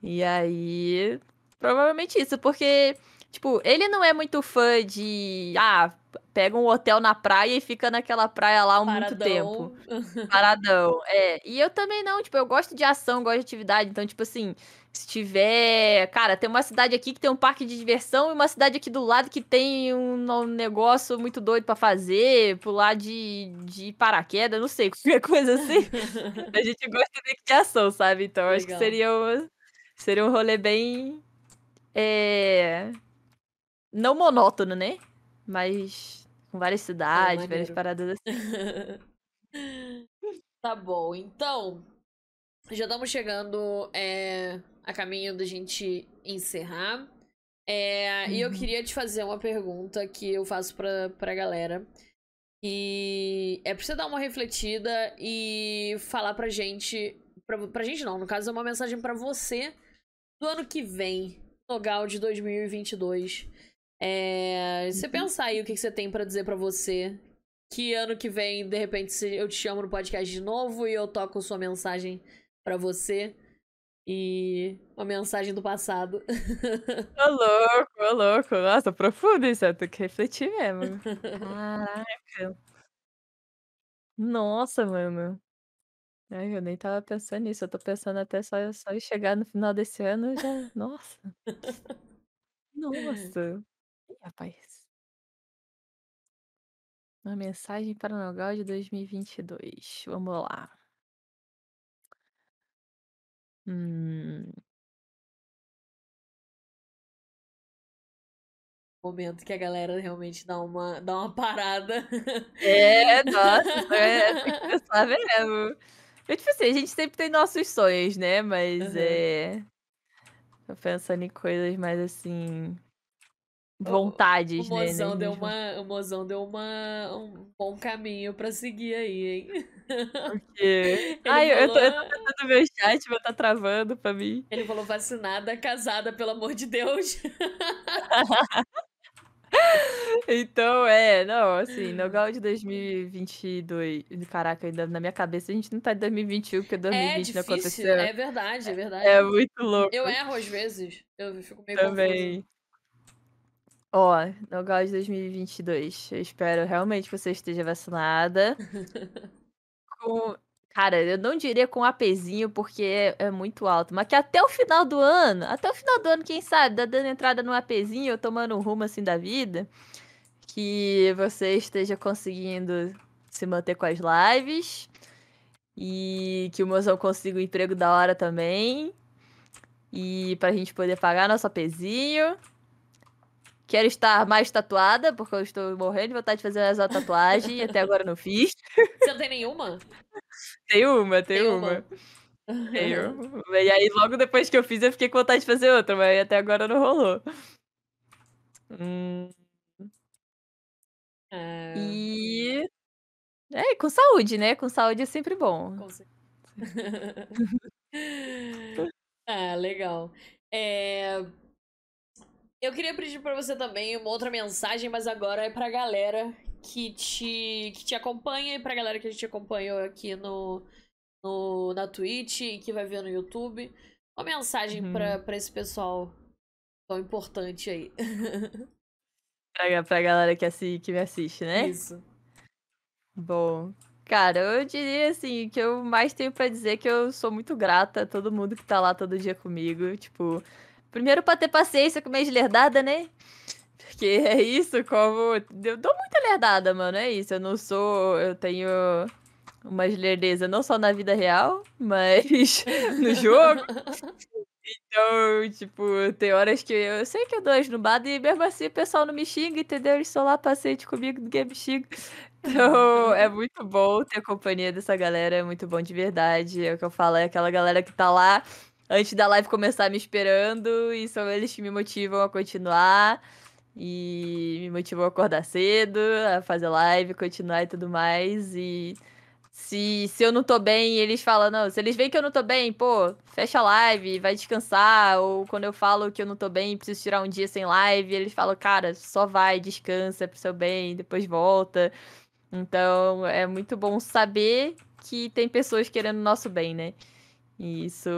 E aí, provavelmente isso, porque, tipo, ele não é muito fã de, ah, pega um hotel na praia e fica naquela praia lá muito tempo. Paradão. É. E eu também não, tipo, eu gosto de ação, gosto de atividade, então, tipo assim, se tiver cara, tem uma cidade aqui que tem um parque de diversão e uma cidade aqui do lado que tem um no negócio muito doido pra fazer, pular de de paraquedas, não sei, qualquer coisa assim, a gente gosta de ação, sabe. Então eu acho que Legal. seria um seria um rolê bem, eh, não monótono, né, mas com várias cidades, várias maneiro. paradas assim. Tá bom, então, já estamos chegando, eh, a caminho da gente encerrar. Eh, e eu Uhum. queria te fazer uma pergunta que eu faço pra pra galera, que é pra você dar uma refletida e falar pra gente Pra, pra gente não, no caso é uma mensagem para você do ano que vem, Nogal de 2022. É, você uhum. pensar aí o que, que você tem para dizer para você. Que ano que vem, de repente, eu te chamo no podcast de novo e eu toco sua mensagem para você. E uma mensagem do passado. Ô louco, ô louco. Nossa, profundo isso. Eu tenho que refletir mesmo. Caraca. Nossa, mano. Ai, eu nem tava pensando nisso. Eu tô pensando até só, só em chegar no final desse ano já. Nossa. Nossa. Ih, rapaz. Uma mensagem para o Nogal de 2022. Vamos lá. Hum. Momento que a galera realmente dá uma, dá uma parada. É, nossa, é, tem que pensar mesmo. Eu, tipo assim, a gente sempre tem nossos sonhos, né? Mas uhum. é. Tô pensando em coisas mais assim vontades, o, o né, mozão né? Deu uma, o mozão deu uma, um bom caminho pra seguir aí, hein? Porque. Ai, falou... eu, tô, eu tô tentando o chat, mas tá travando pra mim. Ele falou vacinada, casada, pelo amor de Deus. então, é, não, assim, no Gal de 2022. Caraca, ainda na minha cabeça a gente não tá em 2021, porque 2020 é difícil, não aconteceu. É verdade, é verdade. É muito louco. Eu erro às vezes. Eu fico meio Também. confusa. Ó, no Gal de 2022, eu espero realmente que você esteja vacinada. com... Cara, eu não diria com APzinho, porque é, é, muito alto, mas que até o final do ano, até o final do ano, quem sabe, dando entrada no APzinho, tomando um rumo assim da vida, que você esteja conseguindo se manter com as lives e que o mozão consiga um emprego da hora também. E pra gente poder pagar nosso APzinho. Quero estar mais tatuada, porque eu estou morrendo de vontade de fazer essa tatuagem e até agora não fiz. Você não tem nenhuma? Tem uma, tem, tem uma. uma. Tenho. E aí, logo depois que eu fiz, eu fiquei com vontade de fazer outra, mas até agora não rolou. Hum. É... E. É, com saúde, né? Com saúde é sempre bom. Com ah, legal. É... Eu queria pedir para você também uma outra mensagem, mas agora é pra galera que te, que te acompanha e pra galera que a gente acompanhou aqui no, no, na Twitch e que vai ver no YouTube. Uma mensagem uhum. pra, pra esse pessoal tão importante aí. pra, pra galera que, assi, que me assiste, né? Isso. Bom, cara, eu diria assim, que eu mais tenho para dizer é que eu sou muito grata a todo mundo que tá lá todo dia comigo. Tipo, Primeiro pra ter paciência com minha lerdada, né? Porque é isso, como. Eu dou muita lerdada, mano. É isso. Eu não sou. Eu tenho uma lerdeza não só na vida real, mas no jogo. Então, tipo, tem horas que eu sei que eu dou esnubada e mesmo assim o pessoal não me xinga, entendeu? Eles estão lá paciente comigo, ninguém me xinga. Então, é muito bom ter a companhia dessa galera, é muito bom de verdade. É o que eu falo, é aquela galera que tá lá antes da live começar me esperando e são eles que me motivam a continuar e me motivam a acordar cedo, a fazer live, continuar e tudo mais. E se, se eu não tô bem, eles falam, não, se eles veem que eu não tô bem, pô, fecha a live, vai descansar. Ou quando eu falo que eu não tô bem, preciso tirar um dia sem live, eles falam, cara, só vai, descansa pro seu bem, depois volta. Então é muito bom saber que tem pessoas querendo o nosso bem, né? Isso,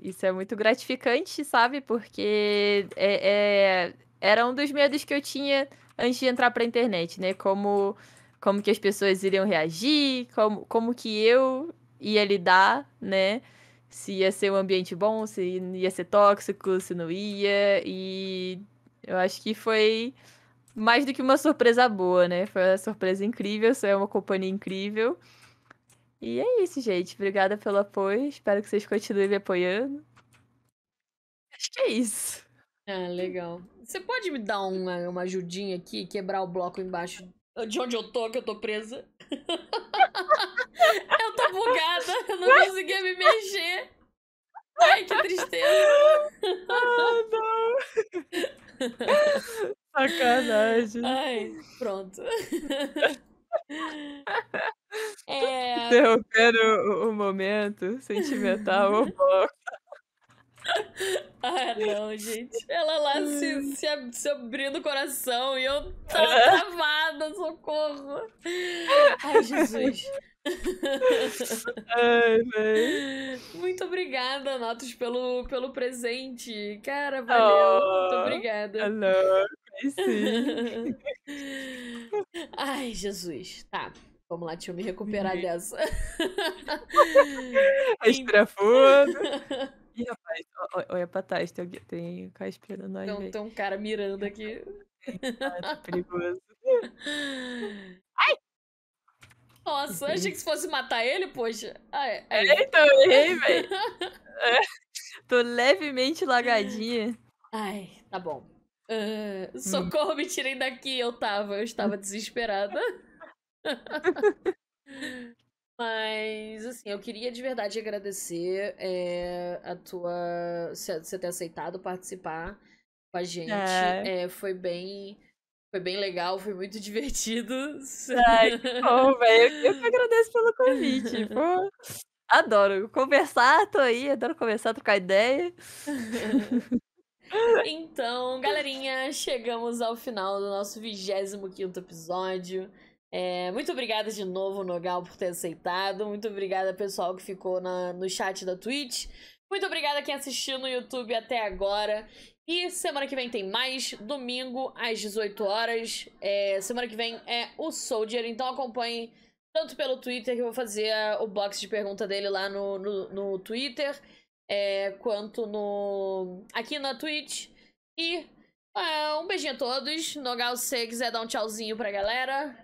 isso é muito gratificante, sabe? Porque é, é, era um dos medos que eu tinha antes de entrar pra internet, né? Como, como que as pessoas iriam reagir, como, como que eu ia lidar, né? Se ia ser um ambiente bom, se ia ser tóxico, se não ia. E eu acho que foi mais do que uma surpresa boa, né? Foi uma surpresa incrível, você é uma companhia incrível. E é isso, gente. Obrigada pelo apoio. Espero que vocês continuem me apoiando. Acho que é isso. Ah, legal. Você pode me dar uma, uma ajudinha aqui, quebrar o bloco embaixo de onde eu tô, que eu tô presa? eu tô bugada, eu não conseguia me mexer. Ai, que tristeza. Ah, não. Sacanagem. Ai, pronto. É... Interrompendo o, o momento sentimental. ah, não, gente. Ela lá se, se, se abrindo o coração e eu travada, socorro. Ai, Jesus. Ai. Muito obrigada, Natos, pelo, pelo presente. Cara, valeu. Oh, Muito obrigada. Hello. Sim. Ai, Jesus. Tá. Vamos lá, deixa eu me recuperar uhum. dessa. Respira fundo. Ih, rapaz, olha pra trás, tem, tem um cara esperando nós. Tem, tem um cara mirando aqui. Ah, perigoso. Ai! Nossa, eu achei que se fosse matar ele, poxa. Ai, ai. É, então eu errei, velho. É, tô levemente lagadinha. Ai, tá bom. Uh, socorro, hum. me tirem daqui. Eu tava, eu estava desesperada. Mas, assim, eu queria de verdade agradecer é, a tua. Você ter aceitado participar com a gente. É. É, foi bem. Foi bem legal, foi muito divertido. Ai, que bom, velho. Eu que agradeço pelo convite. Pô, adoro conversar, tô aí, adoro conversar, trocar ideia. Então, galerinha, chegamos ao final do nosso 25 episódio. É, muito obrigada de novo, Nogal, por ter aceitado. Muito obrigada, pessoal, que ficou na, no chat da Twitch. Muito obrigada quem assistiu no YouTube até agora. E semana que vem tem mais, domingo às 18 horas. É, semana que vem é o Soldier, então acompanhe tanto pelo Twitter, que eu vou fazer o box de pergunta dele lá no, no, no Twitter, é, quanto no aqui na Twitch. E é, um beijinho a todos. Nogal, se você quiser dar um tchauzinho pra galera.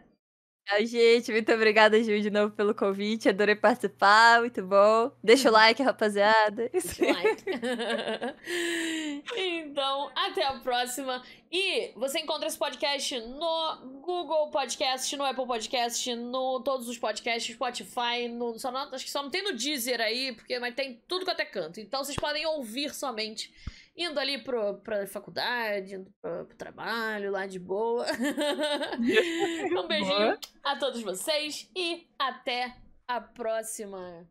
Ai, gente, muito obrigada, Gil, de novo pelo convite. Adorei participar, muito bom. Deixa o like, rapaziada. Deixa o like. então, até a próxima. E você encontra esse podcast no Google Podcast, no Apple Podcast, no todos os podcasts, Spotify, no, só não, acho que só não tem no Deezer aí, porque mas tem tudo quanto é canto. Então vocês podem ouvir somente indo ali pro, pra faculdade, indo pro, pro trabalho, lá de boa. um beijinho a todos vocês e até a próxima.